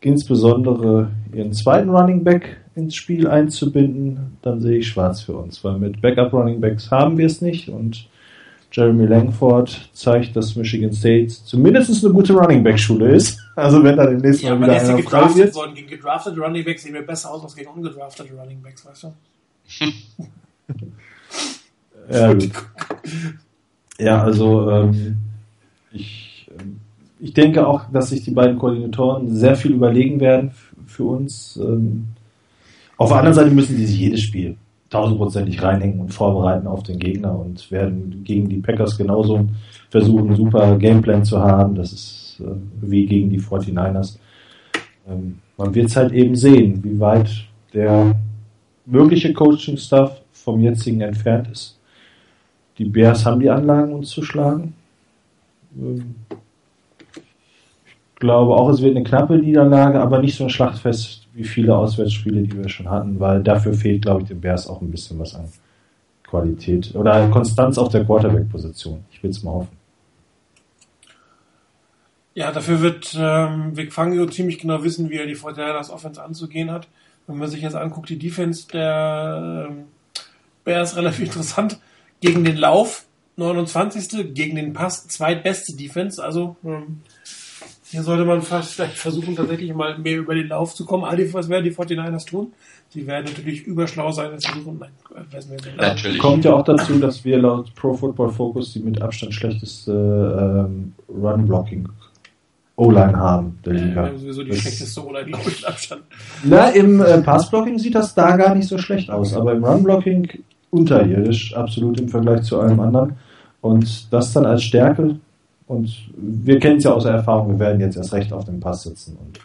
insbesondere ihren zweiten Running Back ins Spiel einzubinden, dann sehe ich schwarz für uns, weil mit Backup Running Backs haben wir es nicht und Jeremy Langford zeigt, dass Michigan State zumindest eine gute Running Back Schule ist. *laughs* Also wenn da demnächst Ja, mal wieder einer frei gedraftet wird. worden. Gegen gedraftete Running Backs sehen wir besser aus als gegen ungedraftete Running Backs, weißt du? *laughs* Ja, gut. ja also ähm, ich, ähm, ich denke auch, dass sich die beiden Koordinatoren sehr viel überlegen werden für uns. Ähm, auf der anderen Seite müssen die sich jedes Spiel tausendprozentig reinhängen und vorbereiten auf den Gegner und werden gegen die Packers genauso versuchen, einen super Gameplan zu haben. Das ist äh, wie gegen die 49ers. Ähm, man wird es halt eben sehen, wie weit der mögliche Coaching-Staff vom jetzigen entfernt ist. Die Bears haben die Anlagen, uns zu schlagen. Ähm, Ich glaube auch, es wird eine knappe Niederlage, aber nicht so ein Schlachtfest wie viele Auswärtsspiele, die wir schon hatten, weil dafür fehlt, glaube ich, den Bears auch ein bisschen was an Qualität oder Konstanz auf der Quarterback-Position. Ich will es mal hoffen. Ja, dafür wird ähm, Vic Fangio ziemlich genau wissen, wie er die 49ers Offense anzugehen hat. Wenn man sich jetzt anguckt, die Defense der ähm, Bears *laughs* relativ interessant. Gegen den Lauf 29. Gegen den Pass zweitbeste Defense. Also ähm, hier sollte man fast vielleicht versuchen, tatsächlich mal mehr über den Lauf zu kommen. All die, was werden die 49ers tun? Sie werden natürlich überschlau sein, wenn sie versuchen, nein, äh, wir nicht. Natürlich. Kommt ja auch dazu, dass wir laut Pro Football Focus die mit Abstand schlechteste ähm, Run-Blocking O-Line haben der Liga. Ja, sowieso die Das- schlechteste O-Line, glaube ich, mit Abstand. Na, im äh, Passblocking sieht das da gar nicht so schlecht aus, aber im Runblocking unterirdisch, absolut im Vergleich zu allem anderen. Und das dann als Stärke. Und wir kennen es ja aus der Erfahrung, wir werden jetzt erst recht auf dem Pass sitzen. Und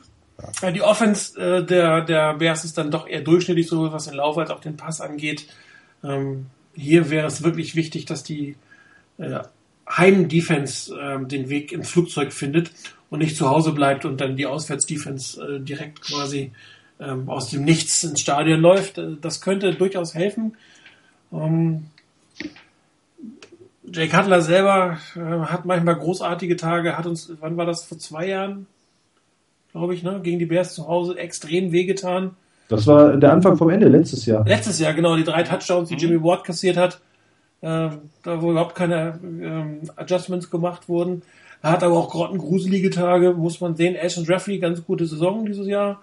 Ja, die Offense äh, der, der Bears ist dann doch eher durchschnittlich, sowohl was den Lauf als auch den Pass angeht. Ähm, hier wäre es wirklich wichtig, dass die äh, Heim-Defense ähm, den Weg ins Flugzeug findet und nicht zu Hause bleibt und dann die Auswärts-Defense äh, direkt quasi ähm, aus dem Nichts ins Stadion läuft. Äh, das könnte durchaus helfen. Ähm, Jay Cutler selber äh, hat manchmal großartige Tage, hat uns, wann war das, vor zwei Jahren, glaube ich, ne, gegen die Bears zu Hause extrem wehgetan. das war der Anfang vom Ende letztes Jahr. Letztes Jahr, genau, die drei Touchdowns, die Jimmy Ward kassiert hat, äh, da wo überhaupt keine ähm, Adjustments gemacht wurden. Er hat aber auch grottengruselige Tage, muss man sehen. Ashton Jeffrey, ganz gute Saison dieses Jahr.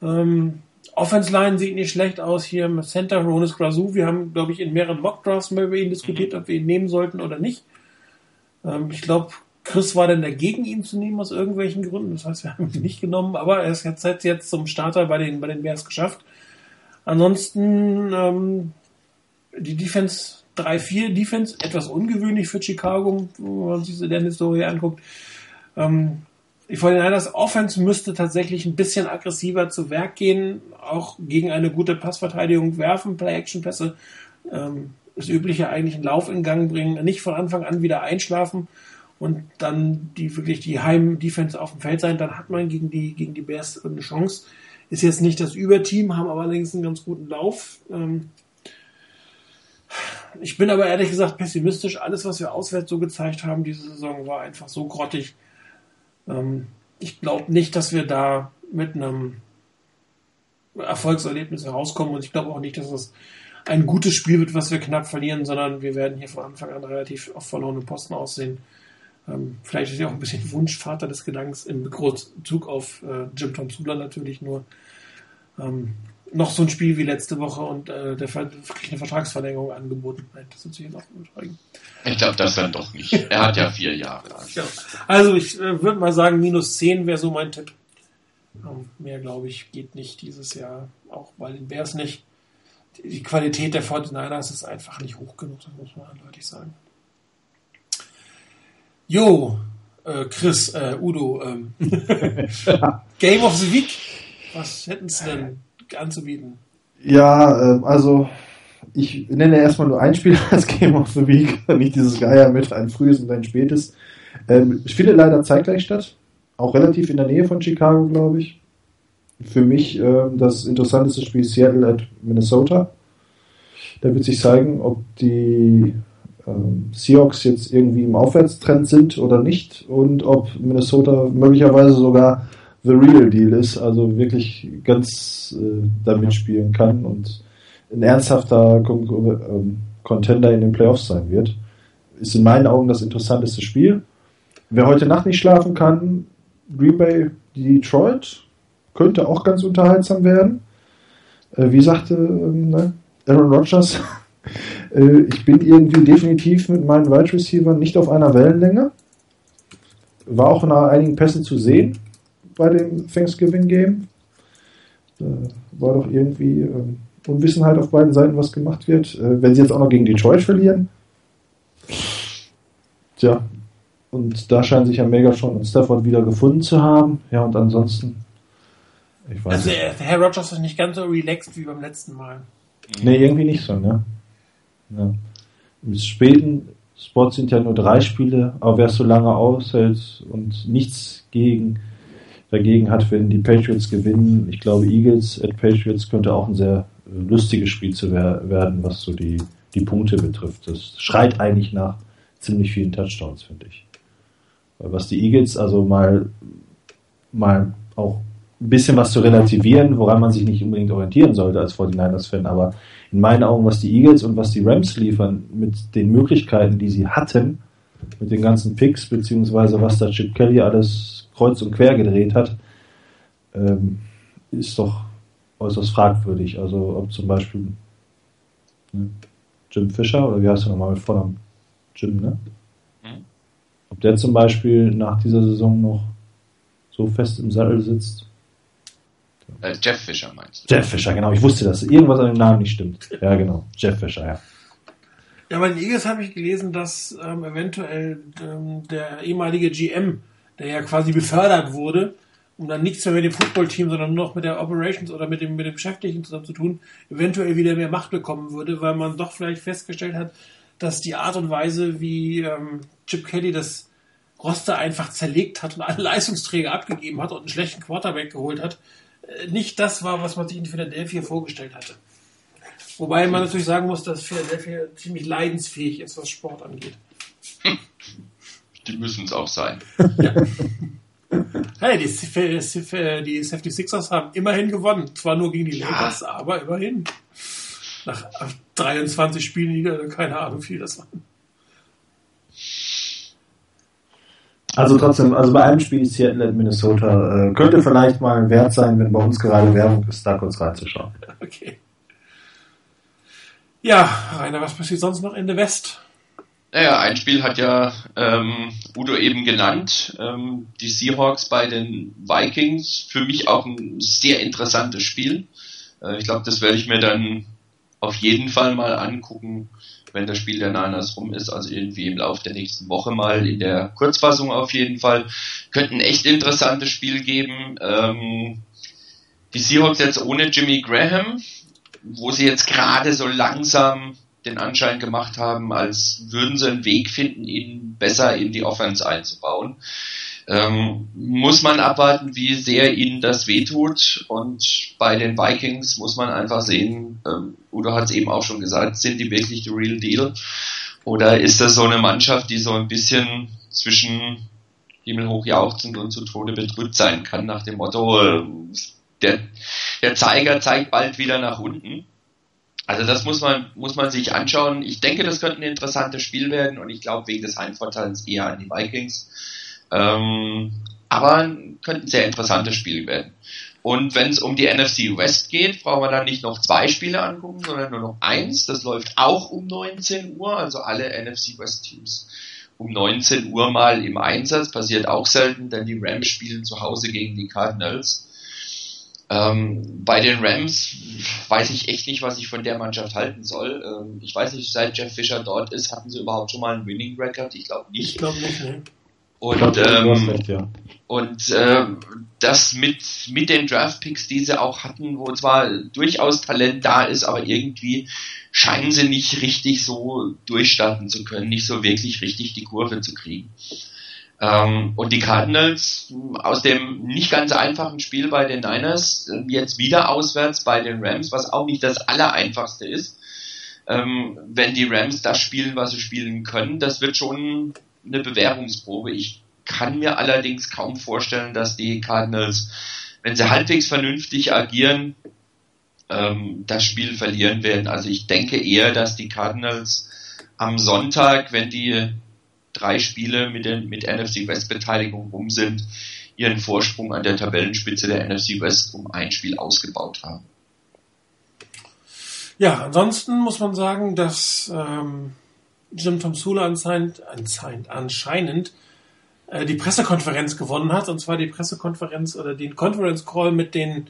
Ähm, Offense Line sieht nicht schlecht aus hier im Center, Ronis Grazou. Wir haben, glaube ich, in mehreren Mockdrafts mal über ihn diskutiert, ob wir ihn nehmen sollten oder nicht. Ähm, ich glaube, Chris war dann dagegen, ihn zu nehmen aus irgendwelchen Gründen. Das heißt, wir haben ihn nicht genommen, aber er ist jetzt, jetzt, zum Starter bei den, bei den Bears geschafft. Ansonsten ähm, die Defense 3-4 Defense, etwas ungewöhnlich für Chicago, wenn man sich so der Historie anguckt. Ähm, die 49ers Offense müsste tatsächlich ein bisschen aggressiver zu Werk gehen, auch gegen eine gute Passverteidigung werfen, Play-Action-Pässe, ähm, das Übliche eigentlich einen Lauf in Gang bringen, nicht von Anfang an wieder einschlafen und dann die wirklich die Heim-Defense auf dem Feld sein, dann hat man gegen die, gegen die Bears eine Chance. Ist jetzt nicht das Überteam, haben aber allerdings einen ganz guten Lauf. Ähm, ich bin aber ehrlich gesagt pessimistisch. Alles, was wir auswärts so gezeigt haben, diese Saison war einfach so grottig. Ähm, ich glaube nicht, dass wir da mit einem Erfolgserlebnis herauskommen und ich glaube auch nicht, dass es ein gutes Spiel wird, was wir knapp verlieren, sondern wir werden hier von Anfang an relativ auf verlorene Posten aussehen. Ähm, vielleicht ist ja auch ein bisschen Wunschvater des Gedankens im Bezug auf äh, Jim Tom Sula natürlich nur. Ähm, noch so ein Spiel wie letzte Woche und äh, der kriegt eine Vertragsverlängerung angeboten. Nein, das ist natürlich auch überzeugen. Ich glaube das dann doch nicht. Er hat ja vier Jahre. Ja. Also ich äh, würde mal sagen, minus 10 wäre so mein Tipp. Ähm, mehr, glaube ich, geht nicht dieses Jahr, auch bei den Bears nicht. Die, die Qualität der 49ers ist einfach nicht hoch genug, das muss man eindeutig sagen. Jo, äh, Chris, äh, Udo, ähm, *laughs* Game of the Week, was hätten Sie denn anzubieten? Ja, ähm, also ich nenne erstmal nur ein Spiel *laughs* als Game of the Week, *laughs* nicht dieses Geier mit ein frühes und ein spätes. Ähm, es findet leider zeitgleich statt, auch relativ in der Nähe von Chicago, glaube ich. Für mich ähm, das interessanteste Spiel Seattle at Minnesota. Da wird sich zeigen, ob die ähm, Seahawks jetzt irgendwie im Aufwärtstrend sind oder nicht und ob Minnesota möglicherweise sogar the real deal ist, also wirklich ganz äh, da mitspielen kann und ein ernsthafter Kon ähm, Contender in den Playoffs sein wird. Ist in meinen Augen das interessanteste Spiel. Wer heute Nacht nicht schlafen kann, Green Bay, Detroit, könnte auch ganz unterhaltsam werden. Äh, wie sagte ähm, ne? Aaron Rodgers, *laughs* äh, ich bin irgendwie definitiv mit meinen Wide Receivers nicht auf einer Wellenlänge. War auch nach einigen Pässen zu sehen bei dem Thanksgiving Game. Äh, war doch irgendwie ähm, Unwissenheit auf beiden Seiten, was gemacht wird. Äh, wenn sie jetzt auch noch gegen Detroit verlieren. Tja, und da scheinen sich ja Megatron und Stafford wieder gefunden zu haben. Ja, und ansonsten, ich weiß Also nicht. äh, Herr Rogers ist nicht ganz so relaxed wie beim letzten Mal. Nee, irgendwie nicht so, ne? Ja. Im späten Spot sind ja nur drei Spiele, aber wer es so lange aushält und nichts gegen, dagegen hat, wenn die Patriots gewinnen, ich glaube, Eagles at Patriots könnte auch ein sehr lustiges Spiel zu wer werden, was so die, die Punkte betrifft. Das schreit eigentlich nach ziemlich vielen Touchdowns, finde ich. Was die Eagles also mal, mal auch ein bisschen was zu relativieren, woran man sich nicht unbedingt orientieren sollte als 49ers-Fan, aber in meinen Augen, was die Eagles und was die Rams liefern, mit den Möglichkeiten, die sie hatten, mit den ganzen Picks, beziehungsweise was da Chip Kelly alles kreuz und quer gedreht hat, ähm, ist doch äußerst fragwürdig. Also ob zum Beispiel ne, Jim Fischer, oder wie heißt er nochmal mit Vornamen? Jim, ne? Mhm. Ob der zum Beispiel nach dieser Saison noch so fest im Sattel sitzt. Äh, Jeff Fischer meinst du? Jeff Fischer, genau. Ich wusste das. Irgendwas an dem Namen nicht stimmt. Ja, genau. Jeff Fischer, ja. Ja, bei den Eagles habe ich gelesen, dass ähm, eventuell ähm, der ehemalige GM, der ja quasi befördert wurde, um dann nichts mehr mit dem Footballteam, sondern nur noch mit der Operations oder mit dem, mit dem Beschäftigten zusammen zu tun, eventuell wieder mehr Macht bekommen würde, weil man doch vielleicht festgestellt hat, dass die Art und Weise, wie ähm, Chip Kelly das Roster einfach zerlegt hat und alle *laughs* Leistungsträger abgegeben hat und einen schlechten Quarterback geholt hat, äh, nicht das war, was man sich in Philadelphia vorgestellt hatte. Wobei man natürlich sagen muss, dass Philadelphia ziemlich leidensfähig ist, was Sport angeht. *laughs* Die müssen es auch sein. Ja. *laughs* Hey, die, die 76ers haben immerhin gewonnen. Zwar nur gegen die Lakers, ja. aber immerhin. Nach 23 Spielen, keine Ahnung, wie viel das waren. Also trotzdem, also bei einem Spiel Seattle in Minnesota äh, könnte vielleicht mal wert sein, wenn bei uns gerade Werbung ist, da kurz reinzuschauen. Okay. Ja, Rainer, was passiert sonst noch in der West? Naja, ein Spiel hat ja ähm, Udo eben genannt. Ähm, die Seahawks bei den Vikings. Für mich auch ein sehr interessantes Spiel. Äh, ich glaube, das werde ich mir dann auf jeden Fall mal angucken, wenn das Spiel der Niners rum ist. Also irgendwie im Laufe der nächsten Woche mal in der Kurzfassung auf jeden Fall. Könnte ein echt interessantes Spiel geben. Ähm, die Seahawks jetzt ohne Jimmy Graham, wo sie jetzt gerade so langsam den Anschein gemacht haben, als würden sie einen Weg finden, ihn besser in die Offense einzubauen. Ähm, muss man abwarten, wie sehr ihnen das wehtut. Und bei den Vikings muss man einfach sehen, ähm, Udo hat es eben auch schon gesagt, sind die wirklich the real deal? Oder ist das so eine Mannschaft, die so ein bisschen zwischen himmelhoch jauchzend und zu Tode betrübt sein kann, nach dem Motto, äh, der, der Zeiger zeigt bald wieder nach unten. Also das muss man, muss man sich anschauen. Ich denke, das könnte ein interessantes Spiel werden und ich glaube wegen des Heimvorteils eher an die Vikings. Ähm, aber könnte ein sehr interessantes Spiel werden. Und wenn es um die NFC West geht, brauchen wir dann nicht noch zwei Spiele angucken, sondern nur noch eins. Das läuft auch um 19 Uhr, also alle NFC West Teams um 19 Uhr mal im Einsatz. Passiert auch selten, denn die Rams spielen zu Hause gegen die Cardinals. Ähm, bei den Rams weiß ich echt nicht, was ich von der Mannschaft halten soll. Ähm, ich weiß nicht, seit Jeff Fischer dort ist, hatten sie überhaupt schon mal einen Winning Record? Ich glaube nicht. Ich glaube nicht, ne? Und, glaub, ähm, recht, ja. und ähm, das mit, mit den Draftpicks, die sie auch hatten, wo zwar durchaus Talent da ist, aber irgendwie scheinen sie nicht richtig so durchstarten zu können, nicht so wirklich richtig die Kurve zu kriegen. Ähm, und die Cardinals aus dem nicht ganz einfachen Spiel bei den Niners jetzt wieder auswärts bei den Rams, was auch nicht das allereinfachste ist. Ähm, wenn die Rams das spielen, was sie spielen können, das wird schon eine Bewährungsprobe. Ich kann mir allerdings kaum vorstellen, dass die Cardinals, wenn sie halbwegs vernünftig agieren, ähm, das Spiel verlieren werden. Also ich denke eher, dass die Cardinals am Sonntag, wenn die drei Spiele mit, den, mit NFC West Beteiligung rum sind, ihren Vorsprung an der Tabellenspitze der NFC West um ein Spiel ausgebaut haben. Ja, ansonsten muss man sagen, dass ähm, Jim Tom Sula anscheinend, anscheinend, anscheinend äh, die Pressekonferenz gewonnen hat, und zwar die Pressekonferenz oder den Conference Call mit den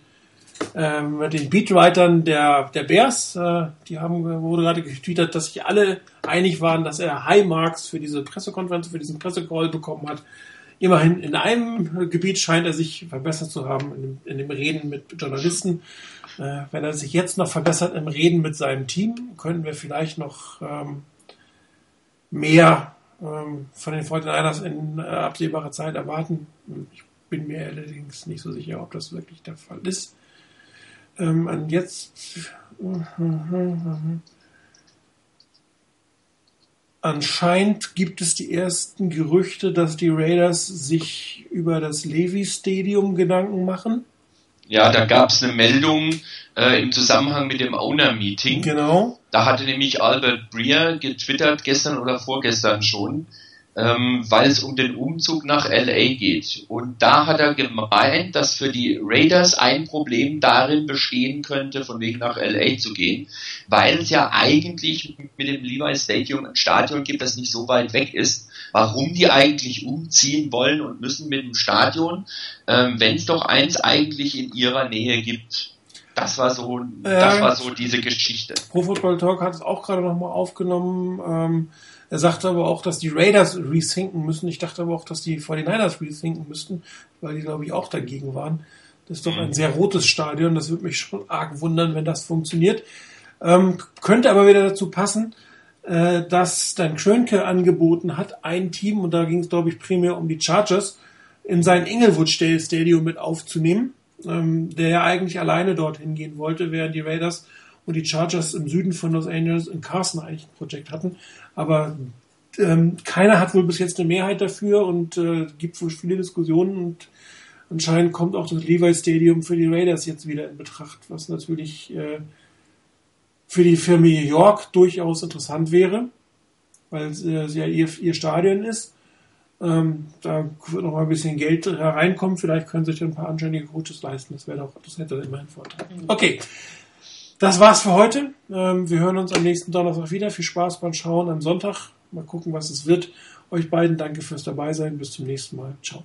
ähm, mit den Beatwritern der, der Bears. Äh, die haben, wurde gerade getwittert, dass sich alle einig waren, dass er High Marks für diese Pressekonferenz, für diesen Pressecall bekommen hat. Immerhin in einem Gebiet scheint er sich verbessert zu haben, in dem, in dem Reden mit Journalisten. Äh, wenn er sich jetzt noch verbessert im Reden mit seinem Team, können wir vielleicht noch ähm, mehr ähm, von den 49ers in äh, absehbarer Zeit erwarten. Ich bin mir allerdings nicht so sicher, ob das wirklich der Fall ist. Ähm, und jetzt. Anscheinend gibt es die ersten Gerüchte, dass die Raiders sich über das Levy Stadium Gedanken machen. Ja, da gab es eine Meldung äh, im Zusammenhang mit dem Owner-Meeting. Genau. Da hatte nämlich Albert Breer getwittert, gestern oder vorgestern schon, ähm, weil es um den Umzug nach LA geht. Und da hat er gemeint, dass für die Raiders ein Problem darin bestehen könnte, von wegen nach LA zu gehen, weil es ja eigentlich mit dem Levi Stadium ein Stadion gibt, das nicht so weit weg ist. Warum die eigentlich umziehen wollen und müssen mit dem Stadion, ähm, wenn es doch eins eigentlich in ihrer Nähe gibt. Das war so, das war so diese Geschichte. Pro Football Talk hat es auch gerade nochmal aufgenommen. Ähm, er sagte aber auch, dass die Raiders rethinken müssen. Ich dachte aber auch, dass die 49ers rethinken müssten, weil die, glaube ich, auch dagegen waren. Das ist doch ein mhm. sehr rotes Stadion. Das würde mich schon arg wundern, wenn das funktioniert. Ähm, könnte aber wieder dazu passen, äh, dass dann Krönke angeboten hat, ein Team, und da ging es, glaube ich, primär um die Chargers, in sein Inglewood Stadium mit aufzunehmen, ähm, der ja eigentlich alleine dorthin gehen wollte, während die Raiders und die Chargers im Süden von Los Angeles in Carson eigentlich ein Projekt hatten. Aber ähm, keiner hat wohl bis jetzt eine Mehrheit dafür und äh, gibt wohl viele Diskussionen und anscheinend kommt auch das Levi Stadium für die Raiders jetzt wieder in Betracht, was natürlich äh, für die Familie York durchaus interessant wäre, weil es äh, ja ihr, ihr Stadion ist. Ähm, da wird noch mal ein bisschen Geld hereinkommen. Vielleicht können sich ein paar anständige Coaches leisten. Das wäre doch, das hätte immer einen Vorteil. Okay. Das war's für heute. Ähm, wir hören uns am nächsten Donnerstag wieder. Viel Spaß beim Schauen am Sonntag. Mal gucken, was es wird. Euch beiden danke fürs Dabeisein. Bis zum nächsten Mal. Ciao.